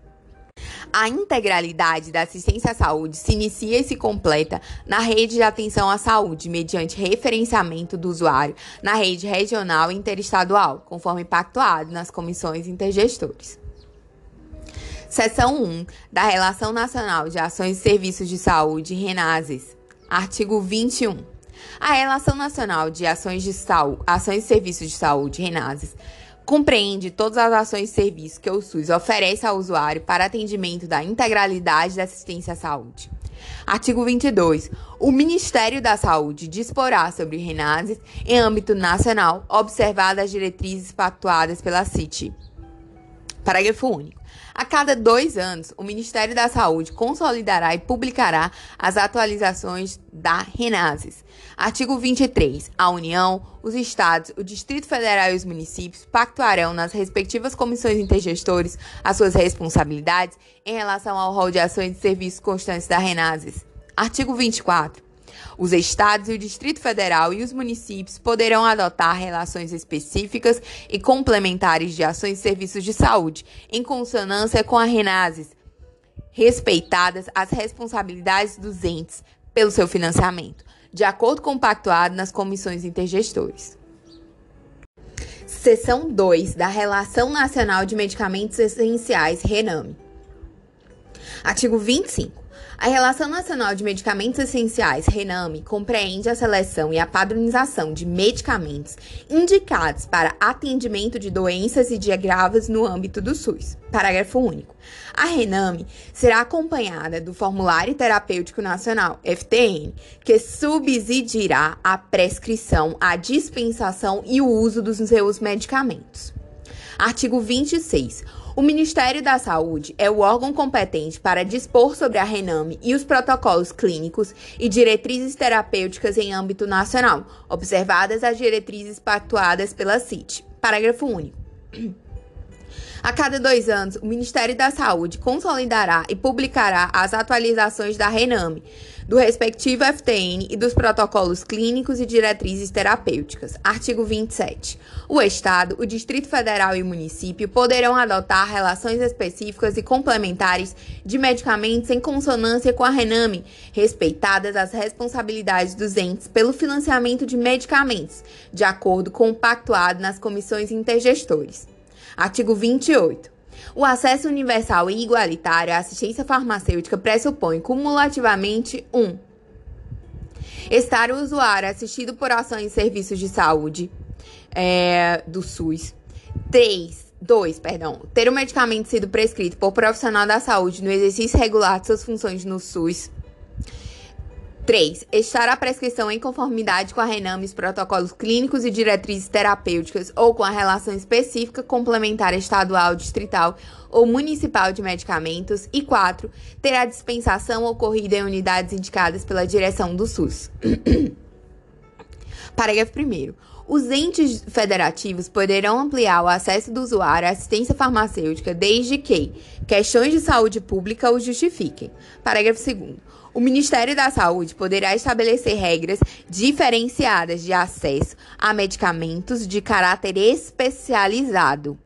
A integralidade da assistência à saúde se inicia e se completa na rede de atenção à saúde, mediante referenciamento do usuário na rede regional e interestadual, conforme pactuado nas comissões intergestores. Seção 1 da Relação Nacional de Ações e Serviços de Saúde, RENASES. Artigo 21. A Relação Nacional de Ações, de Saúde, Ações e Serviços de Saúde, RENASES, compreende todas as ações e serviços que o SUS oferece ao usuário para atendimento da integralidade da assistência à saúde. Artigo 22. O Ministério da Saúde disporá sobre RENASES em âmbito nacional, observadas as diretrizes pactuadas pela CIT. Parágrafo único. A cada dois anos, o Ministério da Saúde consolidará e publicará as atualizações da RENASES. Artigo 23. A União, os Estados, o Distrito Federal e os municípios pactuarão nas respectivas comissões intergestores as suas responsabilidades em relação ao rol de ações e serviços constantes da RENASES. Artigo 24. Os estados e o Distrito Federal e os municípios poderão adotar relações específicas e complementares de ações e serviços de saúde, em consonância com a RENASES, respeitadas as responsabilidades dos entes pelo seu financiamento, de acordo com o pactuado nas comissões intergestores. Seção 2 da Relação Nacional de Medicamentos Essenciais, RENAME. Artigo 25. A Relação Nacional de Medicamentos Essenciais, RENAME, compreende a seleção e a padronização de medicamentos indicados para atendimento de doenças e de agravos no âmbito do SUS. Parágrafo único. A RENAME será acompanhada do Formulário Terapêutico Nacional, FTN, que subsidirá a prescrição, a dispensação e o uso dos seus medicamentos. Artigo 26. O Ministério da Saúde é o órgão competente para dispor sobre a Rename e os protocolos clínicos e diretrizes terapêuticas em âmbito nacional, observadas as diretrizes pactuadas pela CIT. Parágrafo único. A cada dois anos, o Ministério da Saúde consolidará e publicará as atualizações da Rename, do respectivo FTN e dos protocolos clínicos e diretrizes terapêuticas. Artigo 27. O Estado, o Distrito Federal e o município poderão adotar relações específicas e complementares de medicamentos em consonância com a Rename, respeitadas as responsabilidades dos entes pelo financiamento de medicamentos, de acordo com o pactuado nas comissões intergestores. Artigo 28. O acesso universal e igualitário à assistência farmacêutica pressupõe cumulativamente 1. Um, estar o usuário assistido por ações e serviços de saúde é, do SUS. 3. 2, perdão, ter o medicamento sido prescrito por profissional da saúde no exercício regular de suas funções no SUS. 3. Estar a prescrição em conformidade com a Renames, protocolos clínicos e diretrizes terapêuticas ou com a relação específica complementar estadual, distrital ou municipal de medicamentos. E 4. Ter a dispensação ocorrida em unidades indicadas pela direção do SUS. Parágrafo 1. Os entes federativos poderão ampliar o acesso do usuário à assistência farmacêutica desde que questões de saúde pública o justifiquem. Parágrafo 2. O Ministério da Saúde poderá estabelecer regras diferenciadas de acesso a medicamentos de caráter especializado.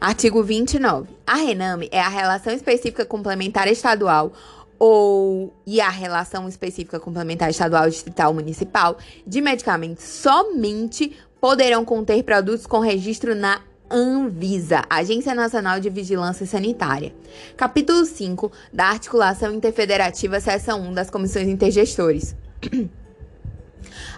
Artigo 29. A RENAME é a relação específica complementar estadual ou e a relação específica complementar estadual, distrital, municipal de medicamentos somente poderão conter produtos com registro na Anvisa, Agência Nacional de Vigilância Sanitária. Capítulo 5 da Articulação Interfederativa, Seção 1 das Comissões Intergestores.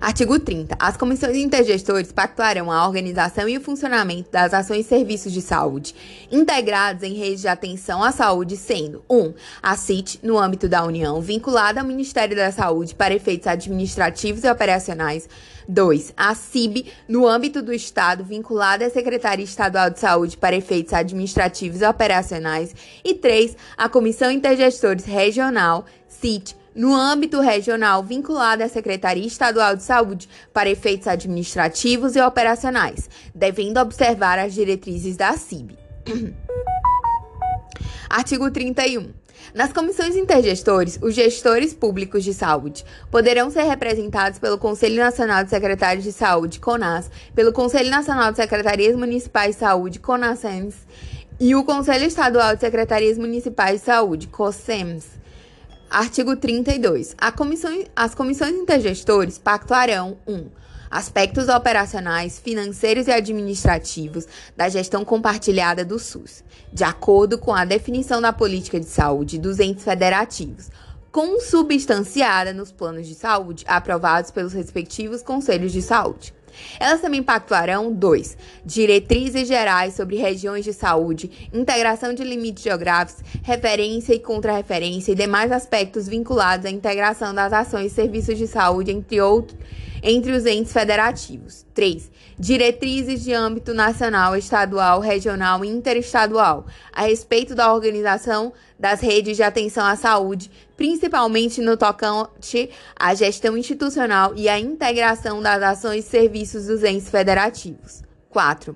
Artigo 30. As comissões intergestores pactuarão a organização e o funcionamento das ações e serviços de saúde integrados em redes de atenção à saúde, sendo 1. Um, a CIT, no âmbito da União, vinculada ao Ministério da Saúde para efeitos administrativos e operacionais. 2. A CIB, no âmbito do Estado, vinculada à Secretaria Estadual de Saúde para efeitos administrativos e operacionais. E 3. A Comissão Intergestores Regional, CIT, no âmbito regional vinculado à Secretaria Estadual de Saúde para efeitos administrativos e operacionais, devendo observar as diretrizes da CIB. Artigo 31. Nas comissões intergestores, os gestores públicos de saúde poderão ser representados pelo Conselho Nacional de Secretários de Saúde, CONAS, pelo Conselho Nacional de Secretarias Municipais de Saúde, CONASEMS, e o Conselho Estadual de Secretarias Municipais de Saúde, COSEMS Artigo 32. Comissão, as comissões intergestores pactuarão 1. Um, aspectos operacionais, financeiros e administrativos da gestão compartilhada do SUS, de acordo com a definição da política de saúde dos entes federativos, consubstanciada nos planos de saúde aprovados pelos respectivos conselhos de saúde. Elas também pactuarão dois diretrizes gerais sobre regiões de saúde, integração de limites geográficos, referência e contrarreferência e demais aspectos vinculados à integração das ações e serviços de saúde, entre outros entre os entes federativos. 3. Diretrizes de âmbito nacional, estadual, regional e interestadual a respeito da organização das redes de atenção à saúde, principalmente no tocante à gestão institucional e à integração das ações e serviços dos entes federativos. 4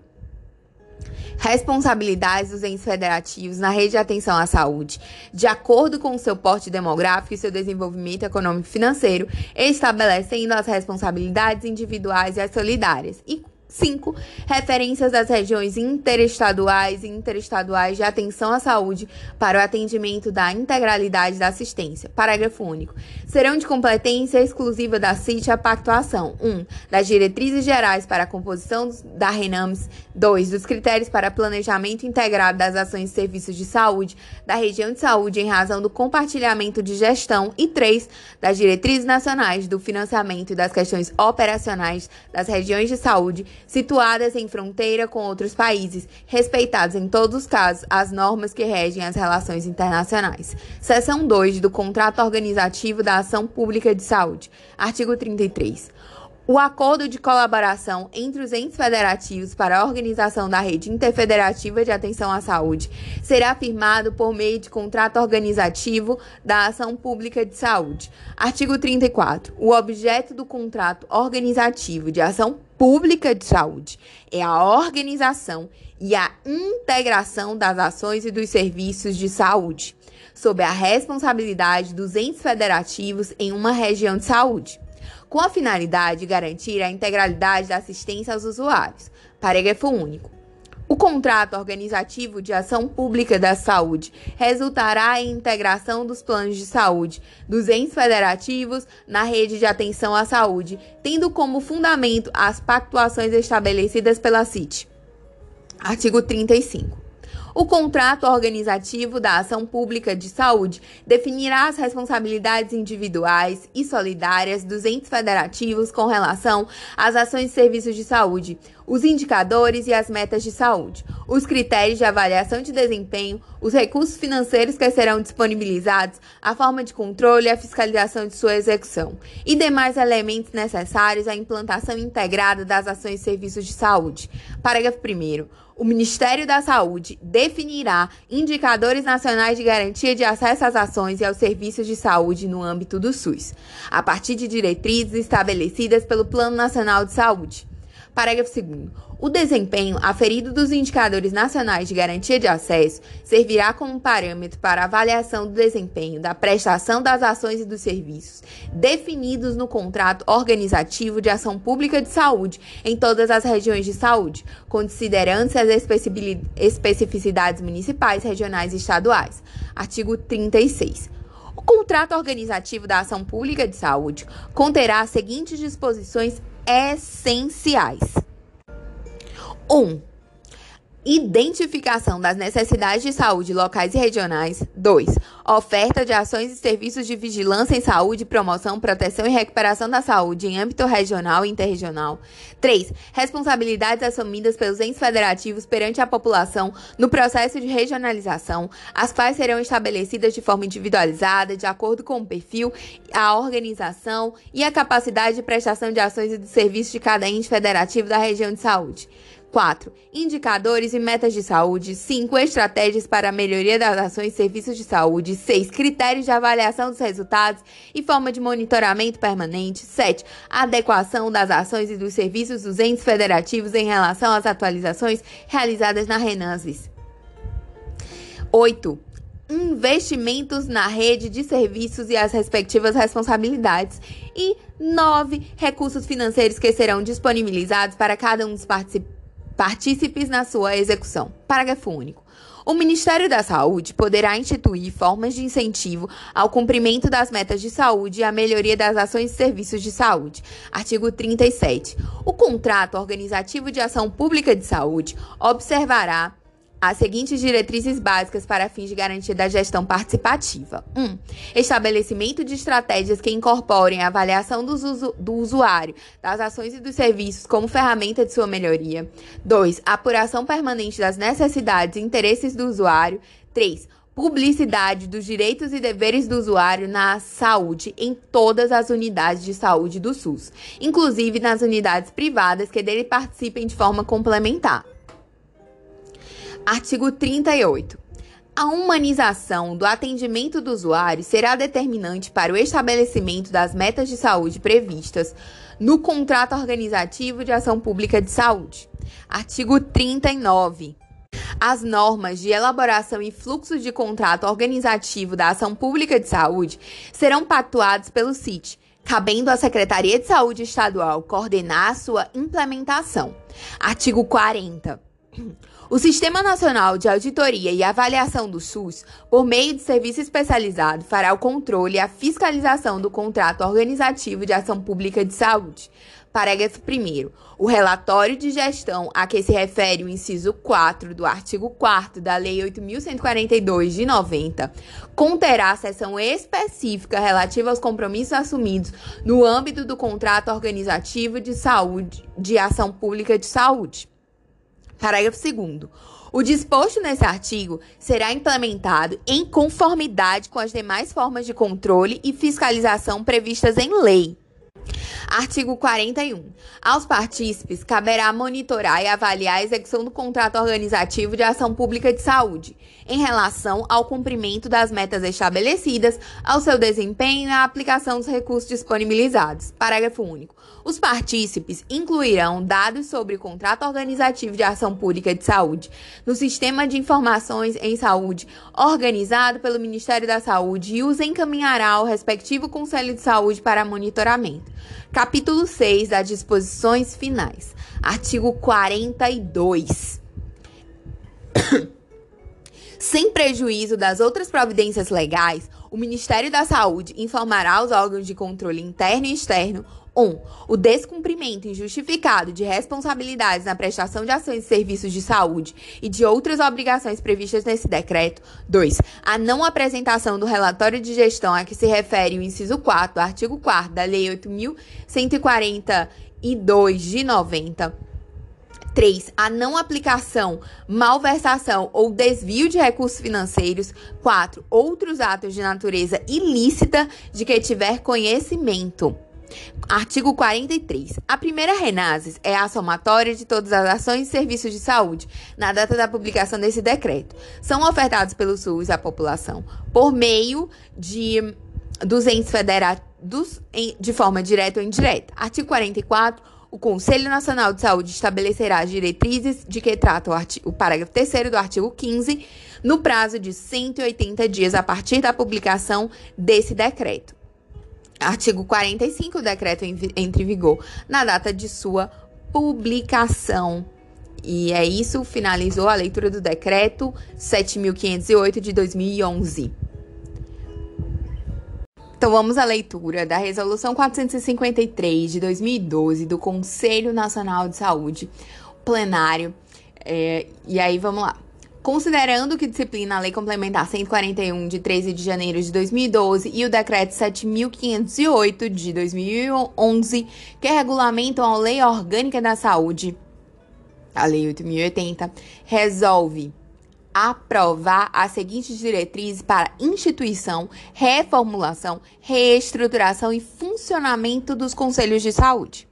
responsabilidades dos entes federativos na rede de atenção à saúde, de acordo com o seu porte demográfico e seu desenvolvimento econômico e financeiro, estabelecendo as responsabilidades individuais e as solidárias. E 5. Referências das regiões interestaduais e interestaduais de atenção à saúde para o atendimento da integralidade da assistência. Parágrafo único. Serão de competência exclusiva da CIT a pactuação 1. Um, das diretrizes gerais para a composição da RENAMES. 2. Dos critérios para planejamento integrado das ações e serviços de saúde da região de saúde em razão do compartilhamento de gestão. E 3. Das diretrizes nacionais do financiamento e das questões operacionais das regiões de saúde situadas em fronteira com outros países, respeitados em todos os casos as normas que regem as relações internacionais. Seção 2 do Contrato Organizativo da Ação Pública de Saúde. Artigo 33. O acordo de colaboração entre os entes federativos para a organização da rede interfederativa de atenção à saúde será firmado por meio de contrato organizativo da ação pública de saúde. Artigo 34. O objeto do contrato organizativo de ação pública de saúde é a organização e a integração das ações e dos serviços de saúde, sob a responsabilidade dos entes federativos em uma região de saúde com a finalidade de garantir a integralidade da assistência aos usuários. Parágrafo único. O contrato organizativo de ação pública da saúde resultará em integração dos planos de saúde dos entes federativos na rede de atenção à saúde, tendo como fundamento as pactuações estabelecidas pela CIT. Artigo 35. O contrato organizativo da ação pública de saúde definirá as responsabilidades individuais e solidárias dos entes federativos com relação às ações e serviços de saúde, os indicadores e as metas de saúde, os critérios de avaliação de desempenho, os recursos financeiros que serão disponibilizados, a forma de controle e a fiscalização de sua execução, e demais elementos necessários à implantação integrada das ações e serviços de saúde. Parágrafo 1 o Ministério da Saúde definirá indicadores nacionais de garantia de acesso às ações e aos serviços de saúde no âmbito do SUS, a partir de diretrizes estabelecidas pelo Plano Nacional de Saúde. Parágrafo 2. O desempenho aferido dos indicadores nacionais de garantia de acesso servirá como parâmetro para avaliação do desempenho da prestação das ações e dos serviços definidos no contrato organizativo de ação pública de saúde em todas as regiões de saúde, considerando-se as especificidades municipais, regionais e estaduais. Artigo 36. O contrato organizativo da ação pública de saúde conterá as seguintes disposições essenciais. 1. Um, identificação das necessidades de saúde locais e regionais. 2. Oferta de ações e serviços de vigilância em saúde, promoção, proteção e recuperação da saúde em âmbito regional e interregional. 3. Responsabilidades assumidas pelos entes federativos perante a população no processo de regionalização, as quais serão estabelecidas de forma individualizada, de acordo com o perfil, a organização e a capacidade de prestação de ações e de serviços de cada ente federativo da região de saúde. 4. Indicadores e metas de saúde. 5. Estratégias para a melhoria das ações e serviços de saúde. 6. Critérios de avaliação dos resultados e forma de monitoramento permanente. 7. Adequação das ações e dos serviços dos entes federativos em relação às atualizações realizadas na Renasvis. 8 investimentos na rede de serviços e as respectivas responsabilidades. E nove recursos financeiros que serão disponibilizados para cada um dos participantes partícipes na sua execução. Parágrafo único. O Ministério da Saúde poderá instituir formas de incentivo ao cumprimento das metas de saúde e à melhoria das ações e serviços de saúde. Artigo 37. O contrato organizativo de ação pública de saúde observará as seguintes diretrizes básicas para fins de garantia da gestão participativa: 1. Um, estabelecimento de estratégias que incorporem a avaliação do, usu do usuário, das ações e dos serviços como ferramenta de sua melhoria. 2. Apuração permanente das necessidades e interesses do usuário. 3 publicidade dos direitos e deveres do usuário na saúde em todas as unidades de saúde do SUS, inclusive nas unidades privadas que dele participem de forma complementar. Artigo 38. A humanização do atendimento do usuário será determinante para o estabelecimento das metas de saúde previstas no contrato organizativo de ação pública de saúde. Artigo 39. As normas de elaboração e fluxo de contrato organizativo da ação pública de saúde serão pactuados pelo CIT, cabendo à Secretaria de Saúde Estadual coordenar sua implementação. Artigo 40. O Sistema Nacional de Auditoria e Avaliação do SUS, por meio de serviço especializado, fará o controle e a fiscalização do contrato organizativo de ação pública de saúde. Parágrafo 1. O relatório de gestão a que se refere o inciso 4 do artigo 4 da Lei 8.142 de 90 conterá seção específica relativa aos compromissos assumidos no âmbito do contrato organizativo de saúde de ação pública de saúde. Parágrafo 2. O disposto nesse artigo será implementado em conformidade com as demais formas de controle e fiscalização previstas em lei. Artigo 41. Aos partícipes caberá monitorar e avaliar a execução do contrato organizativo de ação pública de saúde, em relação ao cumprimento das metas estabelecidas, ao seu desempenho e à aplicação dos recursos disponibilizados. Parágrafo único. Os partícipes incluirão dados sobre o contrato organizativo de ação pública de saúde no sistema de informações em saúde organizado pelo Ministério da Saúde e os encaminhará ao respectivo Conselho de Saúde para monitoramento. Capítulo 6 das disposições finais. Artigo 42. Sem prejuízo das outras providências legais, o Ministério da Saúde informará aos órgãos de controle interno e externo 1. Um, o descumprimento injustificado de responsabilidades na prestação de ações e serviços de saúde e de outras obrigações previstas nesse decreto. 2. A não apresentação do relatório de gestão a que se refere o inciso 4 do artigo 4 da Lei 8.142 de 90. 3. A não aplicação, malversação ou desvio de recursos financeiros. 4. Outros atos de natureza ilícita de que tiver conhecimento. Artigo 43. A primeira Renases é a somatória de todas as ações e serviços de saúde na data da publicação desse decreto. São ofertados pelo SUS à população por meio de dos entes federados de forma direta ou indireta. Artigo 44. O Conselho Nacional de Saúde estabelecerá as diretrizes de que trata o, artigo, o parágrafo 3 do artigo 15 no prazo de 180 dias a partir da publicação desse decreto. Artigo 45, o decreto entra em vigor na data de sua publicação. E é isso, finalizou a leitura do decreto 7508 de 2011. Então vamos à leitura da Resolução 453 de 2012 do Conselho Nacional de Saúde, plenário. É, e aí vamos lá. Considerando que disciplina a Lei Complementar 141 de 13 de janeiro de 2012 e o Decreto 7508 de 2011, que regulamentam a Lei Orgânica da Saúde, a Lei 8080, resolve aprovar as seguintes diretrizes para instituição, reformulação, reestruturação e funcionamento dos conselhos de saúde.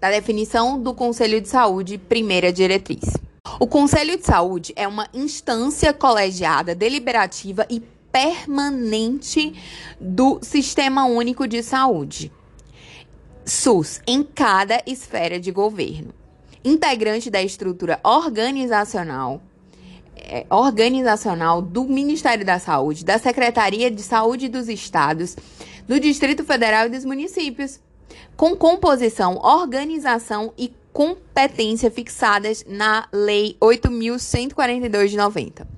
Da definição do Conselho de Saúde, primeira diretriz. O Conselho de Saúde é uma instância colegiada, deliberativa e permanente do Sistema Único de Saúde, SUS, em cada esfera de governo. Integrante da estrutura organizacional é, organizacional do Ministério da Saúde, da Secretaria de Saúde dos Estados, do Distrito Federal e dos municípios, com composição, organização e competência fixadas na Lei 8.142 de 90.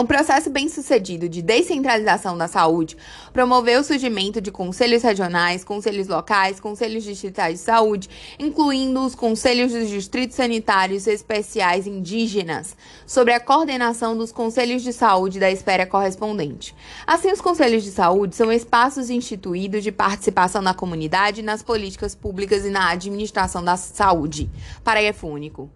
Um processo bem-sucedido de descentralização da saúde promoveu o surgimento de conselhos regionais, conselhos locais, conselhos distritais de saúde, incluindo os conselhos dos distritos sanitários especiais indígenas, sobre a coordenação dos conselhos de saúde da esfera correspondente. Assim, os conselhos de saúde são espaços instituídos de participação da comunidade nas políticas públicas e na administração da saúde. Parágrafo único.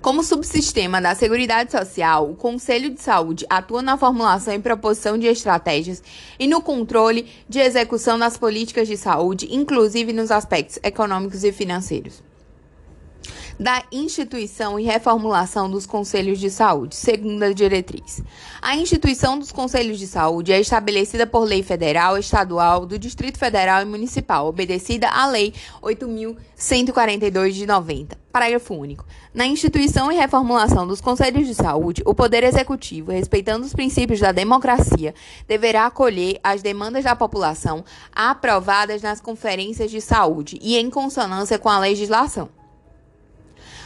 Como subsistema da Seguridade Social, o Conselho de Saúde atua na formulação e proposição de estratégias e no controle de execução das políticas de saúde, inclusive nos aspectos econômicos e financeiros da instituição e reformulação dos conselhos de saúde, segunda diretriz. A instituição dos conselhos de saúde é estabelecida por lei federal, estadual, do Distrito Federal e municipal, obedecida à Lei 8.142 de 90. Parágrafo único. Na instituição e reformulação dos conselhos de saúde, o Poder Executivo, respeitando os princípios da democracia, deverá acolher as demandas da população aprovadas nas conferências de saúde e em consonância com a legislação.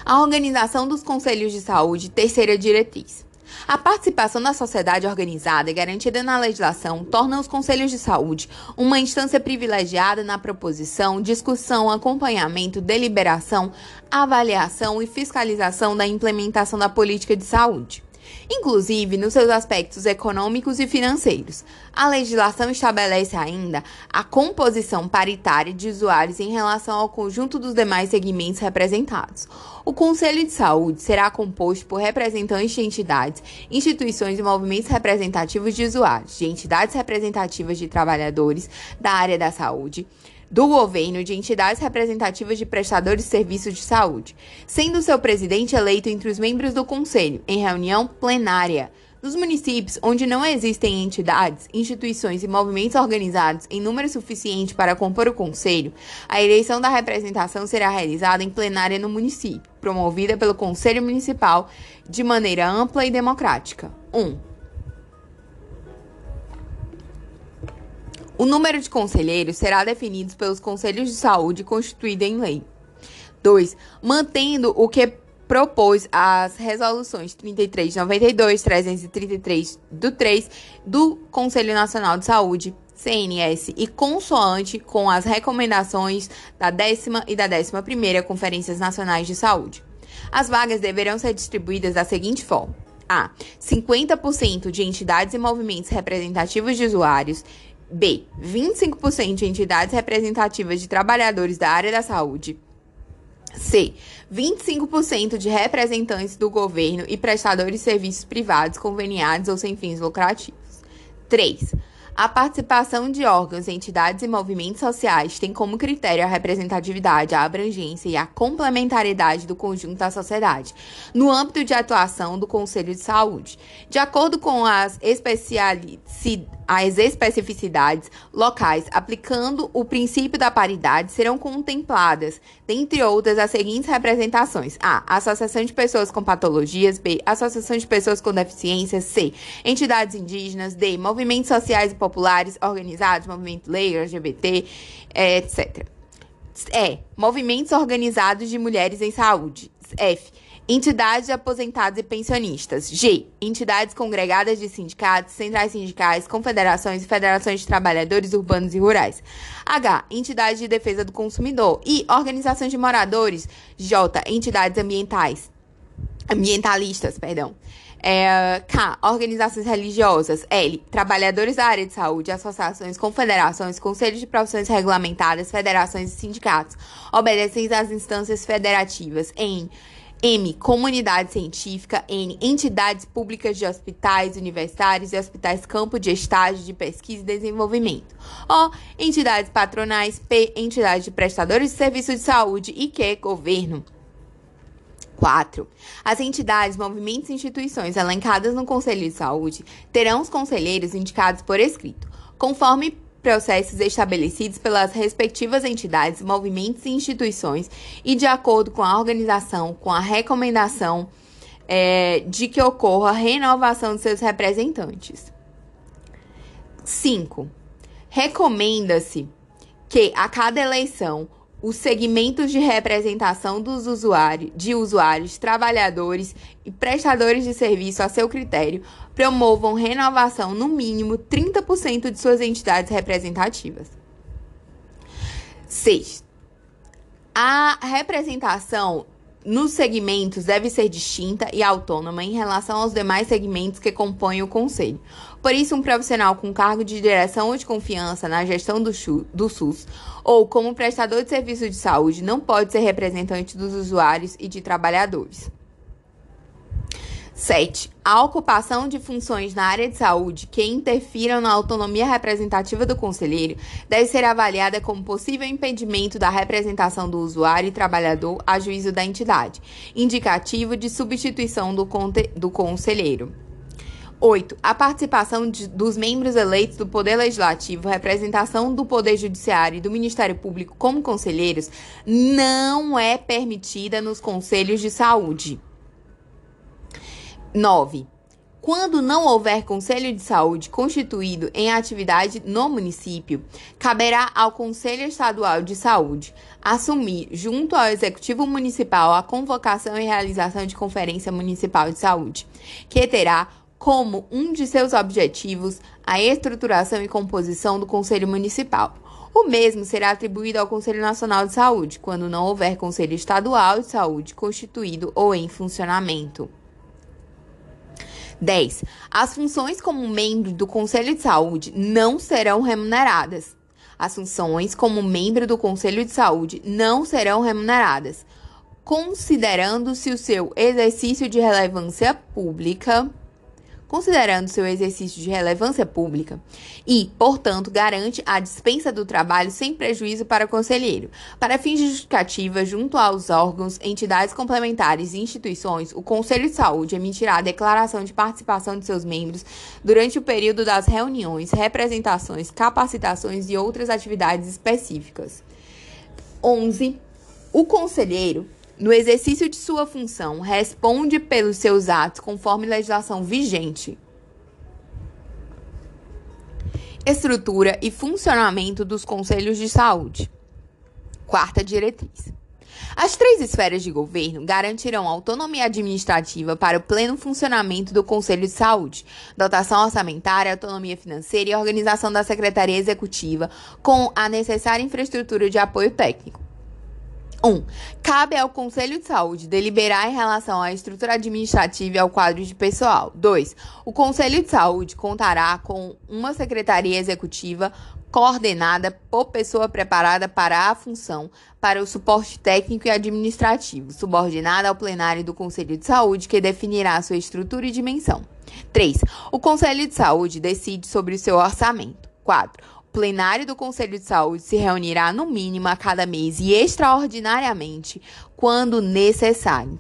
A organização dos conselhos de saúde, terceira diretriz. A participação da sociedade organizada garantida na legislação torna os conselhos de saúde uma instância privilegiada na proposição, discussão, acompanhamento, deliberação, avaliação e fiscalização da implementação da política de saúde. Inclusive nos seus aspectos econômicos e financeiros. A legislação estabelece ainda a composição paritária de usuários em relação ao conjunto dos demais segmentos representados. O Conselho de Saúde será composto por representantes de entidades, instituições e movimentos representativos de usuários, de entidades representativas de trabalhadores da área da saúde, do governo de entidades representativas de prestadores de serviços de saúde, sendo seu presidente eleito entre os membros do conselho, em reunião plenária. Nos municípios onde não existem entidades, instituições e movimentos organizados em número suficiente para compor o conselho, a eleição da representação será realizada em plenária no município, promovida pelo Conselho Municipal de maneira ampla e democrática. 1. Um, O número de conselheiros será definido pelos conselhos de saúde constituídos em lei. 2. Mantendo o que propôs as resoluções 3392, 333 do 3 do Conselho Nacional de Saúde, CNS, e consoante com as recomendações da décima e da décima primeira Conferências Nacionais de Saúde. As vagas deverão ser distribuídas da seguinte forma: a. 50% de entidades e movimentos representativos de usuários B. 25% de entidades representativas de trabalhadores da área da saúde. C. 25% de representantes do governo e prestadores de serviços privados conveniados ou sem fins lucrativos. 3. A participação de órgãos, entidades e movimentos sociais tem como critério a representatividade, a abrangência e a complementariedade do conjunto da sociedade, no âmbito de atuação do Conselho de Saúde. De acordo com as as especificidades locais, aplicando o princípio da paridade, serão contempladas, dentre outras, as seguintes representações: A. Associação de pessoas com patologias. B. Associação de pessoas com deficiências. C. Entidades indígenas. D. Movimentos sociais e populares organizados, movimento lei, LGBT, etc. E. Movimentos organizados de mulheres em saúde. F Entidades de aposentados e pensionistas. G. Entidades congregadas de sindicatos, centrais sindicais, confederações e federações de trabalhadores urbanos e rurais. H. Entidades de defesa do consumidor. I. Organizações de moradores. J. Entidades ambientais. Ambientalistas, perdão. É, K. Organizações religiosas. L. Trabalhadores da área de saúde, associações, confederações, conselhos de profissões regulamentadas, federações e sindicatos, obedecentes às instâncias federativas. Em M. Comunidade científica. N. Entidades públicas de hospitais universitários e hospitais campo de estágio de pesquisa e desenvolvimento. O. Entidades patronais. P. Entidades de prestadores de serviços de saúde. E Q. Governo. 4. As entidades, movimentos e instituições elencadas no Conselho de Saúde terão os conselheiros indicados por escrito, conforme processos estabelecidos pelas respectivas entidades, movimentos e instituições e de acordo com a organização, com a recomendação é, de que ocorra a renovação de seus representantes. 5. Recomenda-se que a cada eleição os segmentos de representação dos usuários, de usuários, trabalhadores e prestadores de serviço a seu critério promovam renovação no mínimo 30% de suas entidades representativas. 6. A representação nos segmentos deve ser distinta e autônoma em relação aos demais segmentos que compõem o conselho. Por isso, um profissional com cargo de direção ou de confiança na gestão do, do SUS ou como prestador de serviço de saúde não pode ser representante dos usuários e de trabalhadores. 7. A ocupação de funções na área de saúde que interfiram na autonomia representativa do conselheiro deve ser avaliada como possível impedimento da representação do usuário e trabalhador a juízo da entidade, indicativo de substituição do, do conselheiro. 8. A participação de, dos membros eleitos do Poder Legislativo, representação do Poder Judiciário e do Ministério Público como conselheiros não é permitida nos conselhos de saúde. 9. Quando não houver Conselho de Saúde constituído em atividade no município, caberá ao Conselho Estadual de Saúde assumir, junto ao Executivo Municipal, a convocação e realização de Conferência Municipal de Saúde, que terá como um de seus objetivos a estruturação e composição do Conselho Municipal. O mesmo será atribuído ao Conselho Nacional de Saúde, quando não houver Conselho Estadual de Saúde constituído ou em funcionamento. 10. As funções como membro do Conselho de Saúde não serão remuneradas. As funções como membro do Conselho de Saúde não serão remuneradas, considerando-se o seu exercício de relevância pública considerando seu exercício de relevância pública e, portanto, garante a dispensa do trabalho sem prejuízo para o conselheiro. Para fins de justificativa, junto aos órgãos, entidades complementares e instituições, o Conselho de Saúde emitirá a declaração de participação de seus membros durante o período das reuniões, representações, capacitações e outras atividades específicas. 11. O conselheiro no exercício de sua função, responde pelos seus atos conforme legislação vigente. Estrutura e funcionamento dos conselhos de saúde. Quarta diretriz. As três esferas de governo garantirão autonomia administrativa para o pleno funcionamento do Conselho de Saúde, dotação orçamentária, autonomia financeira e organização da Secretaria Executiva, com a necessária infraestrutura de apoio técnico. 1. Um, cabe ao Conselho de Saúde deliberar em relação à estrutura administrativa e ao quadro de pessoal. 2. O Conselho de Saúde contará com uma secretaria executiva coordenada por pessoa preparada para a função, para o suporte técnico e administrativo, subordinada ao plenário do Conselho de Saúde, que definirá sua estrutura e dimensão. 3. O Conselho de Saúde decide sobre o seu orçamento. 4 plenário do Conselho de Saúde se reunirá no mínimo a cada mês e extraordinariamente quando necessário.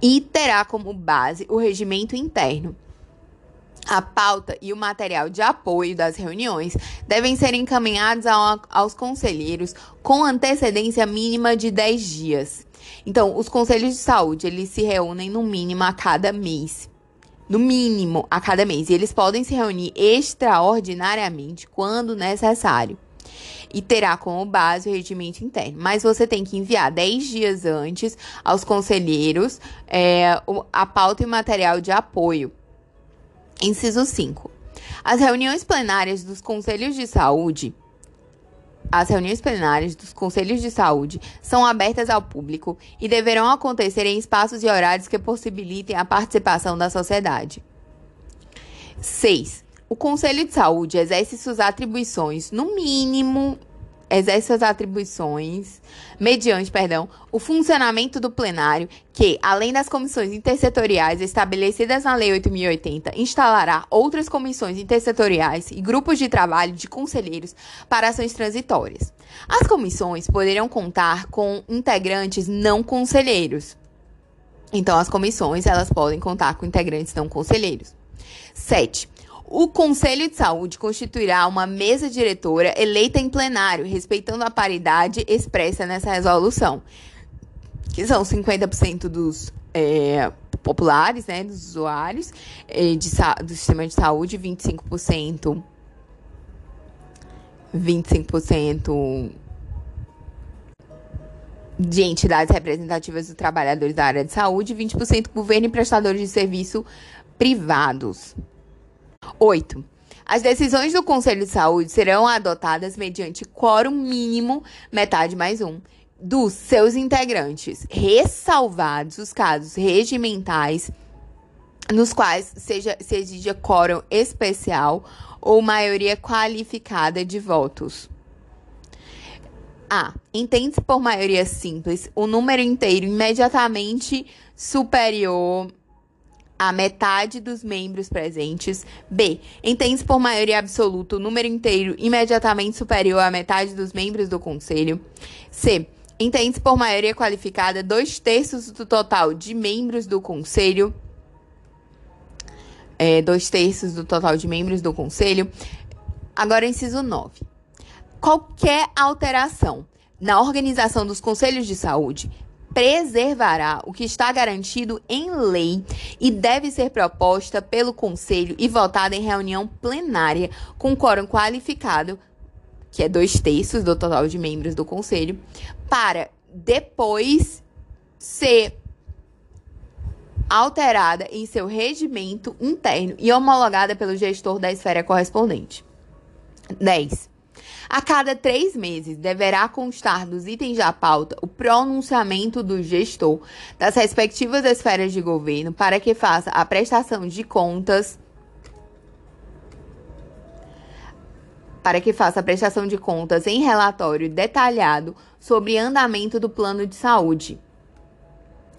E terá como base o regimento interno. A pauta e o material de apoio das reuniões devem ser encaminhados ao, aos conselheiros com antecedência mínima de 10 dias. Então, os conselhos de saúde, eles se reúnem no mínimo a cada mês no mínimo, a cada mês. E eles podem se reunir extraordinariamente quando necessário. E terá como base o regimento interno. Mas você tem que enviar 10 dias antes aos conselheiros é, a pauta e material de apoio. Inciso 5. As reuniões plenárias dos conselhos de saúde as reuniões plenárias dos conselhos de saúde são abertas ao público e deverão acontecer em espaços e horários que possibilitem a participação da sociedade. 6. O Conselho de Saúde exerce suas atribuições, no mínimo, exerce suas atribuições mediante, perdão, o funcionamento do plenário, que, além das comissões intersetoriais estabelecidas na Lei 8080, instalará outras comissões intersetoriais e grupos de trabalho de conselheiros para ações transitórias. As comissões poderão contar com integrantes não conselheiros. Então, as comissões, elas podem contar com integrantes não conselheiros. 7. O Conselho de Saúde constituirá uma mesa diretora eleita em plenário, respeitando a paridade expressa nessa resolução, que são 50% dos é, populares, né, dos usuários é, de, do sistema de saúde, 25%, 25% de entidades representativas dos trabalhadores da área de saúde, 20% governo e prestadores de serviço privados. 8. As decisões do Conselho de Saúde serão adotadas mediante quórum mínimo, metade mais um, dos seus integrantes, ressalvados os casos regimentais nos quais seja, se exija quórum especial ou maioria qualificada de votos. A. Entende-se por maioria simples o número inteiro imediatamente superior a metade dos membros presentes. B. Entende-se por maioria absoluta o número inteiro imediatamente superior à metade dos membros do Conselho. C. Entende-se por maioria qualificada dois terços do total de membros do Conselho. É, dois terços do total de membros do Conselho. Agora, inciso 9. Qualquer alteração na organização dos conselhos de saúde preservará o que está garantido em lei e deve ser proposta pelo Conselho e votada em reunião plenária com quórum qualificado, que é dois terços do total de membros do Conselho, para depois ser alterada em seu regimento interno e homologada pelo gestor da esfera correspondente. 10. A cada três meses, deverá constar dos itens da pauta o pronunciamento do gestor das respectivas esferas de governo para que faça a prestação de contas. Para que faça a prestação de contas em relatório detalhado sobre andamento do plano de saúde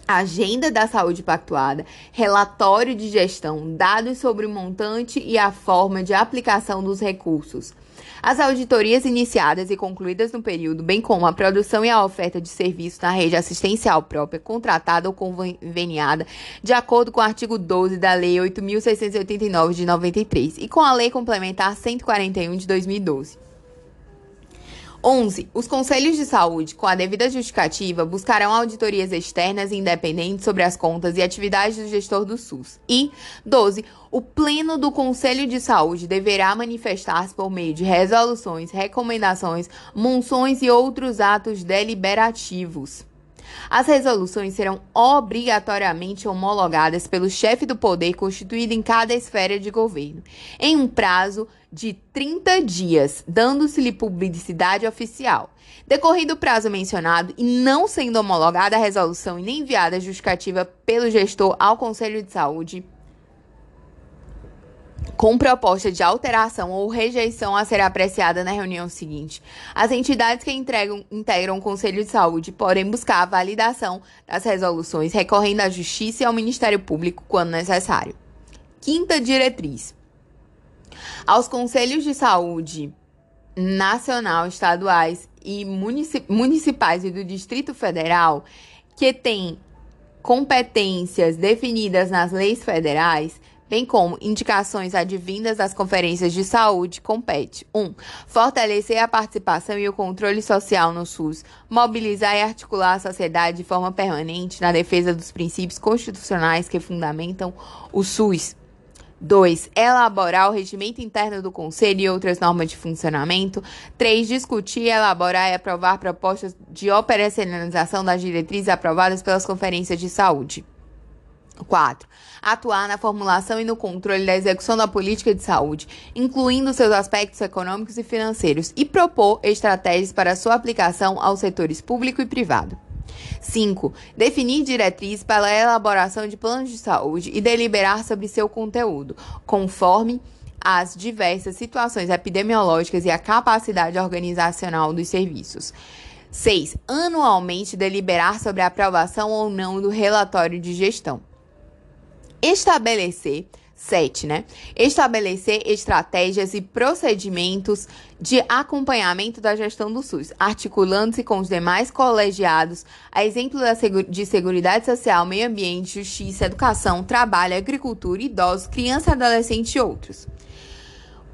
agenda da saúde pactuada, relatório de gestão, dados sobre o montante e a forma de aplicação dos recursos. As auditorias iniciadas e concluídas no período, bem como a produção e a oferta de serviço na rede assistencial própria, contratada ou conveniada, de acordo com o artigo 12 da Lei 8.689 de 93 e com a Lei Complementar 141 de 2012. 11. Os conselhos de saúde, com a devida justificativa, buscarão auditorias externas e independentes sobre as contas e atividades do gestor do SUS. E 12. O Pleno do Conselho de Saúde deverá manifestar-se por meio de resoluções, recomendações, monções e outros atos deliberativos. As resoluções serão obrigatoriamente homologadas pelo chefe do poder constituído em cada esfera de governo, em um prazo de 30 dias, dando-se-lhe publicidade oficial. Decorrido o prazo mencionado e não sendo homologada a resolução e nem enviada justificativa pelo gestor ao Conselho de Saúde, com proposta de alteração ou rejeição a ser apreciada na reunião seguinte. As entidades que entregam, integram o Conselho de Saúde podem buscar a validação das resoluções recorrendo à Justiça e ao Ministério Público quando necessário. Quinta diretriz. Aos Conselhos de Saúde Nacional, estaduais e municipais e do Distrito Federal que têm competências definidas nas leis federais bem como indicações advindas das conferências de saúde, compete 1. Um, fortalecer a participação e o controle social no SUS, mobilizar e articular a sociedade de forma permanente na defesa dos princípios constitucionais que fundamentam o SUS. 2. Elaborar o regimento interno do Conselho e outras normas de funcionamento. 3. Discutir, elaborar e aprovar propostas de operacionalização das diretrizes aprovadas pelas conferências de saúde. 4. Atuar na formulação e no controle da execução da política de saúde, incluindo seus aspectos econômicos e financeiros, e propor estratégias para sua aplicação aos setores público e privado. 5. Definir diretrizes para a elaboração de planos de saúde e deliberar sobre seu conteúdo, conforme as diversas situações epidemiológicas e a capacidade organizacional dos serviços. 6. Anualmente deliberar sobre a aprovação ou não do relatório de gestão estabelecer sete, né? Estabelecer estratégias e procedimentos de acompanhamento da gestão do SUS, articulando-se com os demais colegiados, a exemplo da de Seguridade Social, Meio Ambiente, Justiça, Educação, Trabalho, Agricultura, Idosos, Criança, Adolescente e outros.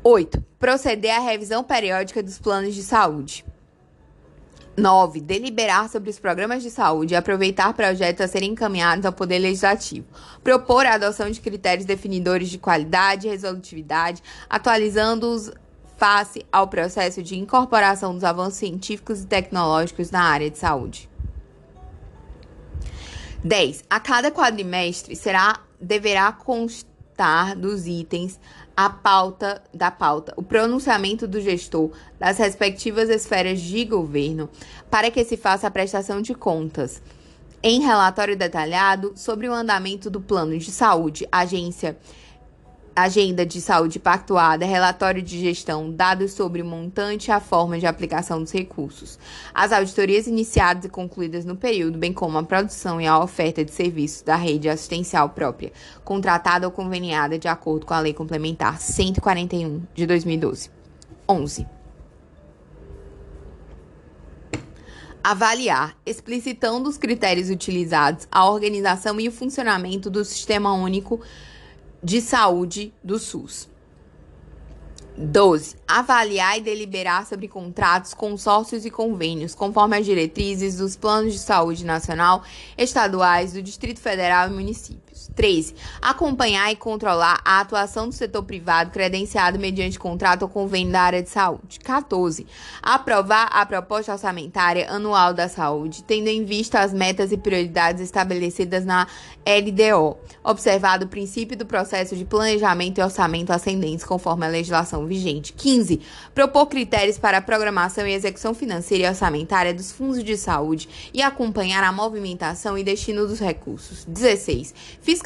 8. Proceder à revisão periódica dos planos de saúde. 9. Deliberar sobre os programas de saúde e aproveitar projetos a serem encaminhados ao Poder Legislativo. Propor a adoção de critérios definidores de qualidade e resolutividade, atualizando-os face ao processo de incorporação dos avanços científicos e tecnológicos na área de saúde. 10. A cada quadrimestre será deverá constar dos itens a pauta da pauta, o pronunciamento do gestor das respectivas esferas de governo, para que se faça a prestação de contas. Em relatório detalhado sobre o andamento do plano de saúde, agência agenda de saúde pactuada, relatório de gestão, dados sobre o montante e a forma de aplicação dos recursos, as auditorias iniciadas e concluídas no período, bem como a produção e a oferta de serviços da rede assistencial própria, contratada ou conveniada de acordo com a Lei Complementar 141 de 2012. 11. Avaliar, explicitando os critérios utilizados, a organização e o funcionamento do Sistema Único de Saúde do SUS. 12. Avaliar e deliberar sobre contratos, consórcios e convênios, conforme as diretrizes dos planos de saúde nacional, estaduais, do Distrito Federal e municípios. 13. Acompanhar e controlar a atuação do setor privado credenciado mediante contrato ou convênio da área de saúde. 14. Aprovar a proposta orçamentária anual da saúde, tendo em vista as metas e prioridades estabelecidas na LDO, observado o princípio do processo de planejamento e orçamento ascendentes conforme a legislação vigente. 15. Propor critérios para a programação e execução financeira e orçamentária dos fundos de saúde e acompanhar a movimentação e destino dos recursos. 16. Fiscalizar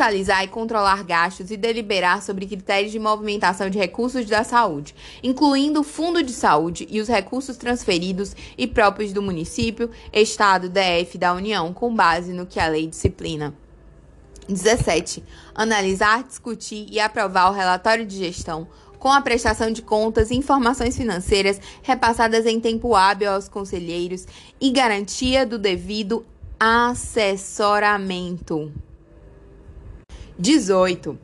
e controlar gastos e deliberar sobre critérios de movimentação de recursos da saúde, incluindo o fundo de saúde e os recursos transferidos e próprios do município, estado, DF da União, com base no que a lei disciplina. 17. Analisar, discutir e aprovar o relatório de gestão com a prestação de contas e informações financeiras repassadas em tempo hábil aos conselheiros e garantia do devido assessoramento. 18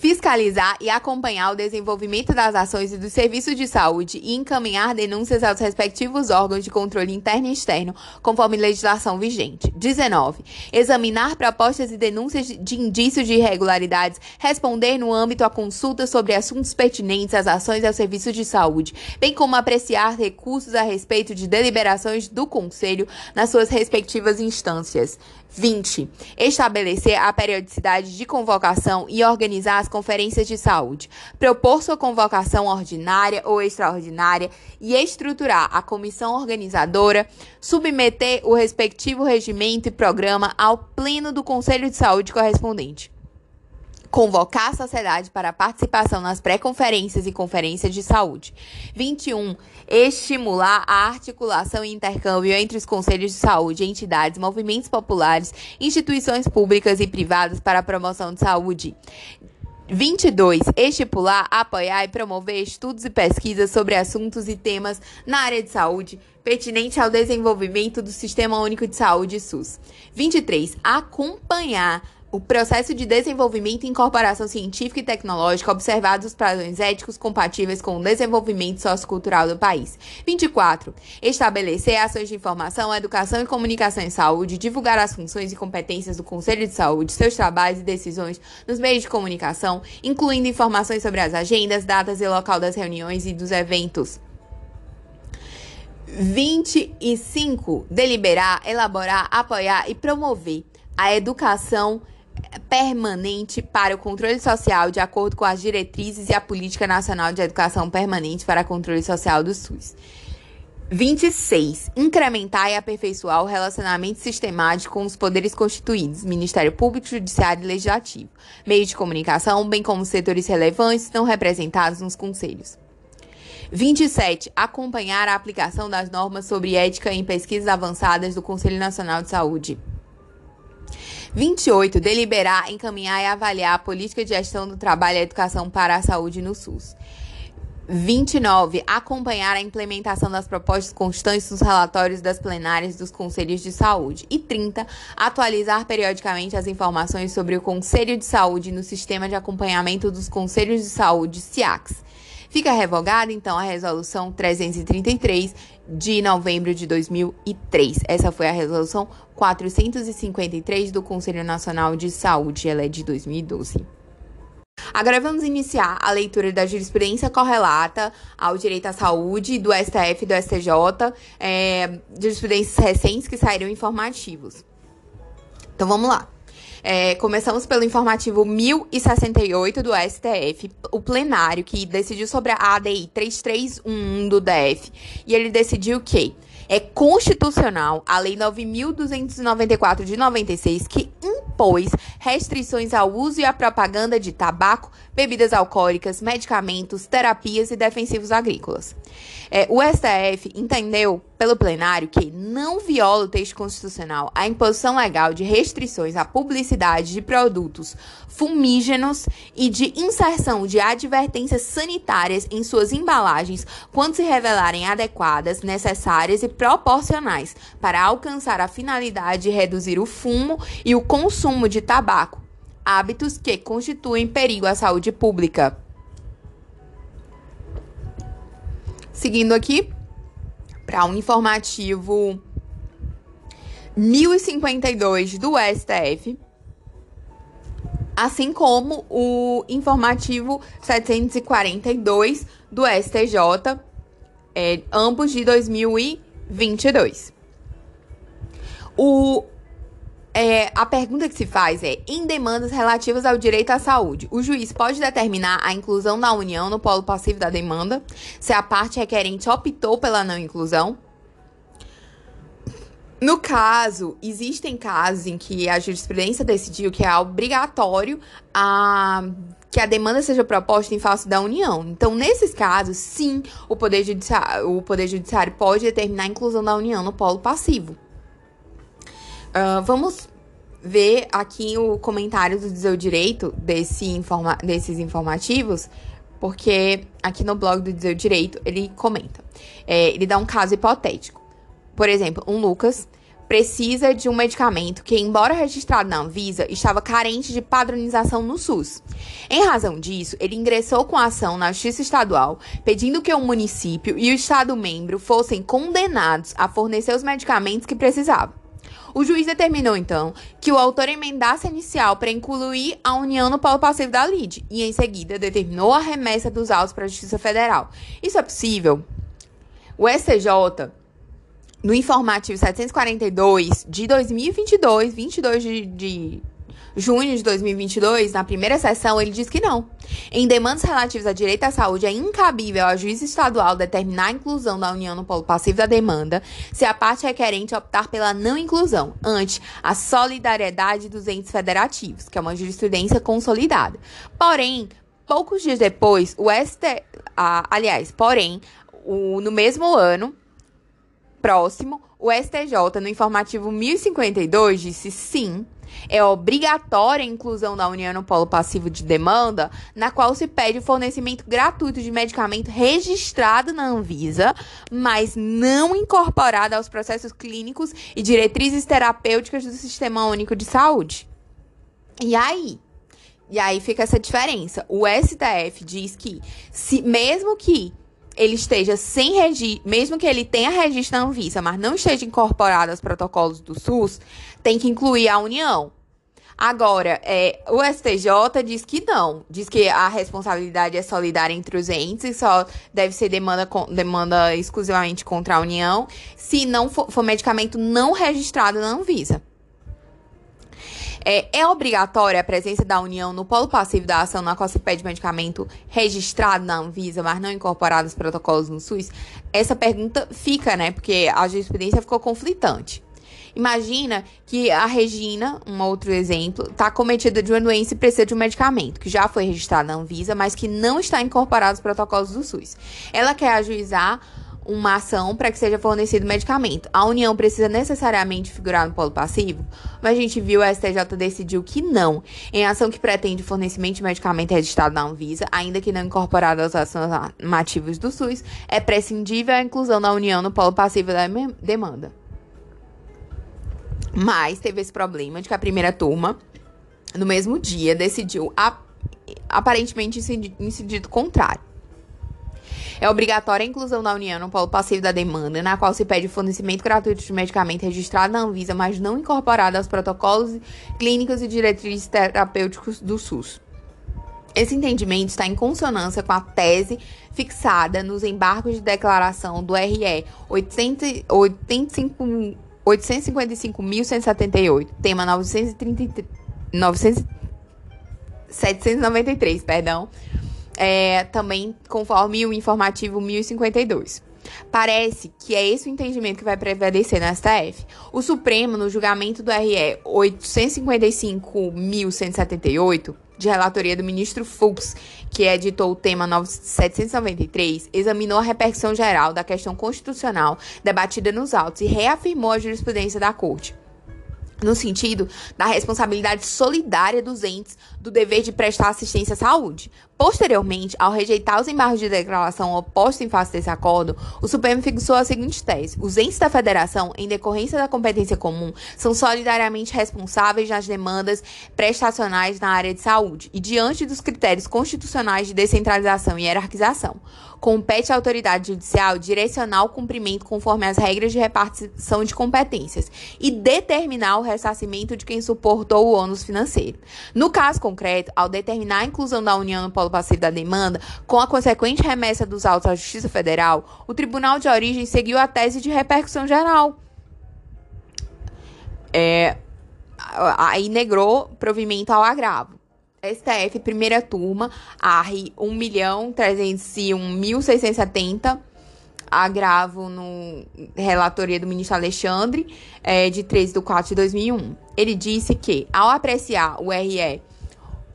fiscalizar e acompanhar o desenvolvimento das ações e dos serviços de saúde e encaminhar denúncias aos respectivos órgãos de controle interno e externo, conforme legislação vigente. 19. Examinar propostas e denúncias de indícios de irregularidades, responder no âmbito a consultas sobre assuntos pertinentes às ações e aos serviços de saúde, bem como apreciar recursos a respeito de deliberações do Conselho nas suas respectivas instâncias. 20. Estabelecer a periodicidade de convocação e organizar as conferências de saúde. Propor sua convocação ordinária ou extraordinária e estruturar a comissão organizadora. Submeter o respectivo regimento e programa ao Pleno do Conselho de Saúde correspondente convocar a sociedade para participação nas pré-conferências e conferências de saúde. 21. Estimular a articulação e intercâmbio entre os conselhos de saúde, entidades, movimentos populares, instituições públicas e privadas para a promoção de saúde. 22. Estipular, apoiar e promover estudos e pesquisas sobre assuntos e temas na área de saúde pertinente ao desenvolvimento do Sistema Único de Saúde SUS. 23. Acompanhar o processo de desenvolvimento e incorporação científica e tecnológica observados os padrões éticos compatíveis com o desenvolvimento sociocultural do país. 24. Estabelecer ações de informação, educação e comunicação em saúde, divulgar as funções e competências do Conselho de Saúde, seus trabalhos e decisões nos meios de comunicação, incluindo informações sobre as agendas, datas e local das reuniões e dos eventos. 25. Deliberar, elaborar, apoiar e promover a educação permanente para o controle social, de acordo com as diretrizes e a Política Nacional de Educação Permanente para Controle Social do SUS. 26. Incrementar e aperfeiçoar o relacionamento sistemático com os poderes constituídos, Ministério Público, Judiciário e Legislativo, meios de comunicação, bem como setores relevantes não representados nos conselhos. 27. Acompanhar a aplicação das normas sobre ética em pesquisas avançadas do Conselho Nacional de Saúde. 28. Deliberar, encaminhar e avaliar a política de gestão do trabalho e educação para a saúde no SUS. 29. Acompanhar a implementação das propostas constantes nos relatórios das plenárias dos Conselhos de Saúde. E 30. Atualizar periodicamente as informações sobre o Conselho de Saúde no Sistema de Acompanhamento dos Conselhos de Saúde, CIACS. Fica revogada, então, a Resolução 333 de novembro de 2003. Essa foi a Resolução 453 do Conselho Nacional de Saúde, ela é de 2012. Agora vamos iniciar a leitura da jurisprudência correlata ao direito à saúde do STF e do STJ, é, jurisprudências recentes que saíram informativos. Então vamos lá. É, começamos pelo informativo 1068 do STF, o plenário que decidiu sobre a ADI 3311 do DF. E ele decidiu que é constitucional a Lei 9.294 de 96 que impôs restrições ao uso e à propaganda de tabaco, bebidas alcoólicas, medicamentos, terapias e defensivos agrícolas. É, o STF entendeu pelo plenário que não viola o texto constitucional a imposição legal de restrições à publicidade de produtos fumígenos e de inserção de advertências sanitárias em suas embalagens quando se revelarem adequadas, necessárias e proporcionais para alcançar a finalidade de reduzir o fumo e o consumo de tabaco, hábitos que constituem perigo à saúde pública. Seguindo aqui para um informativo 1052 do STF, assim como o informativo 742 do STJ, é, ambos de 2022. O, é, a pergunta que se faz é: em demandas relativas ao direito à saúde, o juiz pode determinar a inclusão da União no polo passivo da demanda, se a parte requerente optou pela não inclusão? No caso, existem casos em que a jurisprudência decidiu que é obrigatório a que a demanda seja proposta em face da União. Então, nesses casos, sim, o Poder Judiciário, o Poder Judiciário pode determinar a inclusão da União no polo passivo. Uh, vamos ver aqui o comentário do Dizer Direito desse informa desses informativos, porque aqui no blog do Dizer Direito ele comenta. É, ele dá um caso hipotético. Por exemplo, um Lucas precisa de um medicamento que, embora registrado na Anvisa, estava carente de padronização no SUS. Em razão disso, ele ingressou com ação na Justiça Estadual, pedindo que o município e o Estado-membro fossem condenados a fornecer os medicamentos que precisavam. O juiz determinou, então, que o autor emendasse a inicial para incluir a União no polo passivo da LID e, em seguida, determinou a remessa dos autos para a Justiça Federal. Isso é possível? O STJ no informativo 742 de 2022, 22 de, de junho de 2022, na primeira sessão, ele diz que não. Em demandas relativas a direito à saúde, é incabível ao juiz estadual determinar a inclusão da União no polo passivo da demanda se a parte requerente optar pela não inclusão, ante a solidariedade dos entes federativos, que é uma jurisprudência consolidada. Porém, poucos dias depois, o ST... Ah, aliás, porém, o, no mesmo ano, próximo, o STJ, no informativo 1052, disse sim. É obrigatória a inclusão da União no polo passivo de demanda, na qual se pede o fornecimento gratuito de medicamento registrado na Anvisa, mas não incorporado aos processos clínicos e diretrizes terapêuticas do Sistema Único de Saúde. E aí? E aí fica essa diferença. O STF diz que, se, mesmo que ele esteja sem registro, mesmo que ele tenha registro na Anvisa, mas não esteja incorporado aos protocolos do SUS, tem que incluir a União. Agora, é, o STJ diz que não, diz que a responsabilidade é solidária entre os entes e só deve ser demanda, demanda exclusivamente contra a União se não for, for medicamento não registrado na Anvisa. É, é obrigatória a presença da União no polo passivo da ação na qual se pede medicamento registrado na Anvisa, mas não incorporado aos protocolos no SUS? Essa pergunta fica, né? Porque a jurisprudência ficou conflitante. Imagina que a Regina, um outro exemplo, está cometida de uma doença e precisa de um medicamento que já foi registrado na Anvisa, mas que não está incorporado aos protocolos do SUS. Ela quer ajuizar uma ação para que seja fornecido medicamento. A União precisa necessariamente figurar no polo passivo, mas a gente viu, a STJ decidiu que não. Em ação que pretende fornecimento de medicamento registrado na Anvisa, ainda que não incorporado aos ações normativos do SUS, é prescindível a inclusão da União no polo passivo da demanda. Mas teve esse problema de que a primeira turma, no mesmo dia, decidiu aparentemente em sentido contrário. É obrigatória a inclusão da União no polo passivo da demanda, na qual se pede o fornecimento gratuito de medicamento registrado na Anvisa, mas não incorporado aos protocolos clínicos e diretrizes terapêuticos do SUS. Esse entendimento está em consonância com a tese fixada nos embargos de declaração do RE 855.178, tema 933, 793, perdão, é, também conforme o informativo 1052. Parece que é esse o entendimento que vai prevalecer no STF. O Supremo, no julgamento do RE 855.178, de relatoria do ministro Fux, que editou o tema 793, examinou a repercussão geral da questão constitucional debatida nos autos e reafirmou a jurisprudência da Corte no sentido da responsabilidade solidária dos entes do dever de prestar assistência à saúde. Posteriormente, ao rejeitar os embargos de declaração opostos em face desse acordo, o Supremo fixou a seguinte tese: os entes da federação, em decorrência da competência comum, são solidariamente responsáveis nas demandas prestacionais na área de saúde e diante dos critérios constitucionais de descentralização e hierarquização. compete à autoridade judicial direcionar o cumprimento conforme as regras de repartição de competências e determinar o ressarcimento de quem suportou o ônus financeiro. No caso concreto, ao determinar a inclusão da União no polo passivo da demanda, com a consequente remessa dos autos à Justiça Federal, o Tribunal de Origem seguiu a tese de repercussão geral. É, aí negrou provimento ao agravo. STF, primeira turma, ARRE 1.301.670, agravo no relatoria do ministro Alexandre, é, de 13 de 4 de 2001. Ele disse que, ao apreciar o RE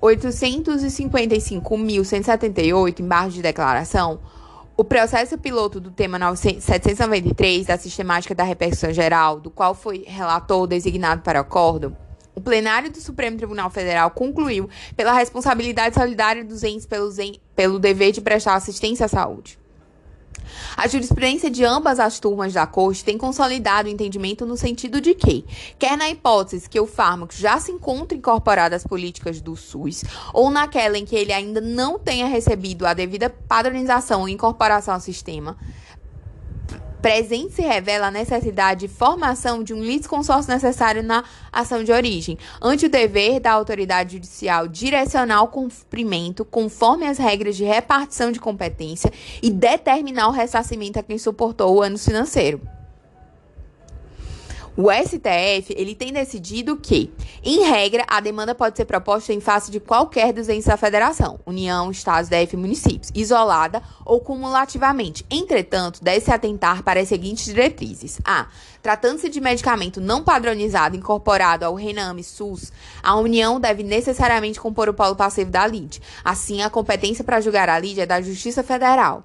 855.178 em barra de declaração, o processo piloto do tema 793 da sistemática da repercussão geral, do qual foi relator designado para acordo, o plenário do Supremo Tribunal Federal concluiu pela responsabilidade solidária dos entes pelo dever de prestar assistência à saúde. A jurisprudência de ambas as turmas da Corte tem consolidado o entendimento no sentido de que, quer na hipótese que o fármaco já se encontre incorporado às políticas do SUS, ou naquela em que ele ainda não tenha recebido a devida padronização e incorporação ao sistema, presente se revela a necessidade de formação de um litisconsórcio necessário na ação de origem, ante o dever da autoridade judicial direcionar o cumprimento conforme as regras de repartição de competência e determinar o ressarcimento a quem suportou o ano financeiro. O STF, ele tem decidido que, em regra, a demanda pode ser proposta em face de qualquer dos entes da federação, União, Estados, DF e municípios, isolada ou cumulativamente. Entretanto, deve-se atentar para as seguintes diretrizes. A. Tratando-se de medicamento não padronizado incorporado ao Rename SUS, a União deve necessariamente compor o polo passivo da LID. Assim, a competência para julgar a LID é da Justiça Federal,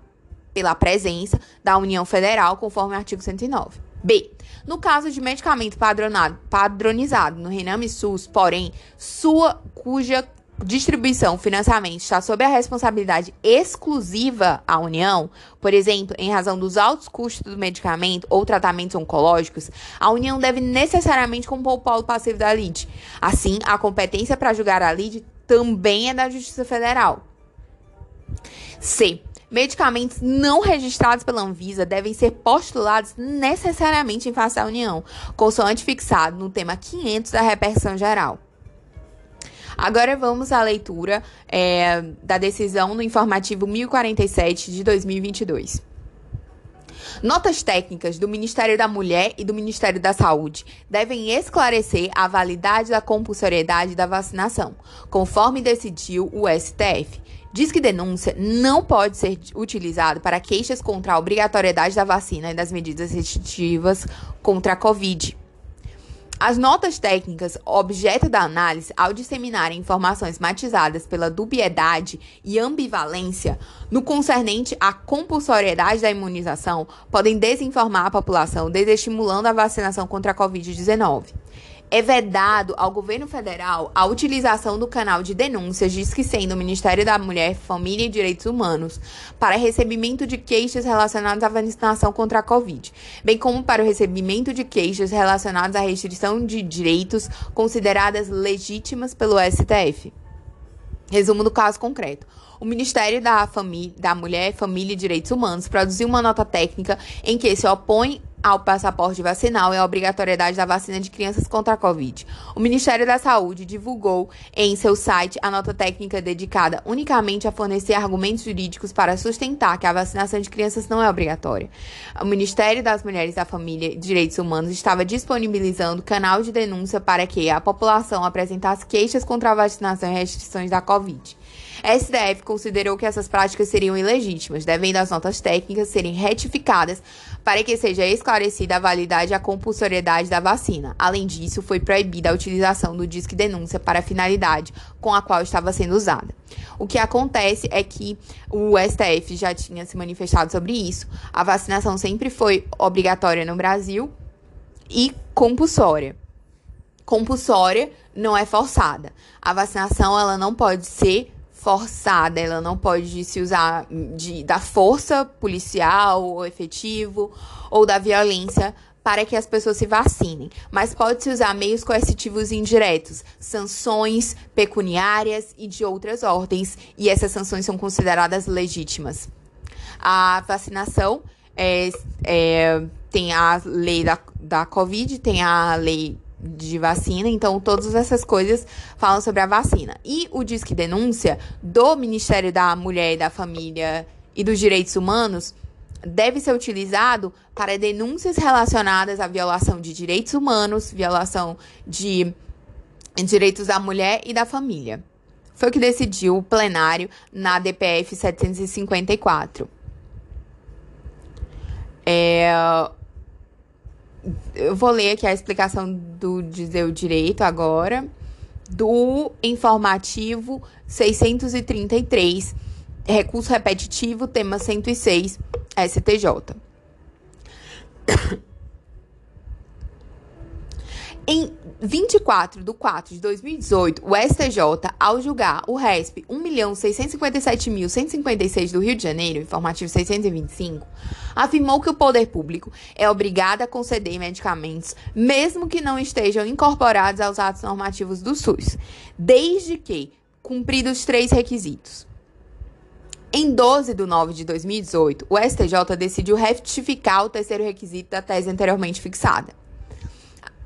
pela presença da União Federal, conforme o artigo 109. B. No caso de medicamento padronizado no Rename SUS, porém, sua cuja distribuição, financiamento está sob a responsabilidade exclusiva à União, por exemplo, em razão dos altos custos do medicamento ou tratamentos oncológicos, a União deve necessariamente compor o polo passivo da LID. Assim, a competência para julgar a LID também é da Justiça Federal. C. Medicamentos não registrados pela Anvisa devem ser postulados necessariamente em face da União, consoante fixado no tema 500 da repercussão geral. Agora vamos à leitura é, da decisão no informativo 1047 de 2022. Notas técnicas do Ministério da Mulher e do Ministério da Saúde devem esclarecer a validade da compulsoriedade da vacinação, conforme decidiu o STF. Diz que denúncia não pode ser utilizado para queixas contra a obrigatoriedade da vacina e das medidas restritivas contra a Covid. As notas técnicas, objeto da análise, ao disseminarem informações matizadas pela dubiedade e ambivalência no concernente à compulsoriedade da imunização, podem desinformar a população, desestimulando a vacinação contra a Covid-19 é vedado ao governo federal a utilização do canal de denúncias, diz que sendo o Ministério da Mulher, Família e Direitos Humanos, para recebimento de queixas relacionadas à vacinação contra a Covid, bem como para o recebimento de queixas relacionadas à restrição de direitos consideradas legítimas pelo STF. Resumo do caso concreto. O Ministério da, Família, da Mulher, Família e Direitos Humanos produziu uma nota técnica em que se opõe ao passaporte vacinal e a obrigatoriedade da vacina de crianças contra a Covid. O Ministério da Saúde divulgou em seu site a nota técnica dedicada unicamente a fornecer argumentos jurídicos para sustentar que a vacinação de crianças não é obrigatória. O Ministério das Mulheres, da Família e Direitos Humanos estava disponibilizando canal de denúncia para que a população apresentasse queixas contra a vacinação e restrições da Covid. STF considerou que essas práticas seriam ilegítimas, devendo as notas técnicas serem retificadas para que seja esclarecida a validade e a compulsoriedade da vacina. Além disso, foi proibida a utilização do disque denúncia para a finalidade com a qual estava sendo usada. O que acontece é que o STF já tinha se manifestado sobre isso. A vacinação sempre foi obrigatória no Brasil e compulsória. Compulsória não é forçada. A vacinação ela não pode ser forçada, ela não pode se usar de, da força policial ou efetivo ou da violência para que as pessoas se vacinem, mas pode-se usar meios coercitivos indiretos, sanções pecuniárias e de outras ordens, e essas sanções são consideradas legítimas. A vacinação é, é, tem a lei da, da Covid, tem a lei de vacina, então todas essas coisas falam sobre a vacina. E o Disque Denúncia do Ministério da Mulher e da Família e dos Direitos Humanos deve ser utilizado para denúncias relacionadas à violação de direitos humanos, violação de direitos da mulher e da família. Foi o que decidiu o plenário na DPF 754. É, eu vou ler aqui a explicação do dizer o direito agora, do informativo 633, recurso repetitivo, tema 106, STJ. Em 24 de 4 de 2018, o STJ, ao julgar o RESP 1.657.156 do Rio de Janeiro, informativo 625, afirmou que o poder público é obrigado a conceder medicamentos, mesmo que não estejam incorporados aos atos normativos do SUS, desde que cumpridos três requisitos. Em 12 de 9 de 2018, o STJ decidiu retificar o terceiro requisito da tese anteriormente fixada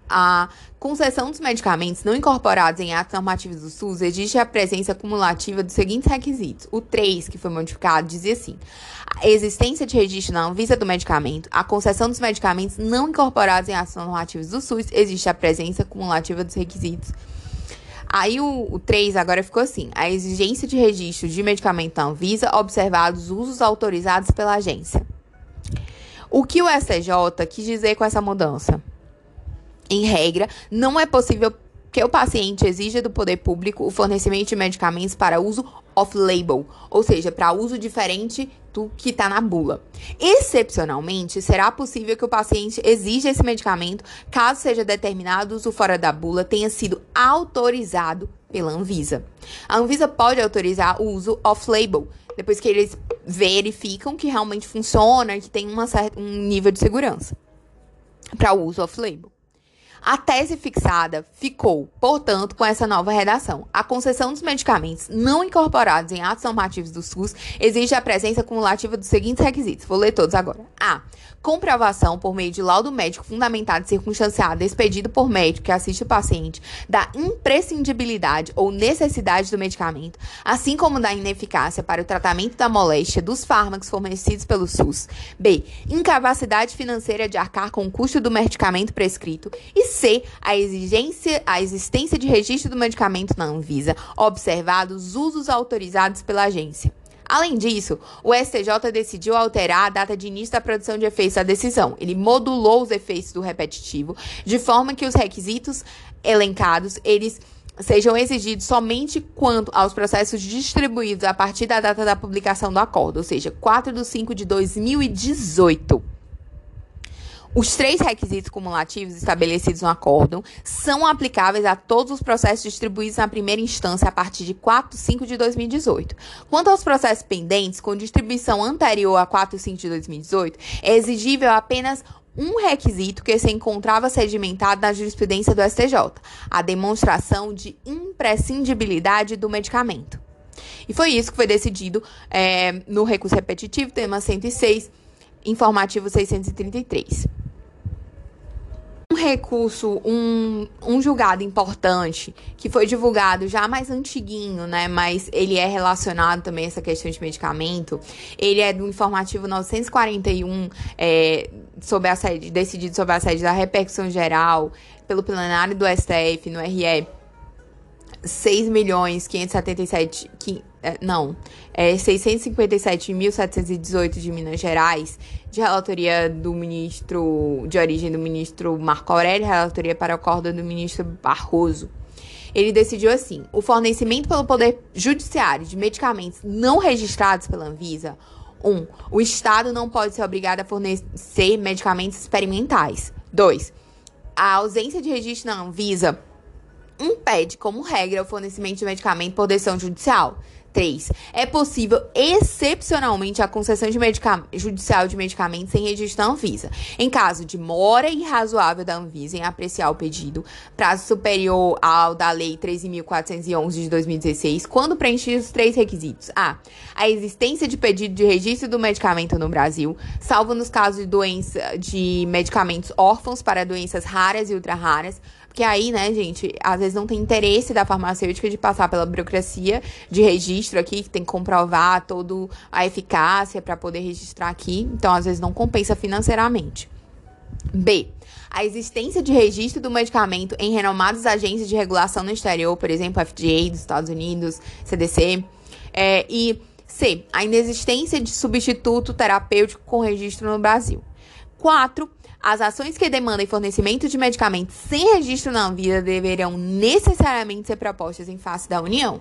a concessão dos medicamentos não incorporados em atos normativos do SUS existe a presença cumulativa dos seguintes requisitos. O 3, que foi modificado, dizia assim: a existência de registro na Anvisa do medicamento, a concessão dos medicamentos não incorporados em atos normativos do SUS, existe a presença cumulativa dos requisitos. Aí o, o 3 agora ficou assim: a exigência de registro de medicamento na Anvisa, observados usos autorizados pela agência. O que o STJ quis dizer com essa mudança? Em regra, não é possível que o paciente exija do poder público o fornecimento de medicamentos para uso off-label, ou seja, para uso diferente do que está na bula. Excepcionalmente, será possível que o paciente exija esse medicamento caso seja determinado o uso fora da bula tenha sido autorizado pela Anvisa. A Anvisa pode autorizar o uso off-label, depois que eles verificam que realmente funciona, que tem uma certa, um nível de segurança para o uso off-label. A tese fixada ficou, portanto, com essa nova redação. A concessão dos medicamentos não incorporados em atos normativos do SUS exige a presença cumulativa dos seguintes requisitos. Vou ler todos agora. A. Comprovação por meio de laudo médico fundamentado e circunstanciado expedido por médico que assiste o paciente da imprescindibilidade ou necessidade do medicamento, assim como da ineficácia para o tratamento da moléstia dos fármacos fornecidos pelo SUS. B. Incapacidade financeira de arcar com o custo do medicamento prescrito. E C. A exigência, a existência de registro do medicamento na Anvisa, observados os usos autorizados pela agência. Além disso, o STJ decidiu alterar a data de início da produção de efeitos da decisão. Ele modulou os efeitos do repetitivo de forma que os requisitos elencados eles sejam exigidos somente quanto aos processos distribuídos a partir da data da publicação do acordo, ou seja, 4 de 5 de 2018. Os três requisitos cumulativos estabelecidos no acórdão são aplicáveis a todos os processos distribuídos na primeira instância a partir de 4 de 5 de 2018. Quanto aos processos pendentes com distribuição anterior a 4 de 5 de 2018, é exigível apenas um requisito que se encontrava sedimentado na jurisprudência do STJ, a demonstração de imprescindibilidade do medicamento. E foi isso que foi decidido é, no recurso repetitivo, tema 106, informativo 633 um recurso, um, um julgado importante que foi divulgado já mais antiguinho, né? Mas ele é relacionado também a essa questão de medicamento. Ele é do informativo 941, é, sobre a sede, decidido sobre a sede da repercussão geral pelo plenário do STF no RE 6 milhões 577 é, não, é 657.718 de Minas Gerais, de relatoria do ministro, de origem do ministro Marco Aurélio, relatoria para a corda do ministro Barroso. Ele decidiu assim: o fornecimento pelo Poder Judiciário de medicamentos não registrados pela Anvisa. 1. Um, o Estado não pode ser obrigado a fornecer medicamentos experimentais. 2. A ausência de registro na Anvisa impede, como regra, o fornecimento de medicamento por decisão judicial. 3. É possível, excepcionalmente, a concessão de judicial de medicamentos sem registro da Anvisa. Em caso de mora irrazoável da Anvisa em apreciar o pedido, prazo superior ao da Lei 13.411 de 2016, quando preenchidos os três requisitos. A. A existência de pedido de registro do medicamento no Brasil, salvo nos casos de doença de medicamentos órfãos para doenças raras e ultra-raras, porque aí, né, gente, às vezes não tem interesse da farmacêutica de passar pela burocracia de registro aqui, que tem que comprovar toda a eficácia para poder registrar aqui. Então, às vezes não compensa financeiramente. B. A existência de registro do medicamento em renomadas agências de regulação no exterior, por exemplo, FDA dos Estados Unidos, CDC. É, e C. A inexistência de substituto terapêutico com registro no Brasil. 4. As ações que demandem fornecimento de medicamentos sem registro na Anvisa deverão necessariamente ser propostas em face da União.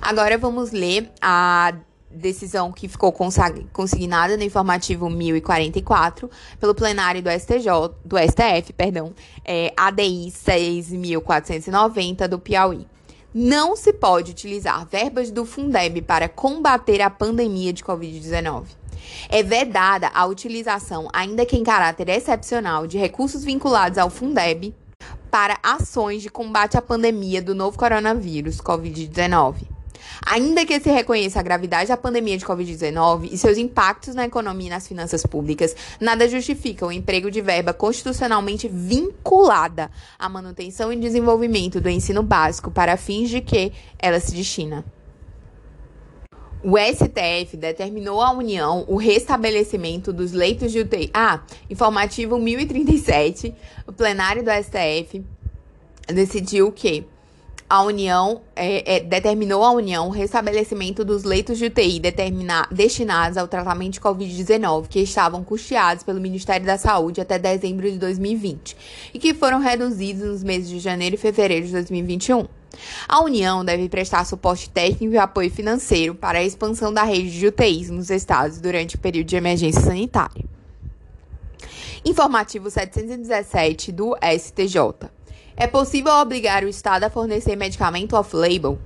Agora vamos ler a decisão que ficou consignada no informativo 1044 pelo plenário do STJ, do STF, perdão, é, ADI 6490 do Piauí. Não se pode utilizar verbas do Fundeb para combater a pandemia de COVID-19. É vedada a utilização, ainda que em caráter excepcional, de recursos vinculados ao Fundeb para ações de combate à pandemia do novo coronavírus, Covid-19. Ainda que se reconheça a gravidade da pandemia de Covid-19 e seus impactos na economia e nas finanças públicas, nada justifica o emprego de verba constitucionalmente vinculada à manutenção e desenvolvimento do ensino básico para fins de que ela se destina. O STF determinou à União o restabelecimento dos leitos de UTI. Ah, informativo 1037, o plenário do STF decidiu que a União é, é, determinou à União o restabelecimento dos leitos de UTI destinados ao tratamento de Covid-19 que estavam custeados pelo Ministério da Saúde até dezembro de 2020 e que foram reduzidos nos meses de janeiro e fevereiro de 2021. A União deve prestar suporte técnico e apoio financeiro para a expansão da rede de UTIs nos estados durante o período de emergência sanitária. Informativo 717 do STJ. É possível obrigar o Estado a fornecer medicamento off-label?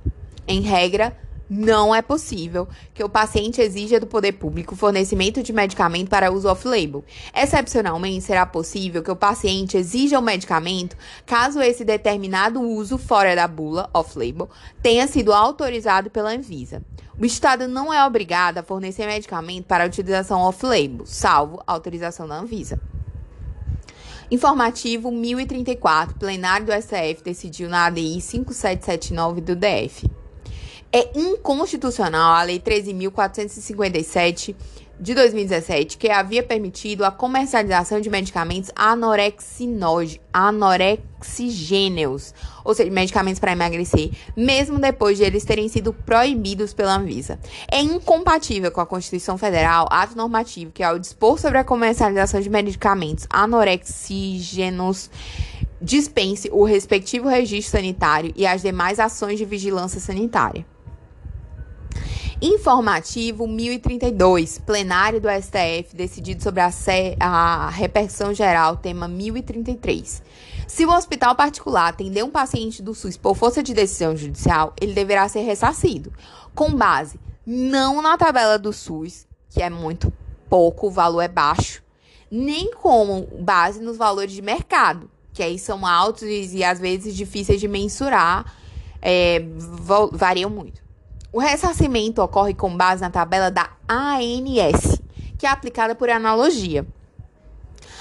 Em regra, não é possível que o paciente exija do poder público fornecimento de medicamento para uso off-label. Excepcionalmente, será possível que o paciente exija o medicamento caso esse determinado uso fora da bula off-label tenha sido autorizado pela Anvisa. O Estado não é obrigado a fornecer medicamento para utilização off-label, salvo autorização da Anvisa. Informativo 1034, plenário do STF decidiu na ADI 5779 do DF. É inconstitucional a Lei 13.457 de 2017, que havia permitido a comercialização de medicamentos anorexigêneos, ou seja, medicamentos para emagrecer, mesmo depois de eles terem sido proibidos pela Anvisa. É incompatível com a Constituição Federal, ato normativo que, ao dispor sobre a comercialização de medicamentos anorexigêneos, dispense o respectivo registro sanitário e as demais ações de vigilância sanitária. Informativo 1032, plenário do STF, decidido sobre a, a repercussão geral, tema 1033. Se o hospital particular atender um paciente do SUS por força de decisão judicial, ele deverá ser ressarcido, com base não na tabela do SUS, que é muito pouco, o valor é baixo, nem como base nos valores de mercado, que aí são altos e às vezes difíceis de mensurar, é, variam muito. O ressarcimento ocorre com base na tabela da ANS, que é aplicada por analogia.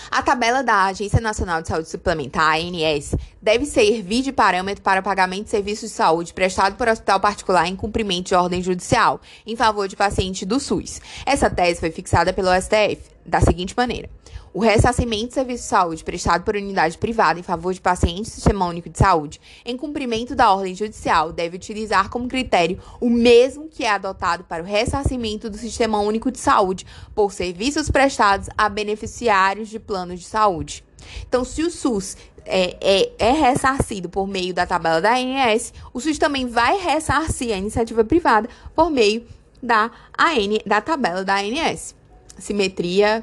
A tabela da Agência Nacional de Saúde Suplementar, ANS, deve servir de parâmetro para o pagamento de serviços de saúde prestado por hospital particular em cumprimento de ordem judicial em favor de paciente do SUS. Essa tese foi fixada pelo STF da seguinte maneira: o ressarcimento de serviço de saúde prestado por unidade privada em favor de pacientes do Sistema Único de Saúde, em cumprimento da ordem judicial, deve utilizar como critério o mesmo que é adotado para o ressarcimento do Sistema Único de Saúde por serviços prestados a beneficiários de planos de saúde. Então, se o SUS é, é, é, ressarcido por meio da tabela da ANS, o SUS também vai ressarcir a iniciativa privada por meio da, AN, da tabela da ANS. Simetria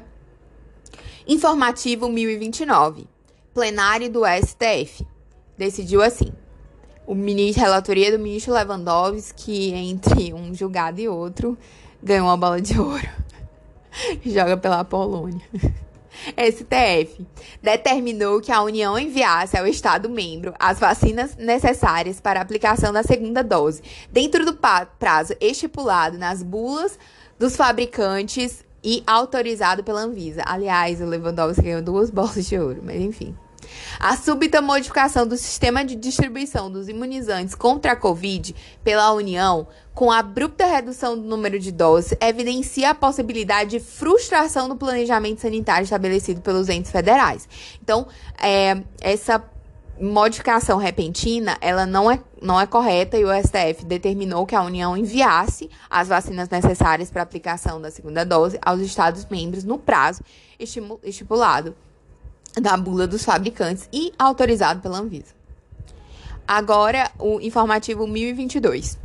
Informativo 1029. Plenário do STF. Decidiu assim. o ministro, relatoria do ministro Lewandowski, entre um julgado e outro, ganhou uma bola de ouro. Joga pela Polônia. STF determinou que a União enviasse ao Estado-membro as vacinas necessárias para a aplicação da segunda dose, dentro do prazo estipulado nas bulas dos fabricantes e autorizado pela Anvisa. Aliás, o Lewandowski ganhou duas bolas de ouro, mas enfim. A súbita modificação do sistema de distribuição dos imunizantes contra a Covid pela União, com a abrupta redução do número de doses, evidencia a possibilidade de frustração do planejamento sanitário estabelecido pelos entes federais. Então, é, essa modificação repentina, ela não é, não é correta e o STF determinou que a União enviasse as vacinas necessárias para aplicação da segunda dose aos Estados-membros no prazo estipulado da bula dos fabricantes e autorizado pela Anvisa. Agora, o informativo 1022.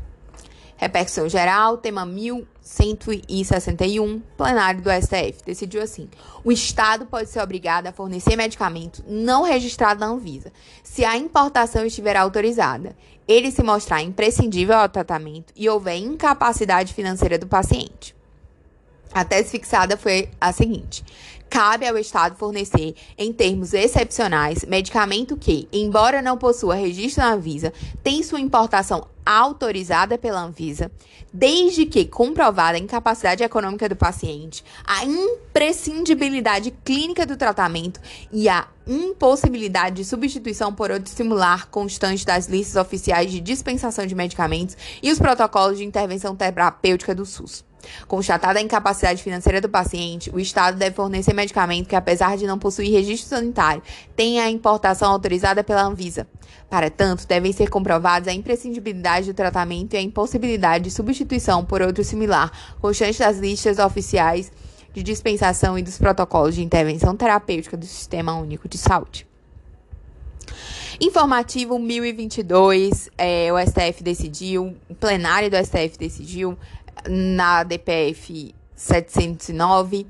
Repercussão geral, tema 1161, plenário do STF, decidiu assim: o Estado pode ser obrigado a fornecer medicamento não registrado na Anvisa, se a importação estiver autorizada, ele se mostrar imprescindível ao tratamento e houver incapacidade financeira do paciente. A tese fixada foi a seguinte: cabe ao Estado fornecer, em termos excepcionais, medicamento que, embora não possua registro na Anvisa, tem sua importação autorizada pela Anvisa, desde que comprovada a incapacidade econômica do paciente, a imprescindibilidade clínica do tratamento e a impossibilidade de substituição por outro estimular constante das listas oficiais de dispensação de medicamentos e os protocolos de intervenção terapêutica do SUS. Constatada a incapacidade financeira do paciente, o Estado deve fornecer medicamento que, apesar de não possuir registro sanitário, tenha a importação autorizada pela Anvisa. Para tanto, devem ser comprovados a imprescindibilidade do tratamento e a impossibilidade de substituição por outro similar, constante das listas oficiais de dispensação e dos protocolos de intervenção terapêutica do Sistema Único de Saúde. Informativo 1022, é, o STF decidiu, o plenário do STF decidiu na DPF 709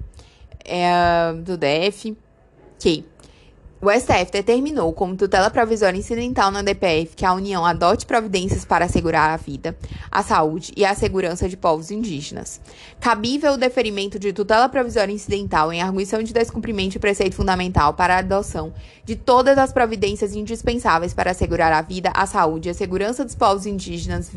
é, do DF que o STF determinou como tutela provisória incidental na DPF que a União adote providências para assegurar a vida, a saúde e a segurança de povos indígenas. Cabível o deferimento de tutela provisória incidental em arguição de descumprimento de preceito fundamental para a adoção de todas as providências indispensáveis para assegurar a vida, a saúde e a segurança dos povos indígenas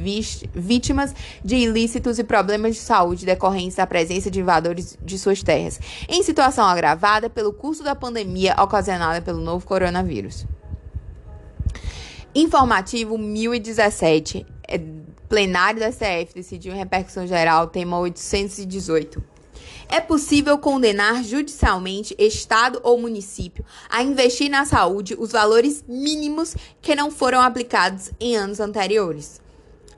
vítimas de ilícitos e problemas de saúde decorrentes da presença de invasores de suas terras, em situação agravada pelo curso da pandemia ocasionada pelo pelo novo coronavírus. Informativo 1017. É, plenário da CF decidiu em repercussão geral, tema 818. É possível condenar judicialmente Estado ou município a investir na saúde os valores mínimos que não foram aplicados em anos anteriores.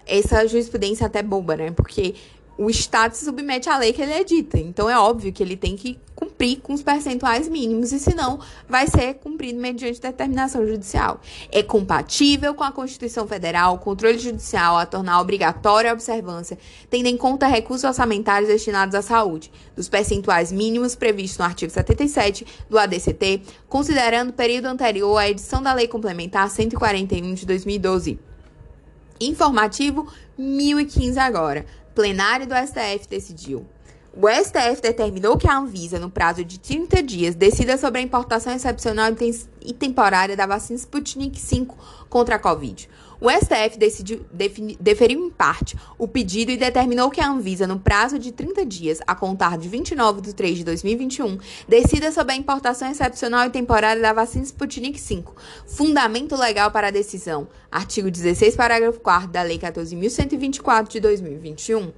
Essa jurisprudência é até boba, né? Porque o Estado se submete à lei que ele edita. Então é óbvio que ele tem que cumprir com os percentuais mínimos, e senão vai ser cumprido mediante determinação judicial. É compatível com a Constituição Federal, o controle judicial a tornar obrigatória a observância, tendo em conta recursos orçamentários destinados à saúde, dos percentuais mínimos previstos no artigo 77 do ADCT, considerando o período anterior à edição da Lei Complementar 141 de 2012. Informativo 1015 agora plenário do STF decidiu. O STF determinou que a Anvisa, no prazo de 30 dias, decida sobre a importação excepcional e temporária da vacina Sputnik V contra a Covid. O STF decidiu, deferiu em parte o pedido e determinou que a Anvisa, no prazo de 30 dias, a contar de 29 de 3 de 2021, decida sobre a importação excepcional e temporária da vacina Sputnik V. Fundamento legal para a decisão. Artigo 16, parágrafo 4 da Lei 14.124 de 2021.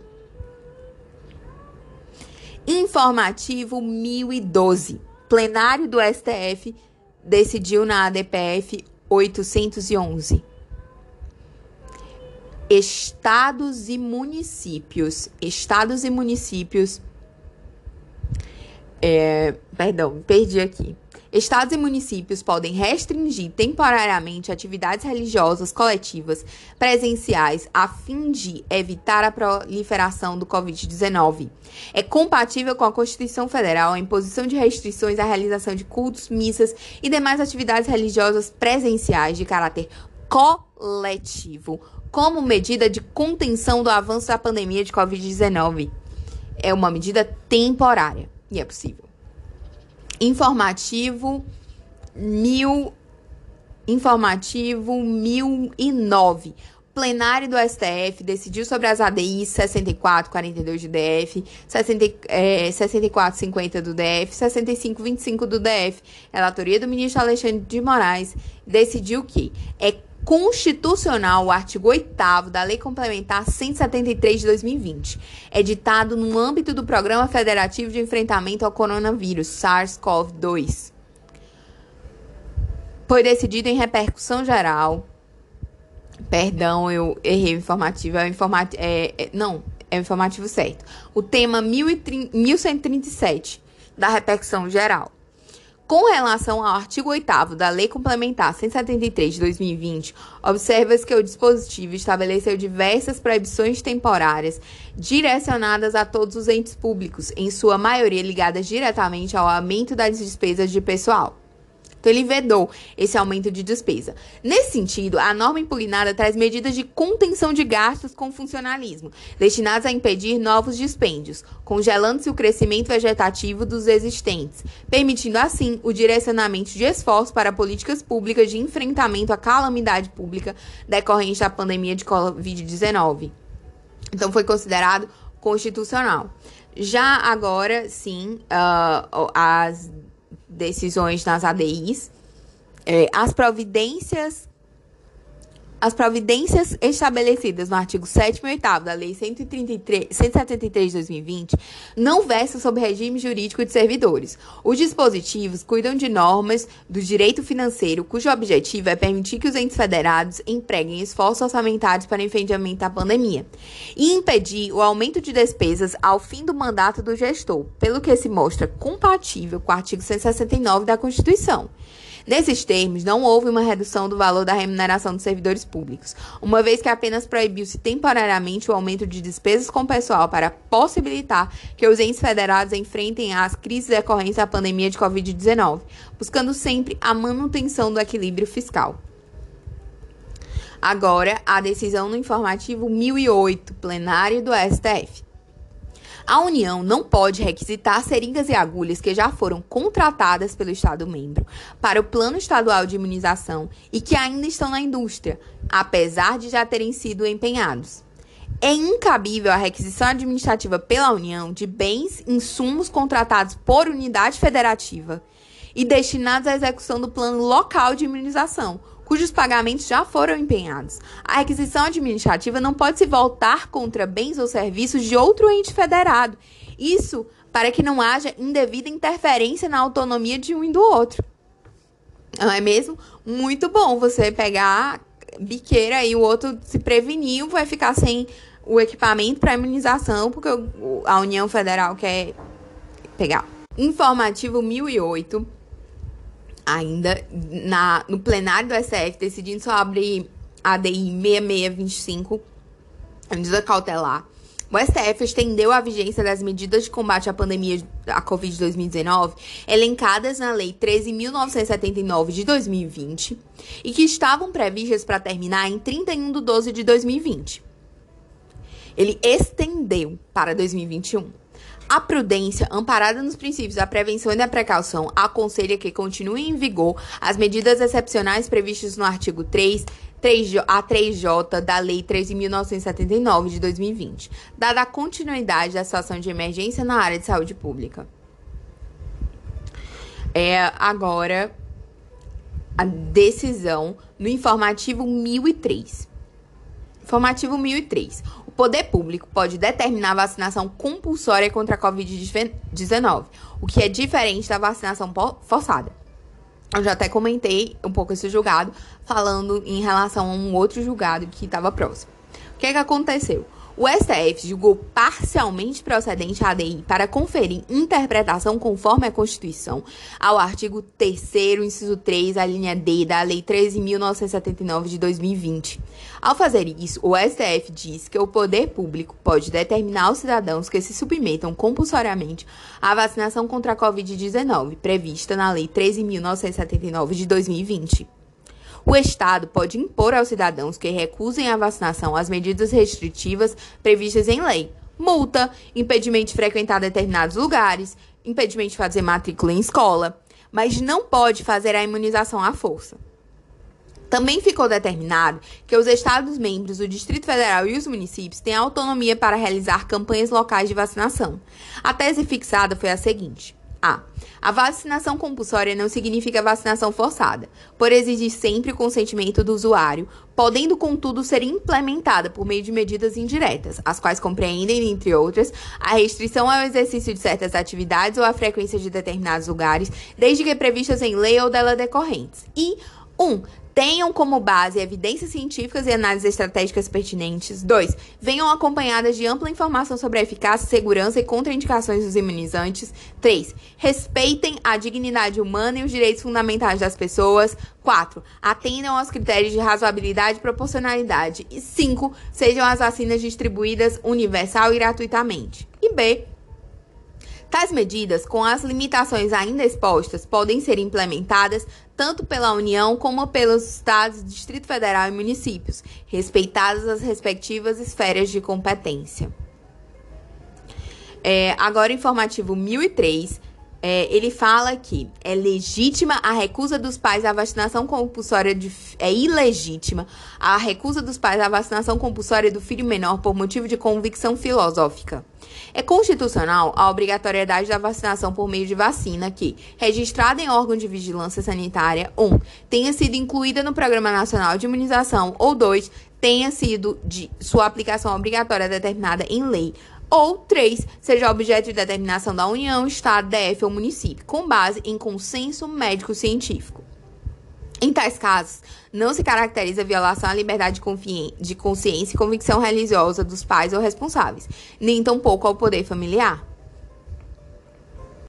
Informativo 1012. Plenário do STF decidiu na ADPF 811 estados e municípios. Estados e municípios. É, perdão, perdi aqui. Estados e municípios podem restringir temporariamente atividades religiosas coletivas presenciais a fim de evitar a proliferação do Covid-19. É compatível com a Constituição Federal a imposição de restrições à realização de cultos, missas e demais atividades religiosas presenciais de caráter co letivo como medida de contenção do avanço da pandemia de Covid-19. É uma medida temporária e é possível. Informativo mil informativo 1009 plenário do STF decidiu sobre as ADIs 6442 do DF, 60, é, 6450 do DF, 6525 do DF. Relatoria do ministro Alexandre de Moraes decidiu que é constitucional o artigo 8 da Lei Complementar 173 de 2020, editado no âmbito do Programa Federativo de Enfrentamento ao Coronavírus, SARS-CoV-2. Foi decidido em repercussão geral Perdão, eu errei o informativo. É informativo. É, é, não, é o informativo certo. O tema 1137 da repercussão geral. Com relação ao artigo 8 da Lei Complementar 173 de 2020, observa-se que o dispositivo estabeleceu diversas proibições temporárias direcionadas a todos os entes públicos, em sua maioria ligadas diretamente ao aumento das despesas de pessoal. Então, ele vedou esse aumento de despesa. Nesse sentido, a norma impugnada traz medidas de contenção de gastos com funcionalismo, destinadas a impedir novos dispêndios, congelando-se o crescimento vegetativo dos existentes, permitindo, assim, o direcionamento de esforços para políticas públicas de enfrentamento à calamidade pública decorrente da pandemia de Covid-19. Então, foi considerado constitucional. Já agora, sim, uh, as decisões nas ADIs, é, as providências as providências estabelecidas no artigo 7 e 8 da Lei 133, 173 de 2020 não versam sobre regime jurídico de servidores. Os dispositivos cuidam de normas do direito financeiro, cujo objetivo é permitir que os entes federados empreguem esforços orçamentários para enfrentamento da pandemia e impedir o aumento de despesas ao fim do mandato do gestor, pelo que se mostra compatível com o artigo 169 da Constituição. Nesses termos, não houve uma redução do valor da remuneração dos servidores públicos, uma vez que apenas proibiu-se temporariamente o aumento de despesas com pessoal para possibilitar que os entes federados enfrentem as crises decorrentes da pandemia de Covid-19, buscando sempre a manutenção do equilíbrio fiscal. Agora, a decisão no informativo 1008, plenário do STF. A União não pode requisitar seringas e agulhas que já foram contratadas pelo Estado membro para o Plano Estadual de Imunização e que ainda estão na indústria, apesar de já terem sido empenhados. É incabível a requisição administrativa pela União de bens, insumos contratados por unidade federativa e destinados à execução do plano local de imunização, cujos pagamentos já foram empenhados. A requisição administrativa não pode se voltar contra bens ou serviços de outro ente federado. Isso para que não haja indevida interferência na autonomia de um e do outro. Não é mesmo? Muito bom você pegar biqueira e o outro se prevenir, vai ficar sem o equipamento para imunização, porque a União Federal quer pegar. Informativo 1008 ainda na, no plenário do STF, decidindo sobre a ADI 6625, a medida cautelar. O STF estendeu a vigência das medidas de combate à pandemia da Covid-2019, elencadas na Lei 13.979 de 2020 e que estavam previstas para terminar em 31 de 12 de 2020. Ele estendeu para 2021. A prudência, amparada nos princípios da prevenção e da precaução, aconselha que continuem em vigor as medidas excepcionais previstas no artigo 3, 3 a 3J da Lei 13.979 de 2020, dada a continuidade da situação de emergência na área de saúde pública. É agora a decisão no informativo 1003. Informativo 1003 poder público pode determinar vacinação compulsória contra a Covid-19, o que é diferente da vacinação forçada. Eu já até comentei um pouco esse julgado, falando em relação a um outro julgado que estava próximo. O que, é que aconteceu? O STF julgou parcialmente procedente a ADI para conferir interpretação conforme a Constituição ao artigo 3 inciso 3, a linha D da Lei 13.979 de 2020. Ao fazer isso, o STF diz que o poder público pode determinar aos cidadãos que se submetam compulsoriamente à vacinação contra a Covid-19, prevista na Lei 13.979 de 2020. O Estado pode impor aos cidadãos que recusem a vacinação as medidas restritivas previstas em lei. Multa, impedimento de frequentar determinados lugares, impedimento de fazer matrícula em escola, mas não pode fazer a imunização à força. Também ficou determinado que os Estados-membros, o Distrito Federal e os municípios têm autonomia para realizar campanhas locais de vacinação. A tese fixada foi a seguinte: a. A vacinação compulsória não significa vacinação forçada, por exigir sempre o consentimento do usuário, podendo, contudo, ser implementada por meio de medidas indiretas, as quais compreendem, entre outras, a restrição ao exercício de certas atividades ou a frequência de determinados lugares, desde que previstas em lei ou dela decorrentes. E 1. Um, tenham como base evidências científicas e análises estratégicas pertinentes. 2. Venham acompanhadas de ampla informação sobre a eficácia, segurança e contraindicações dos imunizantes. 3. Respeitem a dignidade humana e os direitos fundamentais das pessoas. 4. Atendam aos critérios de razoabilidade e proporcionalidade. E 5. Sejam as vacinas distribuídas universal e gratuitamente. E B. Tais medidas, com as limitações ainda expostas, podem ser implementadas tanto pela União como pelos estados, Distrito Federal e municípios, respeitadas as respectivas esferas de competência. É, agora, informativo 1003 é, ele fala que é legítima a recusa dos pais à vacinação compulsória de é ilegítima a recusa dos pais à vacinação compulsória do filho menor por motivo de convicção filosófica. É constitucional a obrigatoriedade da vacinação por meio de vacina que, registrada em órgão de vigilância sanitária, 1. Um, tenha sido incluída no Programa Nacional de Imunização ou 2. tenha sido de sua aplicação obrigatória determinada em lei ou três, seja objeto de determinação da União, Estado, DF ou município, com base em consenso médico-científico. Em tais casos, não se caracteriza violação à liberdade de consciência e convicção religiosa dos pais ou responsáveis, nem tampouco ao poder familiar.